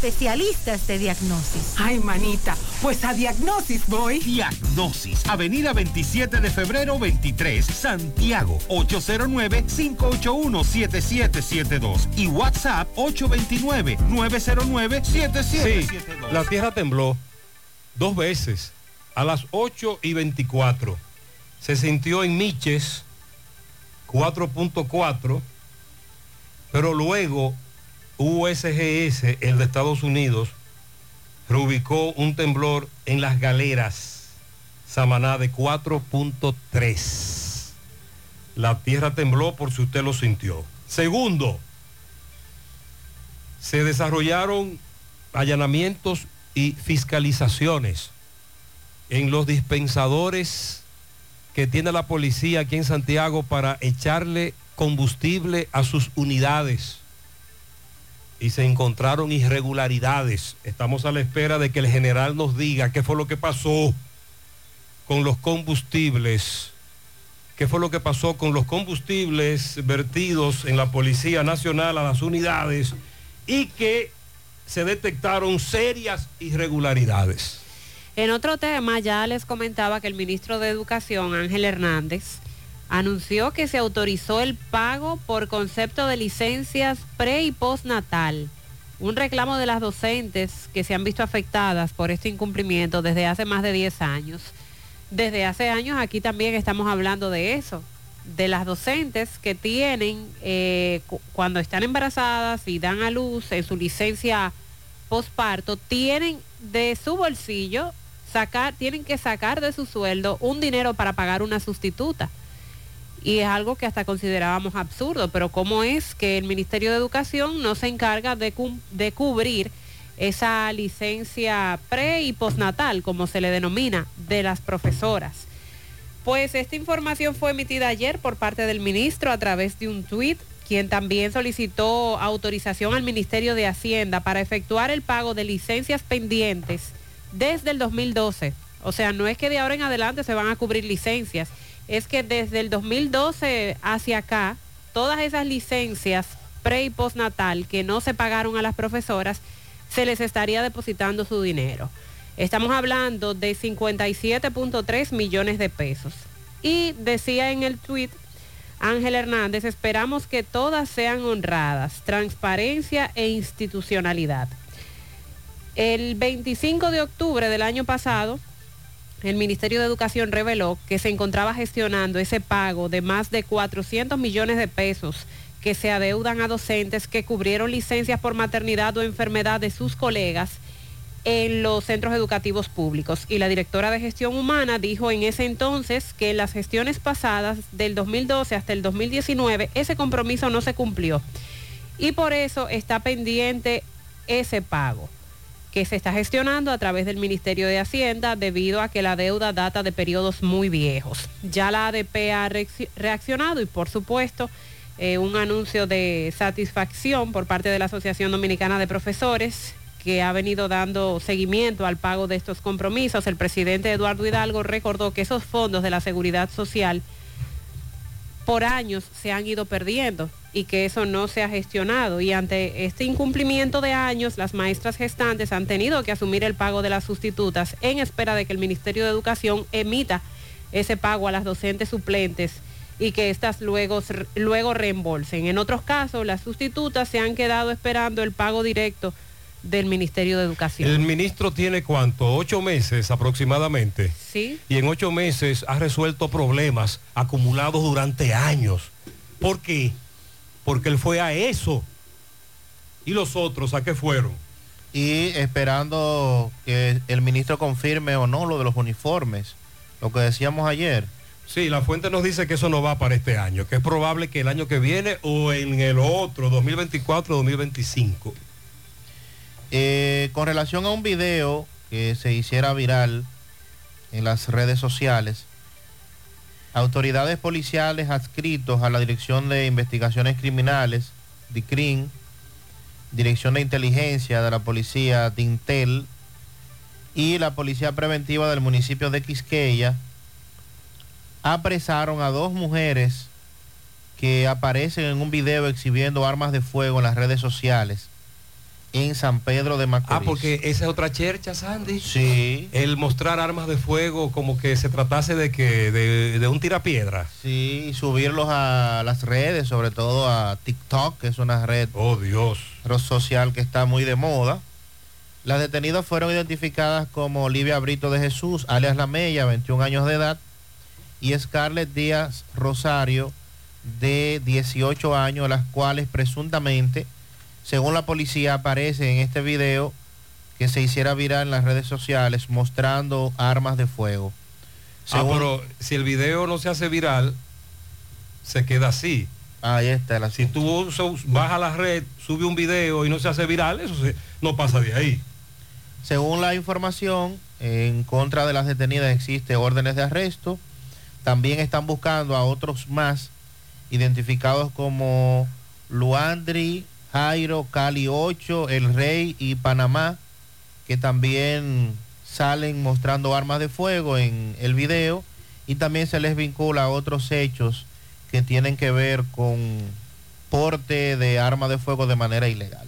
especialistas de diagnosis. Ay, manita, pues a diagnosis voy. Diagnosis, Avenida 27 de febrero 23, Santiago, 809-581-7772 y WhatsApp 829-909-7772. Sí, la tierra tembló dos veces a las 8 y 24. Se sintió en Miches 4.4, pero luego USGS, el de Estados Unidos, reubicó un temblor en las galeras, Samaná de 4.3. La tierra tembló por si usted lo sintió. Segundo, se desarrollaron allanamientos y fiscalizaciones en los dispensadores que tiene la policía aquí en Santiago para echarle combustible a sus unidades. Y se encontraron irregularidades. Estamos a la espera de que el general nos diga qué fue lo que pasó con los combustibles. ¿Qué fue lo que pasó con los combustibles vertidos en la Policía Nacional a las unidades y que se detectaron serias irregularidades? En otro tema, ya les comentaba que el ministro de Educación, Ángel Hernández, anunció que se autorizó el pago por concepto de licencias pre y postnatal, un reclamo de las docentes que se han visto afectadas por este incumplimiento desde hace más de 10 años. Desde hace años aquí también estamos hablando de eso, de las docentes que tienen, eh, cu- cuando están embarazadas y dan a luz en su licencia posparto, tienen de su bolsillo sacar, tienen que sacar de su sueldo un dinero para pagar una sustituta. Y es algo que hasta considerábamos absurdo, pero ¿cómo es que el Ministerio de Educación no se encarga de, cubrir esa licencia pre y postnatal, como se le denomina, de las profesoras? Pues esta información fue emitida ayer por parte del ministro a través de un tuit, quien también solicitó autorización al Ministerio de Hacienda para efectuar el pago de licencias pendientes desde el 2012. O sea, no es que de ahora en adelante se van a cubrir licencias, es que desde el 2012 hacia acá, todas esas licencias pre y postnatal que no se pagaron a las profesoras, se les estaría depositando su dinero. Estamos hablando de 57.3 millones de pesos. Y decía en el tuit Ángel Hernández, esperamos que todas sean honradas, transparencia e institucionalidad. El 25 de octubre del año pasado, el Ministerio de Educación reveló que se encontraba gestionando ese pago de más de 400 millones de pesos que se adeudan a docentes que cubrieron licencias por maternidad o enfermedad de sus colegas en los centros educativos públicos. Y la directora de gestión humana dijo en ese entonces que en las gestiones pasadas del 2012 hasta el 2019 ese compromiso no se cumplió. Y por eso está pendiente ese pago que se está gestionando a través del Ministerio de Hacienda debido a que la deuda data de periodos muy viejos. Ya la ADP ha reacci- reaccionado y por supuesto eh, un anuncio de satisfacción por parte de la Asociación Dominicana de Profesores que ha venido dando seguimiento al pago de estos compromisos. El presidente Eduardo Hidalgo recordó que esos fondos de la seguridad social por años se han ido perdiendo y que eso no se ha gestionado. Y ante este incumplimiento de años, las maestras gestantes han tenido que asumir el pago de las sustitutas en espera de que el Ministerio de Educación emita ese pago a las docentes suplentes y que éstas luego, luego reembolsen. En otros casos, las sustitutas se han quedado esperando el pago directo del Ministerio de Educación. El ministro tiene cuánto, ocho meses aproximadamente. Sí. Y en ocho meses ha resuelto problemas acumulados durante años. ¿Por qué? Porque él fue a eso. ¿Y los otros a qué fueron? Y esperando que el ministro confirme o no lo de los uniformes, lo que decíamos ayer. Sí, la fuente nos dice que eso no va para este año, que es probable que el año que viene o en el otro, 2024-2025. Eh, con relación a un video que se hiciera viral en las redes sociales, autoridades policiales adscritos a la Dirección de Investigaciones Criminales, DICRIN, Dirección de Inteligencia de la Policía DINTEL y la Policía Preventiva del municipio de Quisqueya apresaron a dos mujeres que aparecen en un video exhibiendo armas de fuego en las redes sociales en San Pedro de Macorís. Ah, porque esa es otra chercha, Sandy. Sí. El mostrar armas de fuego como que se tratase de que de, de un tirapiedra. Sí, subirlos a las redes, sobre todo a TikTok, que es una red Oh, Dios. red social que está muy de moda. Las detenidas fueron identificadas como Olivia Brito de Jesús, alias La Mella, 21 años de edad, y Scarlett Díaz Rosario, de 18 años, las cuales presuntamente, según la policía, aparece en este video que se hiciera viral en las redes sociales mostrando armas de fuego. Ah, pero si el video no se hace viral, se queda así. Ahí está. La... Si tú vas a la red, sube un video y no se hace viral, eso se- no pasa de ahí. Según la información, en contra de las detenidas existe órdenes de arresto. También están buscando a otros más, identificados como Luandri, Jairo, Cali 8, El Rey y Panamá, que también salen mostrando armas de fuego en el video y también se les vincula a otros hechos que tienen que ver con porte de armas de fuego de manera ilegal.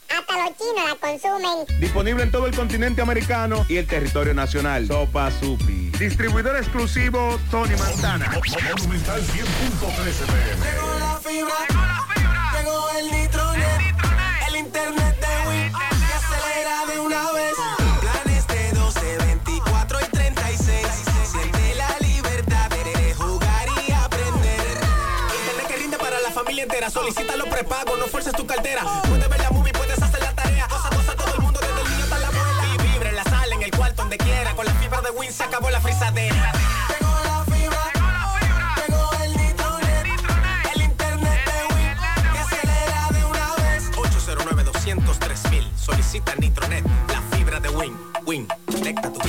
Hasta los chinos la consumen. Disponible en todo el continente americano y el territorio nacional. Sopa Supi. Distribuidor exclusivo Tony Montana. Monumental 100.13 Llegó la fibra. Llegó el nitronet. El internet de Win. Que acelera de una vez. Planes de 12, 24 y 36. Siente la libertad de jugar y aprender. Internet que rinde para la familia entera. Solicita los prepagos, no fuerces tu cartera. Puedes ver la se acabó la frisadera. Llegó la fibra. Llegó el nitronet. El internet de Win. Que acelera de una vez. 809 203 mil. Solicita Nitronet. La fibra de Win. Win. Conecta tu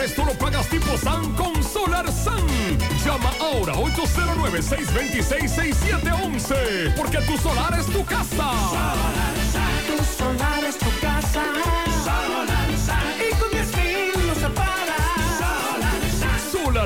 resto lo pagas tipo SAN con Solar SAN. Llama ahora 809-626-6711 porque tu solar es tu casa. Tu solar es tu casa.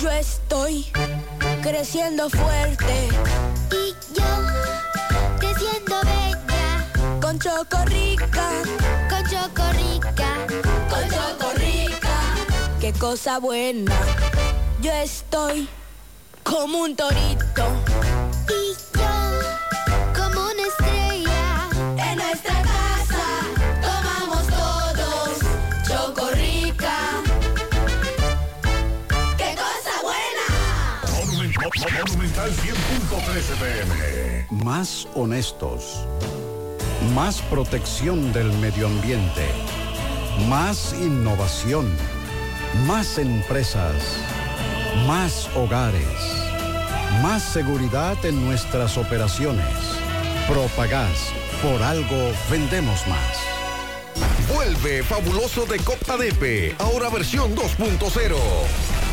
Yo estoy creciendo fuerte. Y yo, creciendo bella. Con Chocorrica. Con Chocorrica. Con Chocorrica. Qué cosa buena. Yo estoy como un torito. Y yo, Monumental 100.13 pm. Más honestos. Más protección del medio ambiente. Más innovación. Más empresas. Más hogares. Más seguridad en nuestras operaciones. Propagás. Por algo vendemos más. Vuelve fabuloso de Copa Depe, ahora versión 2.0.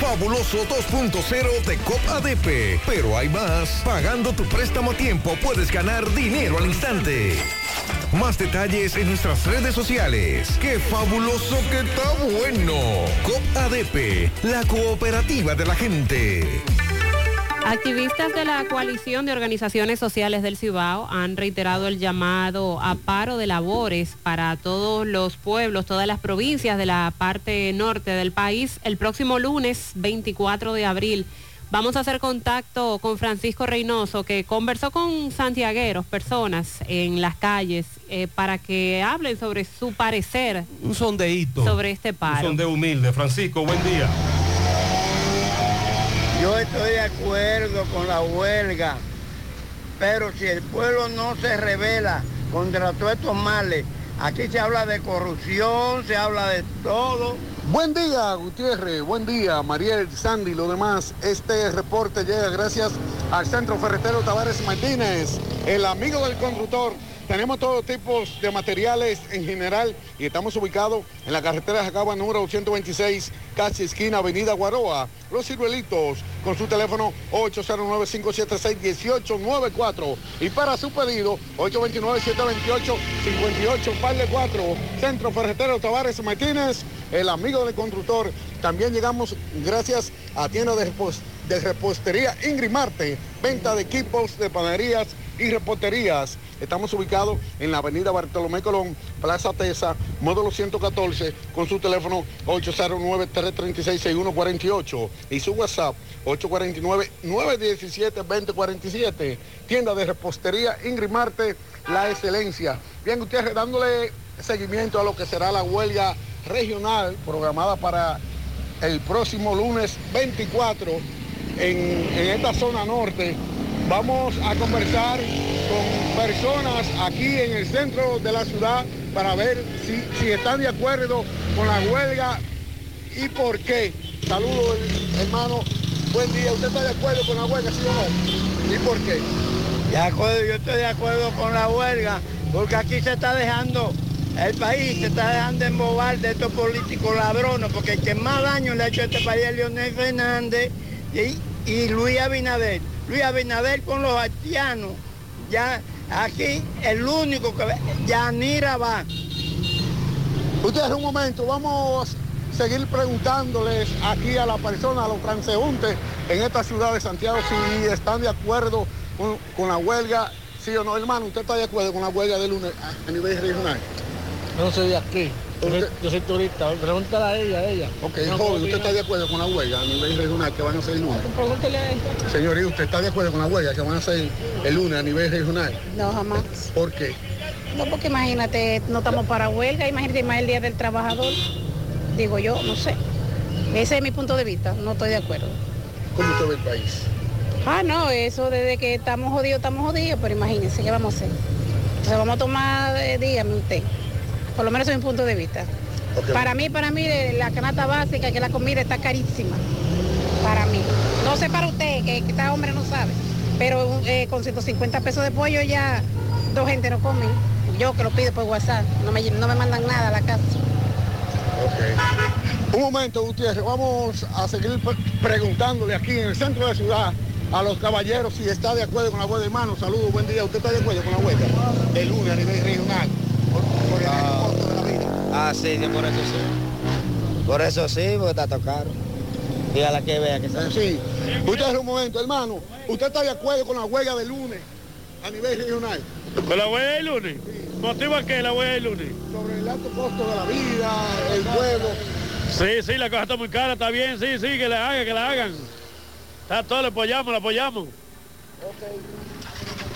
Fabuloso 2.0 de COP ADP. Pero hay más. Pagando tu préstamo a tiempo puedes ganar dinero al instante. Más detalles en nuestras redes sociales. ¡Qué fabuloso que está bueno! COP ADP, la cooperativa de la gente. Activistas de la coalición de organizaciones sociales del Cibao han reiterado el llamado a paro de labores para todos los pueblos, todas las provincias de la parte norte del país el próximo lunes 24 de abril. Vamos a hacer contacto con Francisco Reynoso, que conversó con santiagueros, personas en las calles, eh, para que hablen sobre su parecer Un sondeíto. sobre este Un paro. sondeo humilde. Francisco, buen día. Yo estoy de acuerdo con la huelga, pero si el pueblo no se revela contra todos estos males, aquí se habla de corrupción, se habla de todo. Buen día, Gutiérrez. Buen día, Mariel, Sandy, lo demás. Este reporte llega gracias al Centro Ferretero Tavares Martínez, el amigo del constructor. Tenemos todo tipo de materiales en general y estamos ubicados en la carretera Jacaba número 126, casi esquina Avenida Guaroa. Los ciruelitos con su teléfono 809-576-1894 y para su pedido 829-728-58 par de 4. Centro Ferretero Tavares Martínez, el amigo del constructor. También llegamos gracias a tienda de, repos- de repostería Ingrid Marte, venta de equipos de panaderías y reposterías. Estamos ubicados en la avenida Bartolomé Colón, Plaza Tesa, módulo 114, con su teléfono 809-336-6148 y su WhatsApp 849-917-2047. Tienda de repostería Ingrid Marte, la excelencia. Bien, ustedes dándole seguimiento a lo que será la huelga regional programada para el próximo lunes 24 en, esta zona norte. Vamos a conversar con personas aquí en el centro de la ciudad para ver si, si están de acuerdo con la huelga y por qué. Saludos, hermano. Buen día. ¿Usted está de acuerdo con la huelga, sí o no? ¿Y por qué? De acuerdo, yo estoy de acuerdo con la huelga, porque aquí se está dejando, el país se está dejando embobar de estos políticos ladrones, porque el que más daño le ha hecho a este país es Leonel Fernández y, y Luis Abinader. Luis Abinader con los haitianos. Ya aquí el único que Yanira va. Ustedes un momento, vamos a seguir preguntándoles aquí a la persona, a los transeúntes en esta ciudad de Santiago, si están de acuerdo con, con la huelga, sí o no. Hermano, ¿usted está de acuerdo con la huelga de lunes a, a nivel regional? No soy de aquí. Yo soy, yo soy turista. Pregúntale a ella, a ella. Ok, No, joven, ¿usted está de acuerdo con la huelga a nivel regional que van a hacer el lunes? Pregúntale a ella. Señorita, ¿usted está de acuerdo con la huelga que van a hacer el lunes a nivel regional? No, jamás. ¿Por qué? No, porque imagínate, no estamos para huelga, imagínate más el Día del Trabajador. Digo yo, no sé. Ese es mi punto de vista, no estoy de acuerdo. ¿Cómo usted ve el país? Ah, no, eso desde que estamos jodidos, estamos jodidos, pero imagínense, ¿qué vamos a hacer? Entonces vamos a tomar, eh, dígame usted, por lo menos es mi punto de vista. Para mí, para mí, eh, la canasta básica, que la comida está carísima. Para mí. No sé para usted, que, que esta hombre no sabe. Pero eh, con 150 pesos de pollo ya dos gente no comen. Yo que lo pido por WhatsApp, no me, no me mandan nada a la casa. Un momento, Gutiérrez, vamos a seguir pre- preguntándole aquí en el centro de la ciudad a los caballeros si está de acuerdo con la huelga. Hermano, saludos, buen día. ¿Usted está de acuerdo con la huelga? El lunes a nivel regional. Por- el costo de la vida. Ah, sí, sí, por eso sí. Por eso sí, porque está tocado. Dígala que vea que está. Sí. Usted un momento, hermano. ¿Usted está de acuerdo con la huelga del lunes a nivel regional? ¿Con la huelga del lunes? ¿Motivo a qué la huelga del lunes? Sobre el alto costo de la vida, el pueblo. Sí, sí, la cosa está muy cara, está bien, sí, sí, que la hagan, que la hagan. Está todo, le apoyamos, le apoyamos.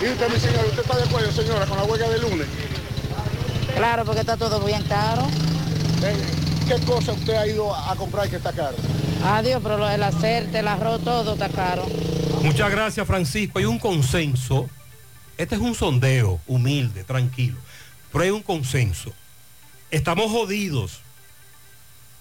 Y usted, mi señora, ¿usted está de acuerdo, señora, con la huelga del lunes? Claro, porque está todo bien caro. ¿Qué cosa usted ha ido a comprar que está caro? Adiós, pero lo del hacerte, el arroz, todo está caro. Muchas gracias, Francisco. Hay un consenso. Este es un sondeo humilde, tranquilo. Pero hay un consenso. Estamos jodidos,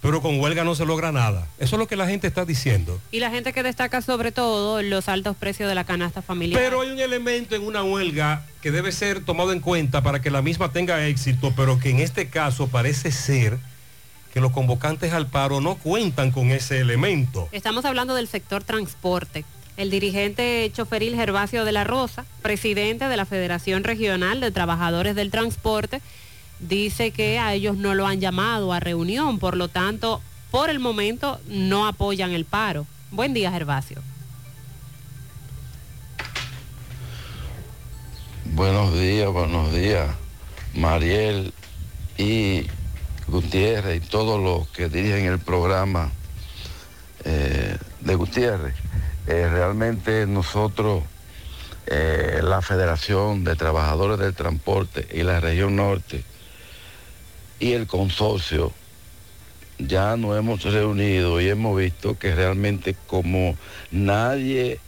pero con huelga no se logra nada. Eso es lo que la gente está diciendo. Y la gente que destaca sobre todo los altos precios de la canasta familiar. Pero hay un elemento en una huelga que debe ser tomado en cuenta para que la misma tenga éxito, pero que en este caso parece ser que los convocantes al paro no cuentan con ese elemento. Estamos hablando del sector transporte. El dirigente choferil Gervasio de la Rosa, presidente de la Federación Regional de Trabajadores del Transporte, dice que a ellos no lo han llamado a reunión, por lo tanto, por el momento no apoyan el paro. Buen día, Gervasio. Buenos días, buenos días, Mariel y Gutiérrez y todos los que dirigen el programa eh, de Gutiérrez. Eh, realmente nosotros, eh, la Federación de Trabajadores del Transporte y la región norte y el consorcio, ya nos hemos reunido y hemos visto que realmente como nadie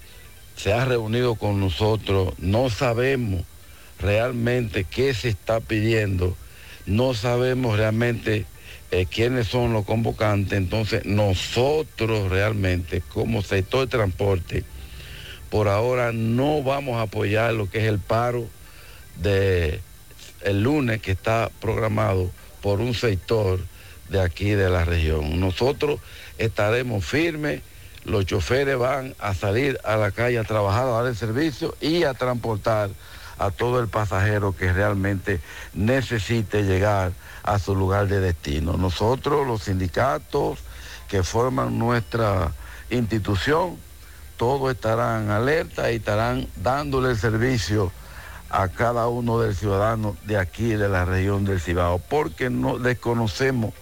se ha reunido con nosotros, no sabemos realmente qué se está pidiendo, no sabemos realmente eh, quiénes son los convocantes, entonces nosotros realmente como sector de transporte, por ahora no vamos a apoyar lo que es el paro de el lunes que está programado por un sector de aquí de la región. Nosotros estaremos firmes, los choferes van a salir a la calle a trabajar, a dar el servicio y a transportar a todo el pasajero que realmente necesite llegar a su lugar de destino. Nosotros, los sindicatos que forman nuestra institución, todos estarán alerta y estarán dándole el servicio a cada uno del ciudadano de aquí, de la región del Cibao, porque no desconocemos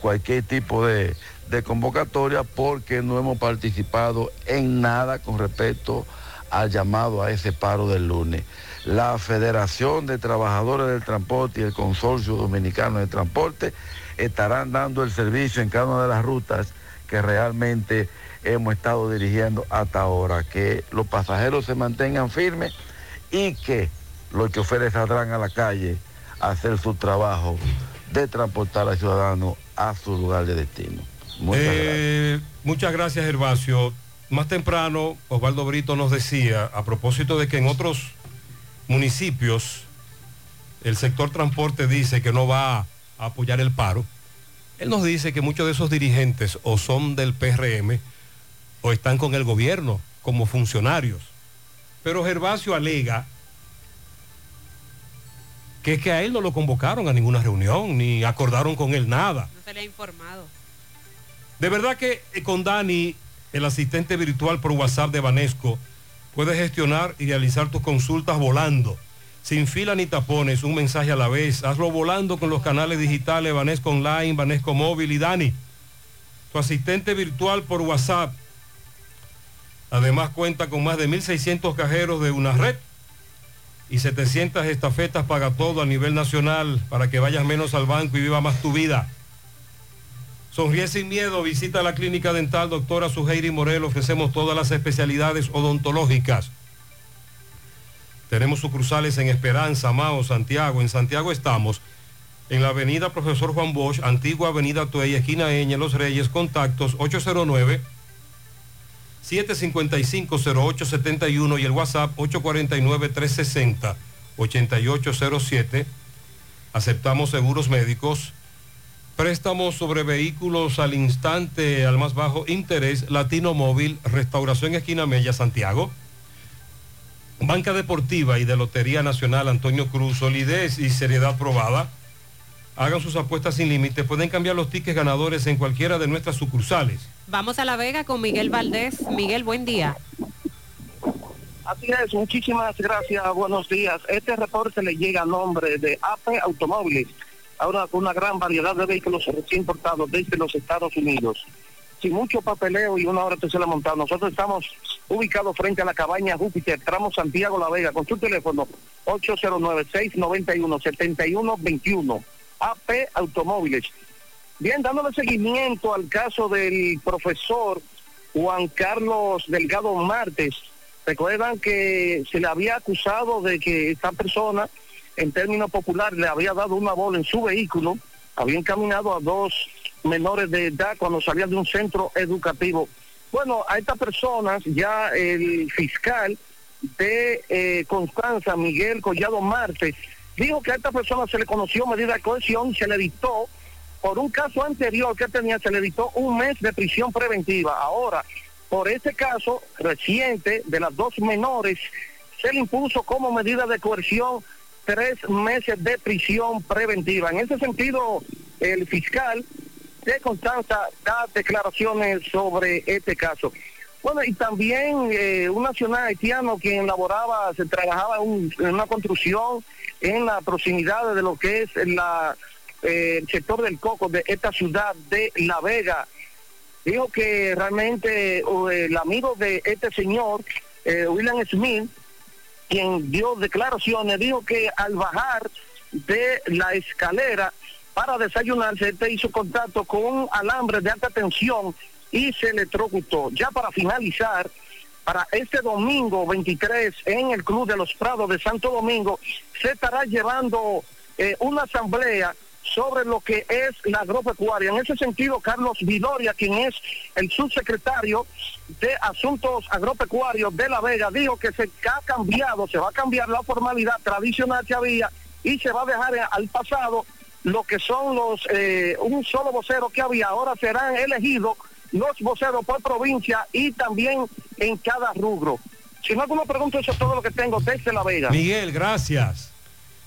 cualquier tipo de, de convocatoria, porque no hemos participado en nada con respecto al llamado a ese paro del lunes. La Federación de Trabajadores del Transporte y el Consorcio Dominicano de Transporte estarán dando el servicio en cada una de las rutas que realmente hemos estado dirigiendo hasta ahora, que los pasajeros se mantengan firmes y que los choferes saldrán a la calle a hacer su trabajo de transportar al ciudadano a su lugar de destino. Muchas Eh, Muchas gracias, Gervasio. Más temprano, Osvaldo Brito nos decía, a propósito de que en otros municipios el sector transporte dice que no va a apoyar el paro, él nos dice que muchos de esos dirigentes o son del PRM o están con el gobierno como funcionarios. Pero Gervasio alega que es que a él no lo convocaron a ninguna reunión, ni acordaron con él nada. No se le ha informado. De verdad que eh, con Dani, el asistente virtual por WhatsApp de Banesco, puedes gestionar y realizar tus consultas volando, sin fila ni tapones, un mensaje a la vez. Hazlo volando con los canales digitales Banesco Online, Banesco Móvil y Dani. Tu asistente virtual por WhatsApp. Además cuenta con más de 1.600 cajeros de una red y 700 estafetas paga todo a nivel nacional para que vayas menos al banco y viva más tu vida. Sonríe sin miedo, visita la clínica dental doctora Suheiri Morel, ofrecemos todas las especialidades odontológicas. Tenemos sucursales en Esperanza, Mao, Santiago. En Santiago estamos en la avenida Profesor Juan Bosch, antigua avenida Tuey, esquina Eña, Los Reyes, contactos 809 755-0871 y el WhatsApp 849-360-8807. Aceptamos seguros médicos, préstamos sobre vehículos al instante, al más bajo interés, Latino Móvil, Restauración Esquina Mella, Santiago. Banca Deportiva y de Lotería Nacional Antonio Cruz, solidez y seriedad probada. Hagan sus apuestas sin límites. Pueden cambiar los tickets ganadores en cualquiera de nuestras sucursales. Vamos a La Vega con Miguel Valdés. Miguel, buen día. Así es, muchísimas gracias, buenos días. Este reporte le llega a nombre de AP Automóviles, ahora con una gran variedad de vehículos recién importados desde los Estados Unidos. Sin mucho papeleo y una hora tercera montada, nosotros estamos ubicados frente a la cabaña Júpiter, tramo Santiago La Vega, con su teléfono 809-691-7121. AP Automóviles. Bien, dándole seguimiento al caso del profesor Juan Carlos Delgado Martes, recuerdan que se le había acusado de que esta persona, en términos populares, le había dado una bola en su vehículo, había encaminado a dos menores de edad cuando salían de un centro educativo. Bueno, a estas personas ya el fiscal de eh, Constanza, Miguel Collado Martes, dijo que a esta persona se le conoció medida de cohesión y se le dictó, por un caso anterior que tenía, se le dictó un mes de prisión preventiva. Ahora, por este caso reciente de las dos menores, se le impuso como medida de coerción tres meses de prisión preventiva. En ese sentido, el fiscal de Constanza da declaraciones sobre este caso. Bueno, y también eh, un nacional haitiano quien laboraba, se trabajaba en una construcción en la proximidad de lo que es la, el sector del coco de esta ciudad de La Vega. Dijo que realmente el amigo de este señor, eh, William Smith, quien dio declaraciones, dijo que al bajar de la escalera para desayunarse, este hizo contacto con un alambre de alta tensión y se electrocutó. Ya para finalizar, para este domingo 23 en el Club de los Prados de Santo Domingo, se estará llevando eh, una asamblea sobre lo que es la agropecuaria. En ese sentido, Carlos Vidoria, quien es el subsecretario de Asuntos Agropecuarios de La Vega, dijo que se ha cambiado, se va a cambiar la formalidad tradicional que había y se va a dejar al pasado lo que son los, eh, un solo vocero que había. Ahora serán elegidos los voceros por provincia y también en cada rubro. Si no alguna pregunta, eso es todo lo que tengo desde La Vega. Miguel, gracias.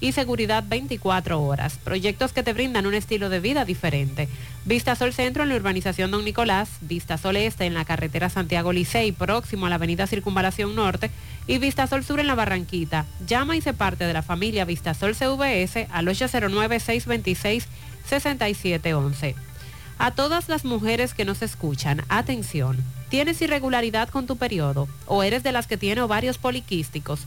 y seguridad 24 horas. Proyectos que te brindan un estilo de vida diferente. Vista Sol Centro en la urbanización Don Nicolás, Vista Sol Este en la carretera Santiago Licey, próximo a la avenida Circunvalación Norte, y Vista Sol Sur en la Barranquita. Llama y se parte de la familia Vista Sol CVS al 809-626-6711. A todas las mujeres que nos escuchan, atención. ¿Tienes irregularidad con tu periodo? ¿O eres de las que tiene ovarios poliquísticos?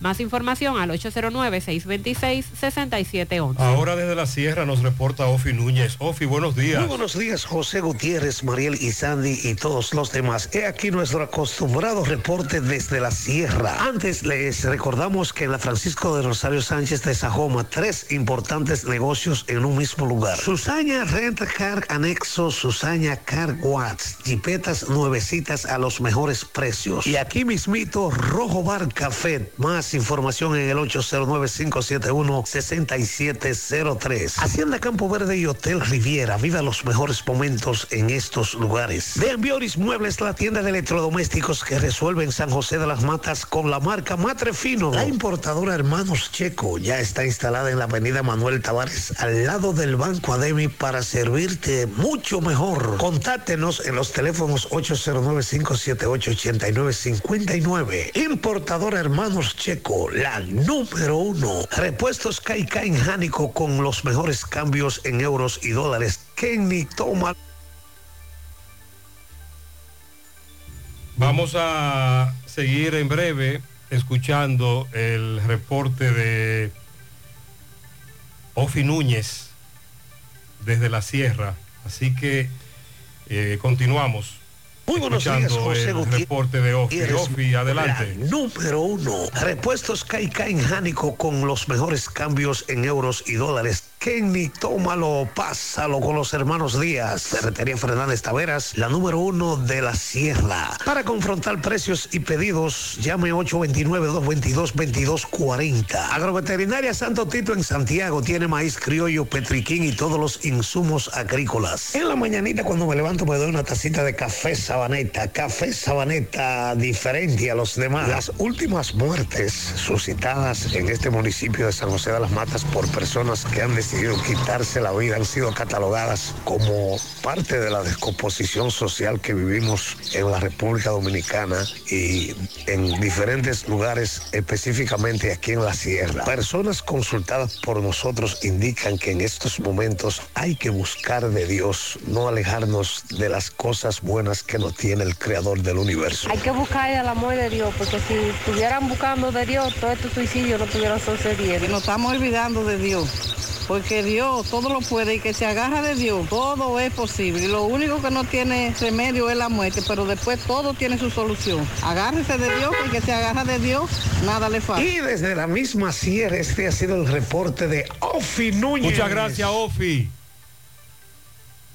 Más información al 809-626-6711. Ahora desde la sierra nos reporta Ofi Núñez. Ofi, buenos días. Muy buenos días, José Gutiérrez, Mariel y Sandy y todos los demás. He aquí nuestro acostumbrado reporte desde la sierra. Antes les recordamos que en la Francisco de Rosario Sánchez de Sajoma, tres importantes negocios en un mismo lugar. Susaña Rent Car Anexo, Susaña Car Watts, jipetas nuevecitas a los mejores precios. Y aquí mismito, Rojo Bar Café, más Información en el 809-571-6703. Hacienda Campo Verde y Hotel Riviera. Viva los mejores momentos en estos lugares. De Ambioris Muebles, la tienda de electrodomésticos que resuelve en San José de las Matas con la marca Matre Fino. La importadora Hermanos Checo ya está instalada en la avenida Manuel Tavares, al lado del Banco Ademi, para servirte mucho mejor. Contáctenos en los teléfonos 809-578-8959. Importadora Hermanos Checo, la número uno. Repuestos Caica en Jánico con los mejores cambios en euros y dólares. Kenny toma. Vamos a seguir en breve escuchando el reporte de Ofi Núñez desde la sierra. Así que eh, continuamos. Muy buenos días, José el Gutiérrez. reporte de Ofi. Ofi, adelante. la número uno. Repuestos Caica en Jánico con los mejores cambios en euros y dólares. Kenny, tómalo, pásalo con los hermanos Díaz. Ferretería Fernández Taveras, la número uno de la sierra. Para confrontar precios y pedidos, llame 829-222-2240. Agroveterinaria Santo Tito en Santiago tiene maíz criollo, petriquín y todos los insumos agrícolas. En la mañanita cuando me levanto me doy una tacita de café sabaneta. Café sabaneta diferente a los demás. Las últimas muertes suscitadas en este municipio de San José de las Matas por personas que han decidido quitarse la vida han sido catalogadas como parte de la descomposición social que vivimos en la República Dominicana y en diferentes lugares, específicamente aquí en la sierra. Personas consultadas por nosotros indican que en estos momentos hay que buscar de Dios, no alejarnos de las cosas buenas que nos tiene el Creador del universo. Hay que buscar el amor de Dios, porque si estuvieran buscando de Dios, todos estos suicidios no estuvieran sucediendo. Nos estamos olvidando de Dios, porque Dios todo lo puede y que se agarra de Dios, todo es posible. Y lo único que no tiene remedio es la muerte, pero después todo tiene su solución. Agárrese de Dios, porque se agarra de Dios, nada le falta. Y desde la misma sierra, este ha sido el reporte de Ofi Núñez. Muchas gracias, Ofi.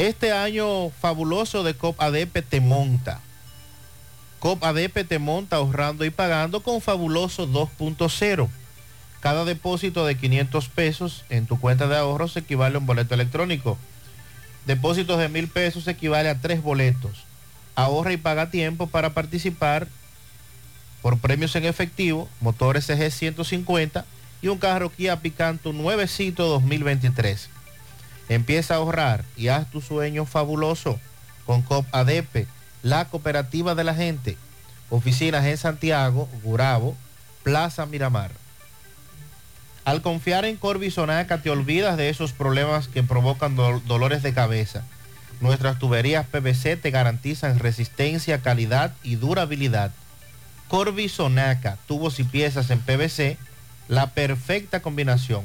Este año fabuloso de COP ADP te monta. COP ADP te monta ahorrando y pagando con fabuloso 2.0. Cada depósito de 500 pesos en tu cuenta de ahorros equivale a un boleto electrónico. Depósitos de mil pesos equivale a tres boletos. Ahorra y paga tiempo para participar por premios en efectivo, motores CG 150 y un carro Kia Picanto nuevecito 2023. Empieza a ahorrar y haz tu sueño fabuloso con COP ADP, la cooperativa de la gente. Oficinas en Santiago, Gurabo, Plaza Miramar. Al confiar en Corbisonaca te olvidas de esos problemas que provocan do- dolores de cabeza. Nuestras tuberías PVC te garantizan resistencia, calidad y durabilidad. Corbisonaca, tubos y piezas en PVC, la perfecta combinación.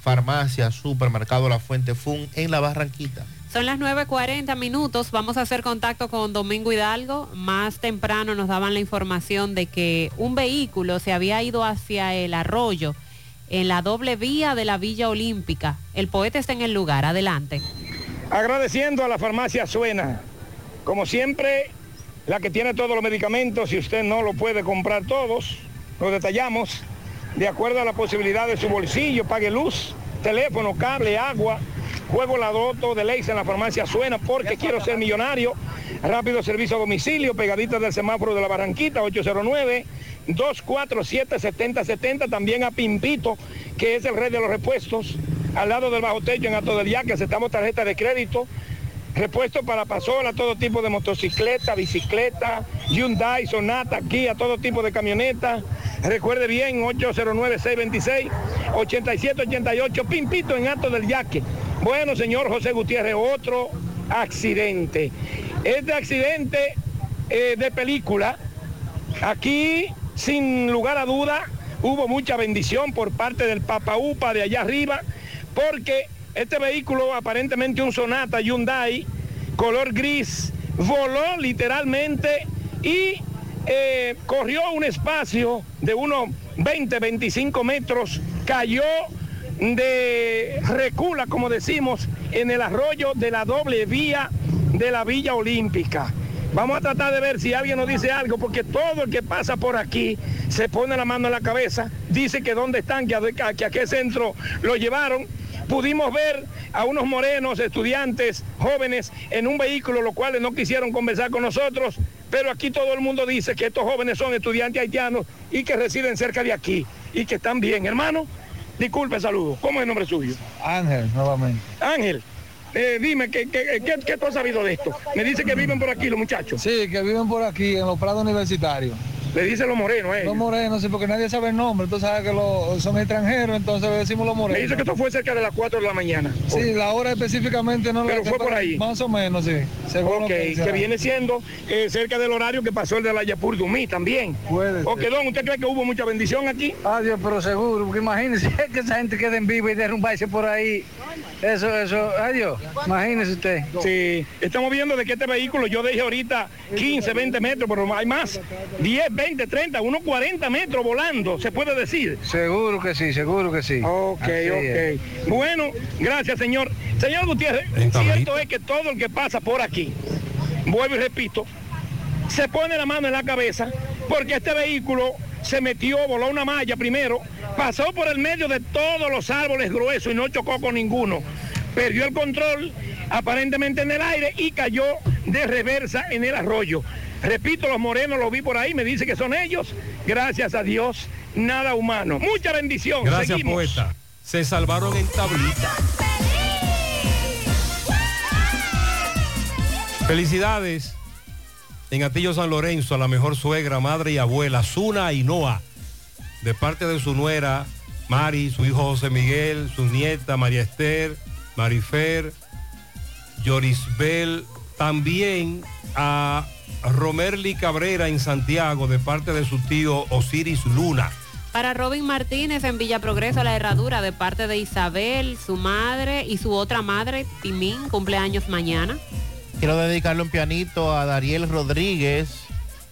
Farmacia, Supermercado La Fuente Fun en La Barranquita. Son las 9.40 minutos. Vamos a hacer contacto con Domingo Hidalgo. Más temprano nos daban la información de que un vehículo se había ido hacia el arroyo en la doble vía de la Villa Olímpica. El poeta está en el lugar. Adelante. Agradeciendo a la farmacia Suena. Como siempre, la que tiene todos los medicamentos, si usted no lo puede comprar todos, los detallamos de acuerdo a la posibilidad de su bolsillo, pague luz, teléfono, cable, agua, juego la loto de ley en la farmacia Suena porque quiero ser millonario. Rápido servicio a domicilio, pegadita del semáforo de la Barranquita, 809-247-7070. También a Pimpito, que es el rey de los repuestos, al lado del bajo techo en Alto del Yaque, aceptamos tarjeta de crédito. Repuesto para pasola, todo tipo de motocicleta, bicicleta, Hyundai, Sonata, Kia, todo tipo de camioneta. Recuerde bien, 809-626-8788, Pimpito en Alto del Yaque. Bueno, señor José Gutiérrez, otro accidente. Este accidente eh, de película, aquí, sin lugar a duda, hubo mucha bendición por parte del Papa Upa de allá arriba, porque este vehículo, aparentemente un Sonata Hyundai, color gris, voló literalmente y eh, corrió un espacio de unos 20, 25 metros, cayó de recula, como decimos, en el arroyo de la doble vía de la Villa Olímpica. Vamos a tratar de ver si alguien nos dice algo, porque todo el que pasa por aquí se pone la mano en la cabeza, dice que dónde están, que a, que a qué centro lo llevaron. Pudimos ver a unos morenos estudiantes jóvenes en un vehículo, los cuales no quisieron conversar con nosotros, pero aquí todo el mundo dice que estos jóvenes son estudiantes haitianos y que residen cerca de aquí y que están bien. Hermano, disculpe, saludo. ¿Cómo es el nombre suyo? Ángel, nuevamente. Ángel, eh, dime, ¿qué, qué, qué- qué tú has sabido de esto? Me dice que viven por aquí los muchachos. Sí, que viven por aquí, en los prados universitarios. Le dicen los morenos, ¿eh? Los morenos, sí, porque nadie sabe el nombre, tú sabes que los, son extranjeros, entonces le decimos los morenos. Me dice que esto fue cerca de las 4 de la mañana. Sí, la hora específicamente no Pero fue por ahí. Más o menos, sí. según lo Ok, que dice viene siendo eh, cerca del horario que pasó el de la Yapur Dumí también. Puede Ok, don, ¿usted cree que hubo mucha bendición aquí? Adiós, pero seguro, porque imagínese [laughs] que esa gente quede en vivo y derrumbarse por ahí. Eso, eso, adiós. Imagínese usted. Sí, estamos viendo de que este vehículo yo dejé ahorita 15, 20 metros, pero hay más. 10, 20, 30, unos 40 metros volando, se puede decir. Seguro que sí, seguro que sí. Ok, Así es. ok. Bueno, gracias, señor. Señor Gutiérrez, cierto es que todo el que pasa por aquí, vuelvo y repito, se pone la mano en la cabeza porque este vehículo se metió, voló una malla primero, pasó por el medio de todos los árboles gruesos y no chocó con ninguno. Perdió el control aparentemente en el aire y cayó de reversa en el arroyo. Repito, los morenos los vi por ahí, me dice que son ellos. Gracias a Dios, nada humano. Mucha bendición. Gracias, Seguimos. poeta. Se salvaron en tablita. Felicidades en Atillo San Lorenzo a la mejor suegra, madre y abuela, Zuna Ainhoa, de parte de su nuera, Mari, su hijo José Miguel, su nieta María Esther, Marifer, Yorisbel, también a Romerly Cabrera en Santiago, de parte de su tío Osiris Luna. Para Robin Martínez en Villa Progreso, la herradura de parte de Isabel, su madre y su otra madre, Timín, cumpleaños mañana. Quiero dedicarle un pianito a Dariel Rodríguez,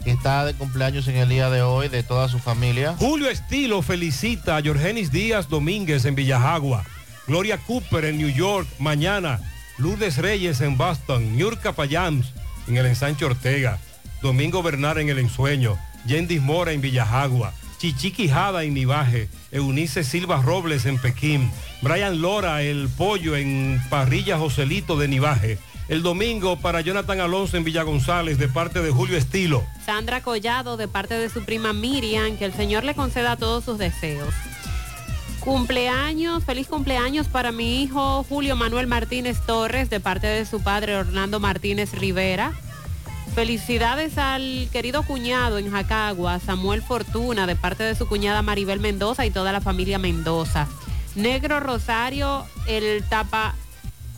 que está de cumpleaños en el día de hoy, de toda su familia. Julio Estilo felicita a Jorgenis Díaz Domínguez en Villajagua, Gloria Cooper en New York mañana, Lourdes Reyes en Boston, Niurka Payams en el Ensanche Ortega, Domingo Bernal en el Ensueño, Yendis Mora en Villajagua, Chichi Quijada en Nivaje, Eunice Silva Robles en Pekín, Brian Lora el Pollo en Parrilla Joselito de Nivaje. El domingo para Jonathan Alonso en Villa González de parte de Julio Estilo. Sandra Collado de parte de su prima Miriam, que el Señor le conceda todos sus deseos. Cumpleaños, feliz cumpleaños para mi hijo Julio Manuel Martínez Torres de parte de su padre Orlando Martínez Rivera. Felicidades al querido cuñado en Jacagua, Samuel Fortuna, de parte de su cuñada Maribel Mendoza y toda la familia Mendoza. Negro Rosario, el tapa,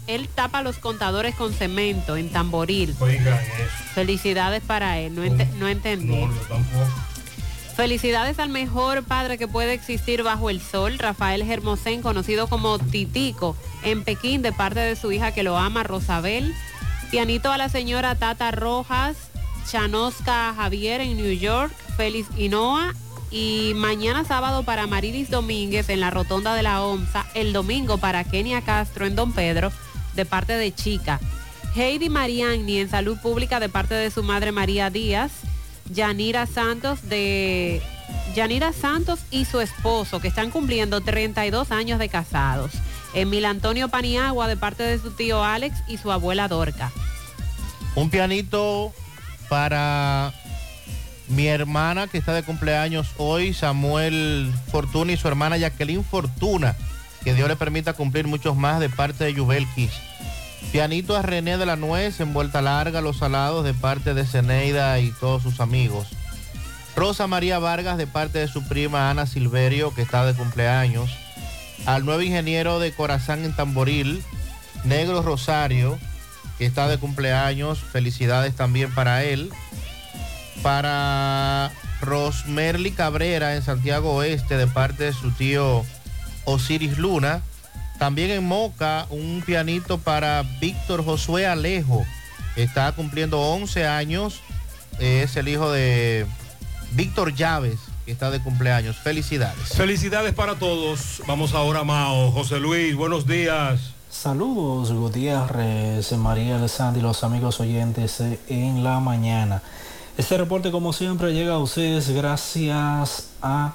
él tapa los contadores con cemento en Tamboril. Oigan eso. Felicidades para él, no, no entendí. No, tampoco. Felicidades al mejor padre que puede existir bajo el sol, Rafael Germosén, conocido como Titico, en Pekín, de parte de su hija que lo ama, Rosabel. Pianito a la señora Tata Rojas, Chanosca Javier en New York, Félix Hinoa. Y mañana sábado para Marilis Domínguez en la Rotonda de la OMSA. El domingo para Kenia Castro en Don Pedro, de parte de Chica. Heidi Mariani en Salud Pública de parte de su madre María Díaz. Yanira Santos de Santos y su esposo que están cumpliendo 32 años de casados. Emil Antonio Paniagua de parte de su tío Alex y su abuela Dorca. Un pianito para mi hermana que está de cumpleaños hoy, Samuel Fortuna y su hermana Jacqueline Fortuna. Que Dios le permita cumplir muchos más de parte de Yubelkis. Pianito a René de la Nuez en vuelta larga, los salados de parte de Ceneida y todos sus amigos. Rosa María Vargas de parte de su prima Ana Silverio, que está de cumpleaños. Al nuevo ingeniero de Corazán en Tamboril, Negro Rosario, que está de cumpleaños. Felicidades también para él. Para Rosmerly Cabrera en Santiago Oeste, de parte de su tío Osiris Luna. También en Moca, un pianito para Víctor Josué Alejo. Está cumpliendo 11 años. Es el hijo de Víctor Llaves, que está de cumpleaños. Felicidades. Felicidades para todos. Vamos ahora, Mao. José Luis, buenos días. Saludos Gutiérrez, María Sandy, los amigos oyentes en la mañana. Este reporte como siempre llega a ustedes gracias a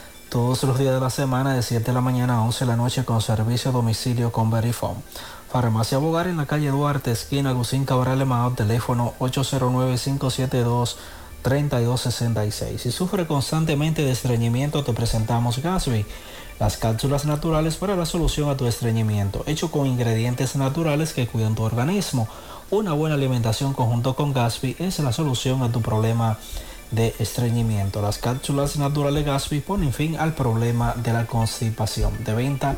todos los días de la semana de 7 de la mañana a 11 de la noche con servicio a domicilio con Verifone. Farmacia Bogar en la calle Duarte, esquina Lucín Cabral Mao, teléfono 809-572-3266. Si sufre constantemente de estreñimiento, te presentamos Gasby, las cápsulas naturales para la solución a tu estreñimiento, hecho con ingredientes naturales que cuidan tu organismo. Una buena alimentación conjunto con Gasby es la solución a tu problema de estreñimiento. Las cápsulas naturales Gasby ponen fin al problema de la constipación. De venta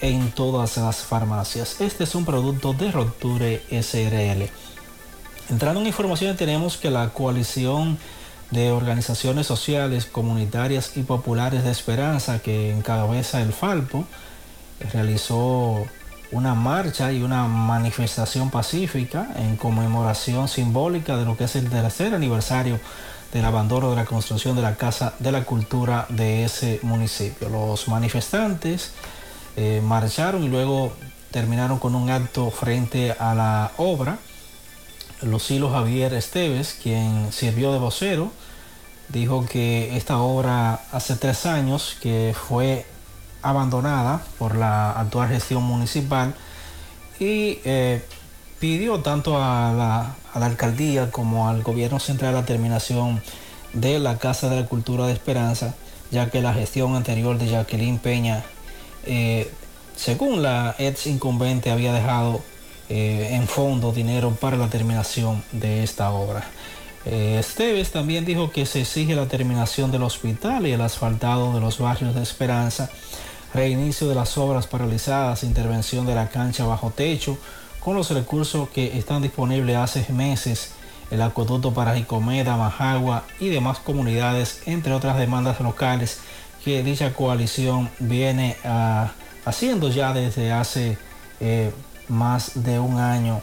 en todas las farmacias. Este es un producto de Roture SRL. Entrando en información tenemos que la coalición de organizaciones sociales, comunitarias y populares de Esperanza que encabeza el Falpo realizó una marcha y una manifestación pacífica en conmemoración simbólica de lo que es el tercer aniversario del abandono de la construcción de la Casa de la Cultura de ese municipio. Los manifestantes eh, marcharon y luego terminaron con un acto frente a la obra. Lucilo Javier Esteves, quien sirvió de vocero, dijo que esta obra hace tres años que fue abandonada por la actual gestión municipal y eh, pidió tanto a la, alcaldía como al gobierno central la terminación de la Casa de la Cultura de Esperanza, ya que la gestión anterior de Jacqueline Peña, eh, según la ex incumbente, había dejado eh, en fondo dinero para la terminación de esta obra. Eh, Esteves también dijo que se exige la terminación del hospital y el asfaltado de los barrios de Esperanza, reinicio de las obras paralizadas, intervención de la cancha bajo techo, con los recursos que están disponibles hace meses, el acueducto para Jicomeda, Majagua y demás comunidades, entre otras demandas locales que dicha coalición viene ah, haciendo ya desde hace eh, más de un año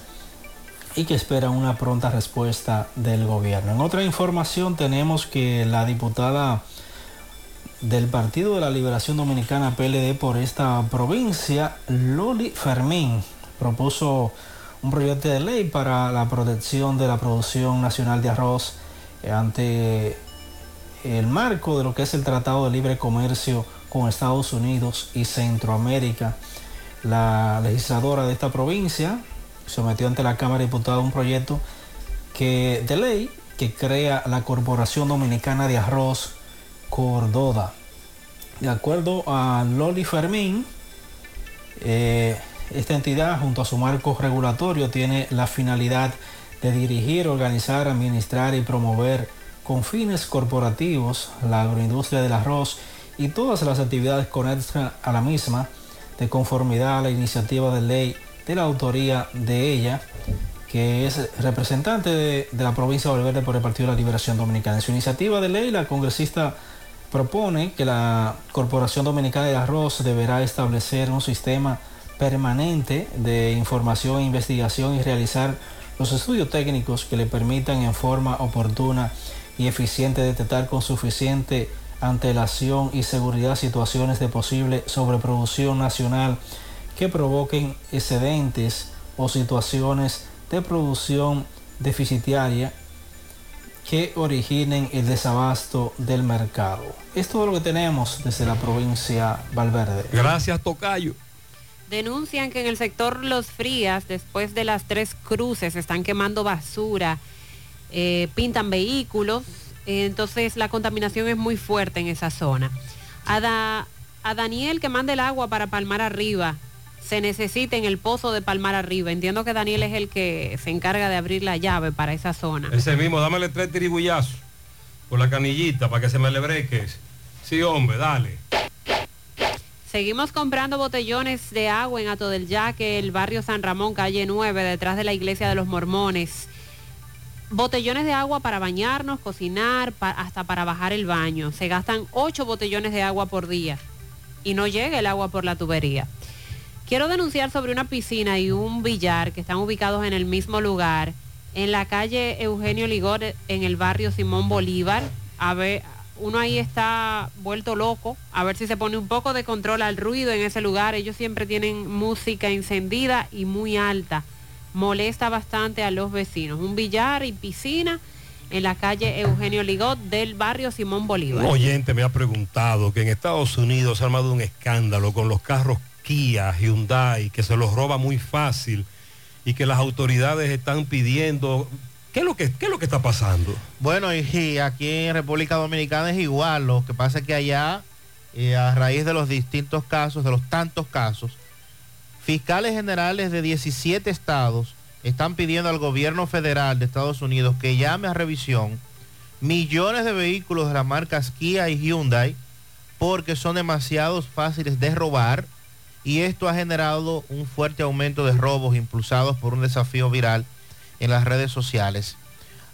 y que espera una pronta respuesta del gobierno. En otra información tenemos que la diputada del Partido de la Liberación Dominicana PLD por esta provincia, Loli Fermín, propuso un proyecto de ley para la protección de la producción nacional de arroz eh, ante el marco de lo que es el Tratado de Libre Comercio con Estados Unidos y Centroamérica. La legisladora de esta provincia, sometió ante la Cámara de Diputados un proyecto de ley que crea la Corporación Dominicana de Arroz Cordoda. De acuerdo a Loli Fermín, eh, esta entidad junto a su marco regulatorio tiene la finalidad de dirigir, organizar, administrar y promover con fines corporativos la agroindustria del arroz y todas las actividades conexas a la misma de conformidad a la iniciativa de ley de la autoría de ella, que es representante de, la provincia de Valverde por el Partido de la Liberación Dominicana. En su iniciativa de ley, la congresista propone que la Corporación Dominicana de Arroz deberá establecer un sistema permanente de información, investigación y realizar Los estudios técnicos que le permitan en forma oportuna y eficiente detectar con suficiente antelación y seguridad situaciones de posible sobreproducción nacional que provoquen excedentes o situaciones de producción deficitaria que originen el desabasto del mercado. Es lo que tenemos desde la provincia Valverde. Gracias, Tocayo. Denuncian que en el sector Los Frías, después de las tres cruces, están quemando basura, eh, pintan vehículos, eh, entonces la contaminación es muy fuerte en esa zona. A, a Daniel que manda el agua para Palmar Arriba, se necesita en el pozo de Palmar Arriba. Entiendo que Daniel es el que se encarga de abrir la llave para esa zona. Ese mismo, dámele tres tirigullazos por la canillita para que se me le breque. Sí, hombre, dale. Seguimos comprando botellones de agua en Ato del Yaque, el barrio San Ramón, calle 9, detrás de la iglesia de los mormones. Botellones de agua para bañarnos, cocinar, hasta para bajar el baño. Se gastan 8 botellones de agua por día y no llega el agua por la tubería. Quiero denunciar sobre una piscina y un billar que están ubicados en el mismo lugar, en la calle Eugenio Ligor, en el barrio Simón Bolívar. A ver, uno ahí está vuelto loco, a ver si se pone un poco de control al ruido en ese lugar. Ellos siempre tienen música encendida y muy alta. Molesta bastante a los vecinos. Un billar y piscina en la calle Eugenio Ligot del barrio Simón Bolívar. Un oyente me ha preguntado que en Estados Unidos se ha armado un escándalo con los carros Kia, Hyundai, que se los roba muy fácil y que las autoridades están pidiendo. ¿Qué es lo que, está pasando? Bueno, y, y aquí en República Dominicana es igual. Lo que pasa es que allá, eh, a raíz de los distintos casos, de los tantos casos, fiscales generales de 17 estados están pidiendo al gobierno federal de Estados Unidos que llame a revisión millones de vehículos de las marcas Kia y Hyundai porque son demasiados fáciles de robar y esto ha generado un fuerte aumento de robos impulsados por un desafío viral en las redes sociales.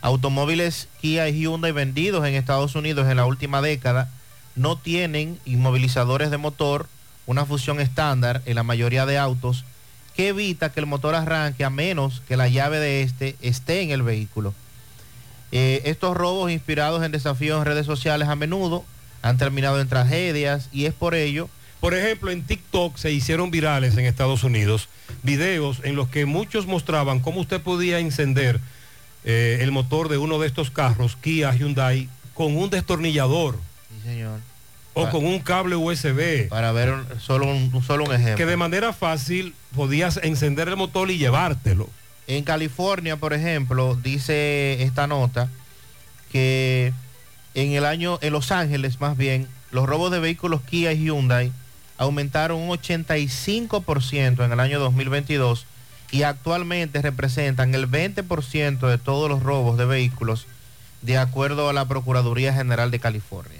Automóviles Kia y Hyundai vendidos en Estados Unidos en la última década no tienen inmovilizadores de motor, una fusión estándar en la mayoría de autos que evita que el motor arranque a menos que la llave de este esté en el vehículo. Eh, estos robos inspirados en desafíos en redes sociales a menudo han terminado en tragedias y es por ello Por ejemplo, en TikTok se hicieron virales en Estados Unidos videos en los que muchos mostraban cómo usted podía encender eh, el motor de uno de estos carros, Kia, Hyundai, con un destornillador Sí, señor. o con un cable USB. Para ver un- solo un, solo un ejemplo. Que de manera fácil podías encender el motor y llevártelo. En California, por ejemplo, dice esta nota que en el año, en Los Ángeles más bien, los robos de vehículos Kia y Hyundai aumentaron un 85% en el año 2022 y actualmente representan el 20% de todos los robos de vehículos de acuerdo a la Procuraduría General de California.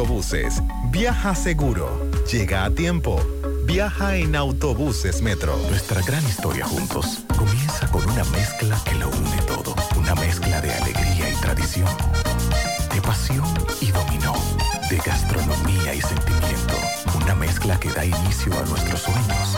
Viaja seguro. Llega a tiempo. Viaja en autobuses Metro. Nuestra gran historia juntos comienza con una mezcla que lo une todo. Una mezcla de alegría y tradición, de pasión y dominó, de gastronomía y sentimiento. Una mezcla que da inicio a nuestros sueños,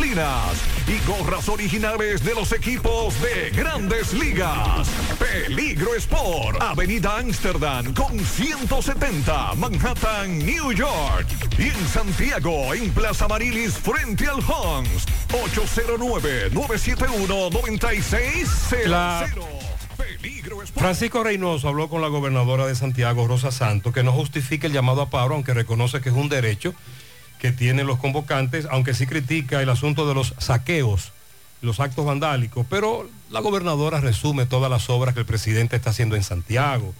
y gorras originales de los equipos de grandes ligas. Peligro Sport, Avenida Amsterdam con 170, Manhattan, New York. Y en Santiago, en Plaza Marilis, frente al Hans, 809-971-9600. Francisco Reynoso habló con la gobernadora de Santiago, Rosa Santos, que no justifica el llamado a paro, aunque reconoce que es un derecho que tienen los convocantes, aunque sí critica el asunto de los saqueos, los actos vandálicos, pero la gobernadora resume todas las obras que el presidente está haciendo en Santiago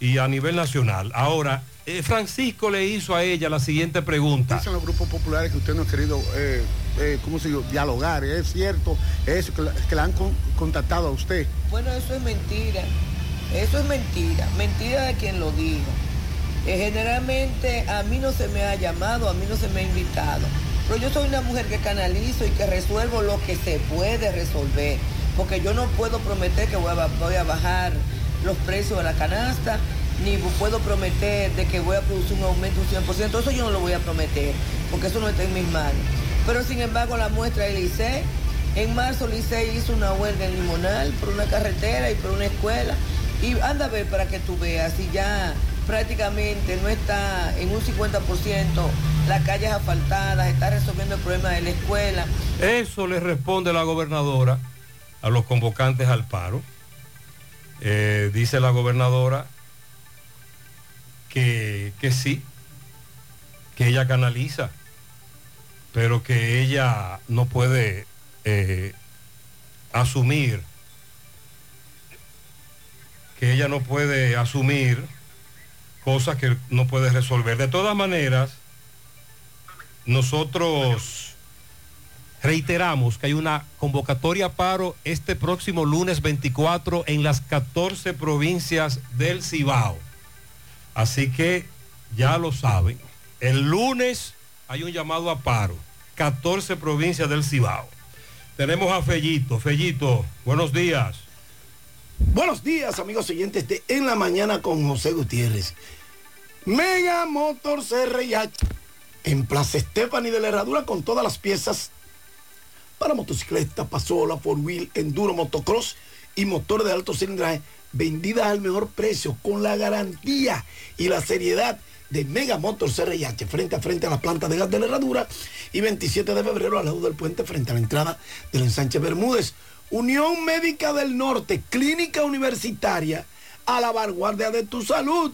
y a nivel nacional. Ahora, eh, Francisco le hizo a ella la siguiente pregunta. Dicen los grupos populares que usted no ha querido, eh, eh, ¿cómo se dice? Dialogar. ¿Es cierto eso que la, que la han con- contactado a usted? Bueno, eso es mentira. Eso es mentira. Mentira de quien lo dijo. Eh, generalmente a mí no se me ha llamado, a mí no se me ha invitado. Pero yo soy una mujer que canalizo y que resuelvo lo que se puede resolver. Porque yo no puedo prometer que voy a, bajar los precios de la canasta, ni puedo prometer de que voy a producir un aumento un 100%. Eso yo no lo voy a prometer, porque eso no está en mis manos. Pero sin embargo la muestra del Licey, en marzo Licey hizo una huelga en Limonal por una carretera y por una escuela. Y anda a ver para que tú veas si ya prácticamente no está en un 50% las calles asfaltadas, está resolviendo el problema de la escuela. Eso le responde la gobernadora a los convocantes al paro. Eh, dice la gobernadora que, que sí, que ella canaliza, pero que ella no puede eh, asumir, que ella no puede asumir cosas que no puede resolver. De todas maneras, nosotros reiteramos que hay una convocatoria a paro este próximo lunes 24 en las 14 provincias del Cibao. Así que ya lo saben. El lunes hay un llamado a paro. 14 provincias del Cibao. Tenemos a Fellito. Fellito, buenos días. Buenos días, amigos oyentes de En la Mañana con José Gutiérrez. Mega Motor CRIH en Plaza Stephanie de la Herradura con todas las piezas para motocicleta, pasola, four wheel, enduro, motocross y motor de alto cilindraje vendidas al mejor precio con la garantía y la seriedad de Mega Motor CRIH frente a frente a la planta de gas de la Herradura y 27 de febrero al lado del puente frente a la entrada del ensanche Bermúdez. Unión Médica del Norte, clínica universitaria a la vanguardia de tu salud.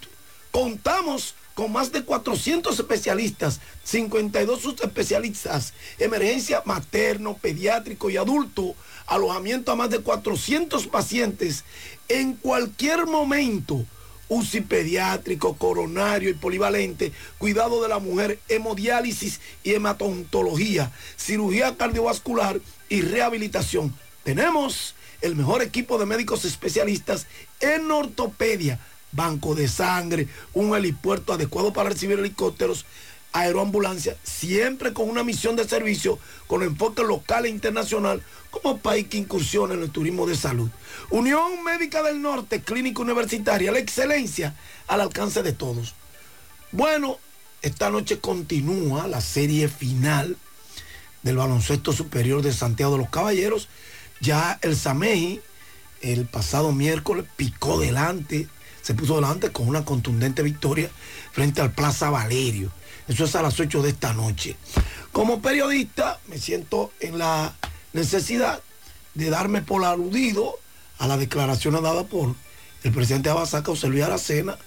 Contamos con más de 400 especialistas, 52 subespecialistas, emergencia materno, pediátrico y adulto, alojamiento a más de 400 pacientes en cualquier momento. UCI pediátrico, coronario y polivalente, cuidado de la mujer, hemodiálisis y hematontología, cirugía cardiovascular y rehabilitación. Tenemos el mejor equipo de médicos especialistas en ortopedia, banco de sangre, un helipuerto adecuado para recibir helicópteros, aeroambulancia, siempre con una misión de servicio con enfoque local e internacional como país que incursiona en el turismo de salud. Unión Médica del Norte, Clínica Universitaria, la excelencia al alcance de todos. Bueno, esta noche continúa la serie final del baloncesto superior de Santiago de los Caballeros. Ya el Sameji el pasado miércoles picó delante, se puso delante con una contundente victoria frente al Plaza Valerio. Eso es a las 8 de esta noche. Como periodista me siento en la necesidad de darme por aludido a la declaración dada por el presidente de Abasaca, José Luis Aracena,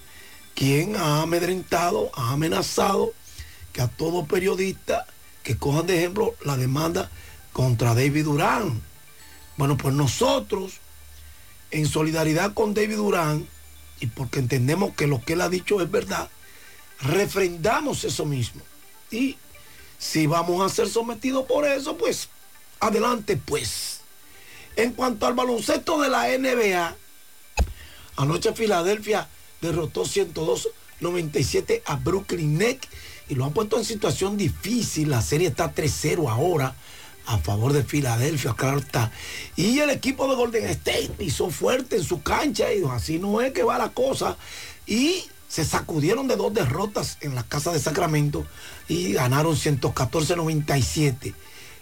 quien ha amedrentado, ha amenazado que a todo periodista que cojan de ejemplo la demanda contra David Durán. Bueno, pues nosotros, en solidaridad con David Durán, y porque entendemos que lo que él ha dicho es verdad, refrendamos eso mismo. Y si vamos a ser sometidos por eso, pues adelante pues. En cuanto al baloncesto de la NBA, anoche Filadelfia derrotó 102-97 a Brooklyn Nets y lo han puesto en situación difícil. La serie está 3-0 ahora a favor de Filadelfia, claro está. Y el equipo de Golden State pisó fuerte en su cancha y así no es que va la cosa. Y se sacudieron de dos derrotas en la casa de Sacramento y ganaron 114-97,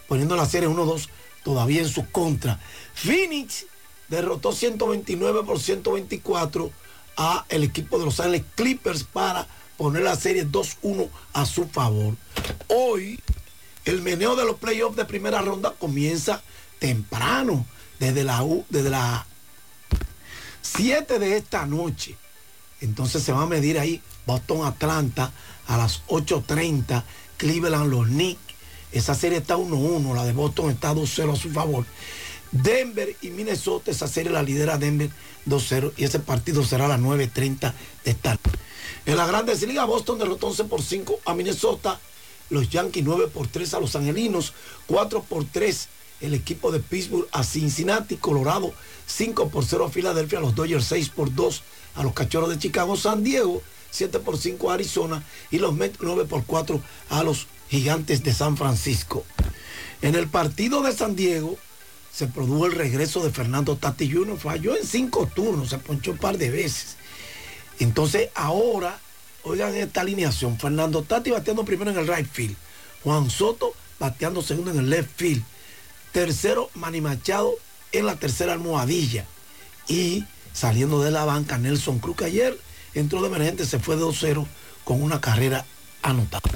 poniendo la serie 1-2 todavía en su contra. Phoenix derrotó 129 por 124 a el equipo de Los Ángeles Clippers para poner la serie 2-1 a su favor. Hoy el meneo de los playoffs de primera ronda comienza temprano, desde la, U, desde la 7 de esta noche. Entonces se va a medir ahí Boston Atlanta a las 8.30, Cleveland los Knicks. Esa serie está 1-1, la de Boston está 2-0 a su favor. Denver y Minnesota, esa serie la lidera Denver 2-0 y ese partido será a las 9.30 de esta noche. En la Grandes Ligas, Boston derrotó 11 por 5 a Minnesota, los Yankees 9 por 3 a los Angelinos, 4 por 3 el equipo de Pittsburgh a Cincinnati, Colorado 5 por 0 a Filadelfia, los Dodgers 6 por 2 a los Cachorros de Chicago, San Diego 7 por 5 a Arizona y los Mets 9 por 4 a los Gigantes de San Francisco. En el partido de San Diego se produjo el regreso de Fernando Tati Jr., falló en cinco turnos, se ponchó un par de veces. Entonces ahora, oigan esta alineación, Fernando Tati bateando primero en el right field, Juan Soto bateando segundo en el left field, tercero Manny Machado en la tercera almohadilla y saliendo de la banca Nelson Cruz que ayer entró de emergente, se fue de 2-0 con una carrera anotada.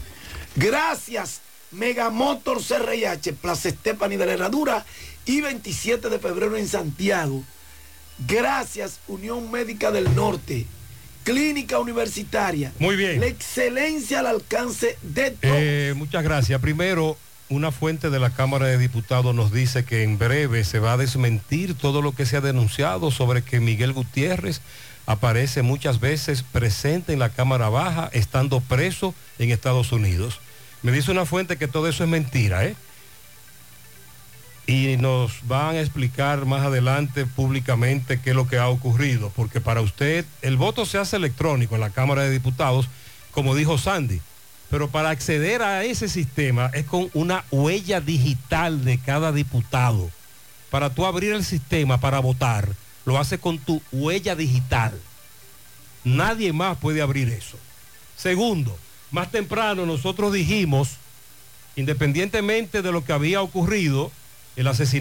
Gracias Megamotor CRIH, Plaza Estepani de la Herradura y 27 de febrero en Santiago. Gracias Unión Médica del Norte, Clínica Universitaria. Muy bien. La excelencia al alcance de todos. Eh, muchas gracias. Primero, una fuente de la Cámara de Diputados nos dice que en breve se va a desmentir todo lo que se ha denunciado sobre que Miguel Gutiérrez aparece muchas veces presente en la Cámara Baja, estando preso en Estados Unidos. Me dice una fuente que todo eso es mentira, ¿eh? Y nos van a explicar más adelante públicamente qué es lo que ha ocurrido, porque para usted el voto se hace electrónico en la Cámara de Diputados, como dijo Sandy, pero para acceder a ese sistema es con una huella digital de cada diputado. Para tú abrir el sistema para votar, lo hace con tu huella digital. Nadie más puede abrir eso. Segundo, más temprano nosotros dijimos, independientemente de lo que había ocurrido, el asesinato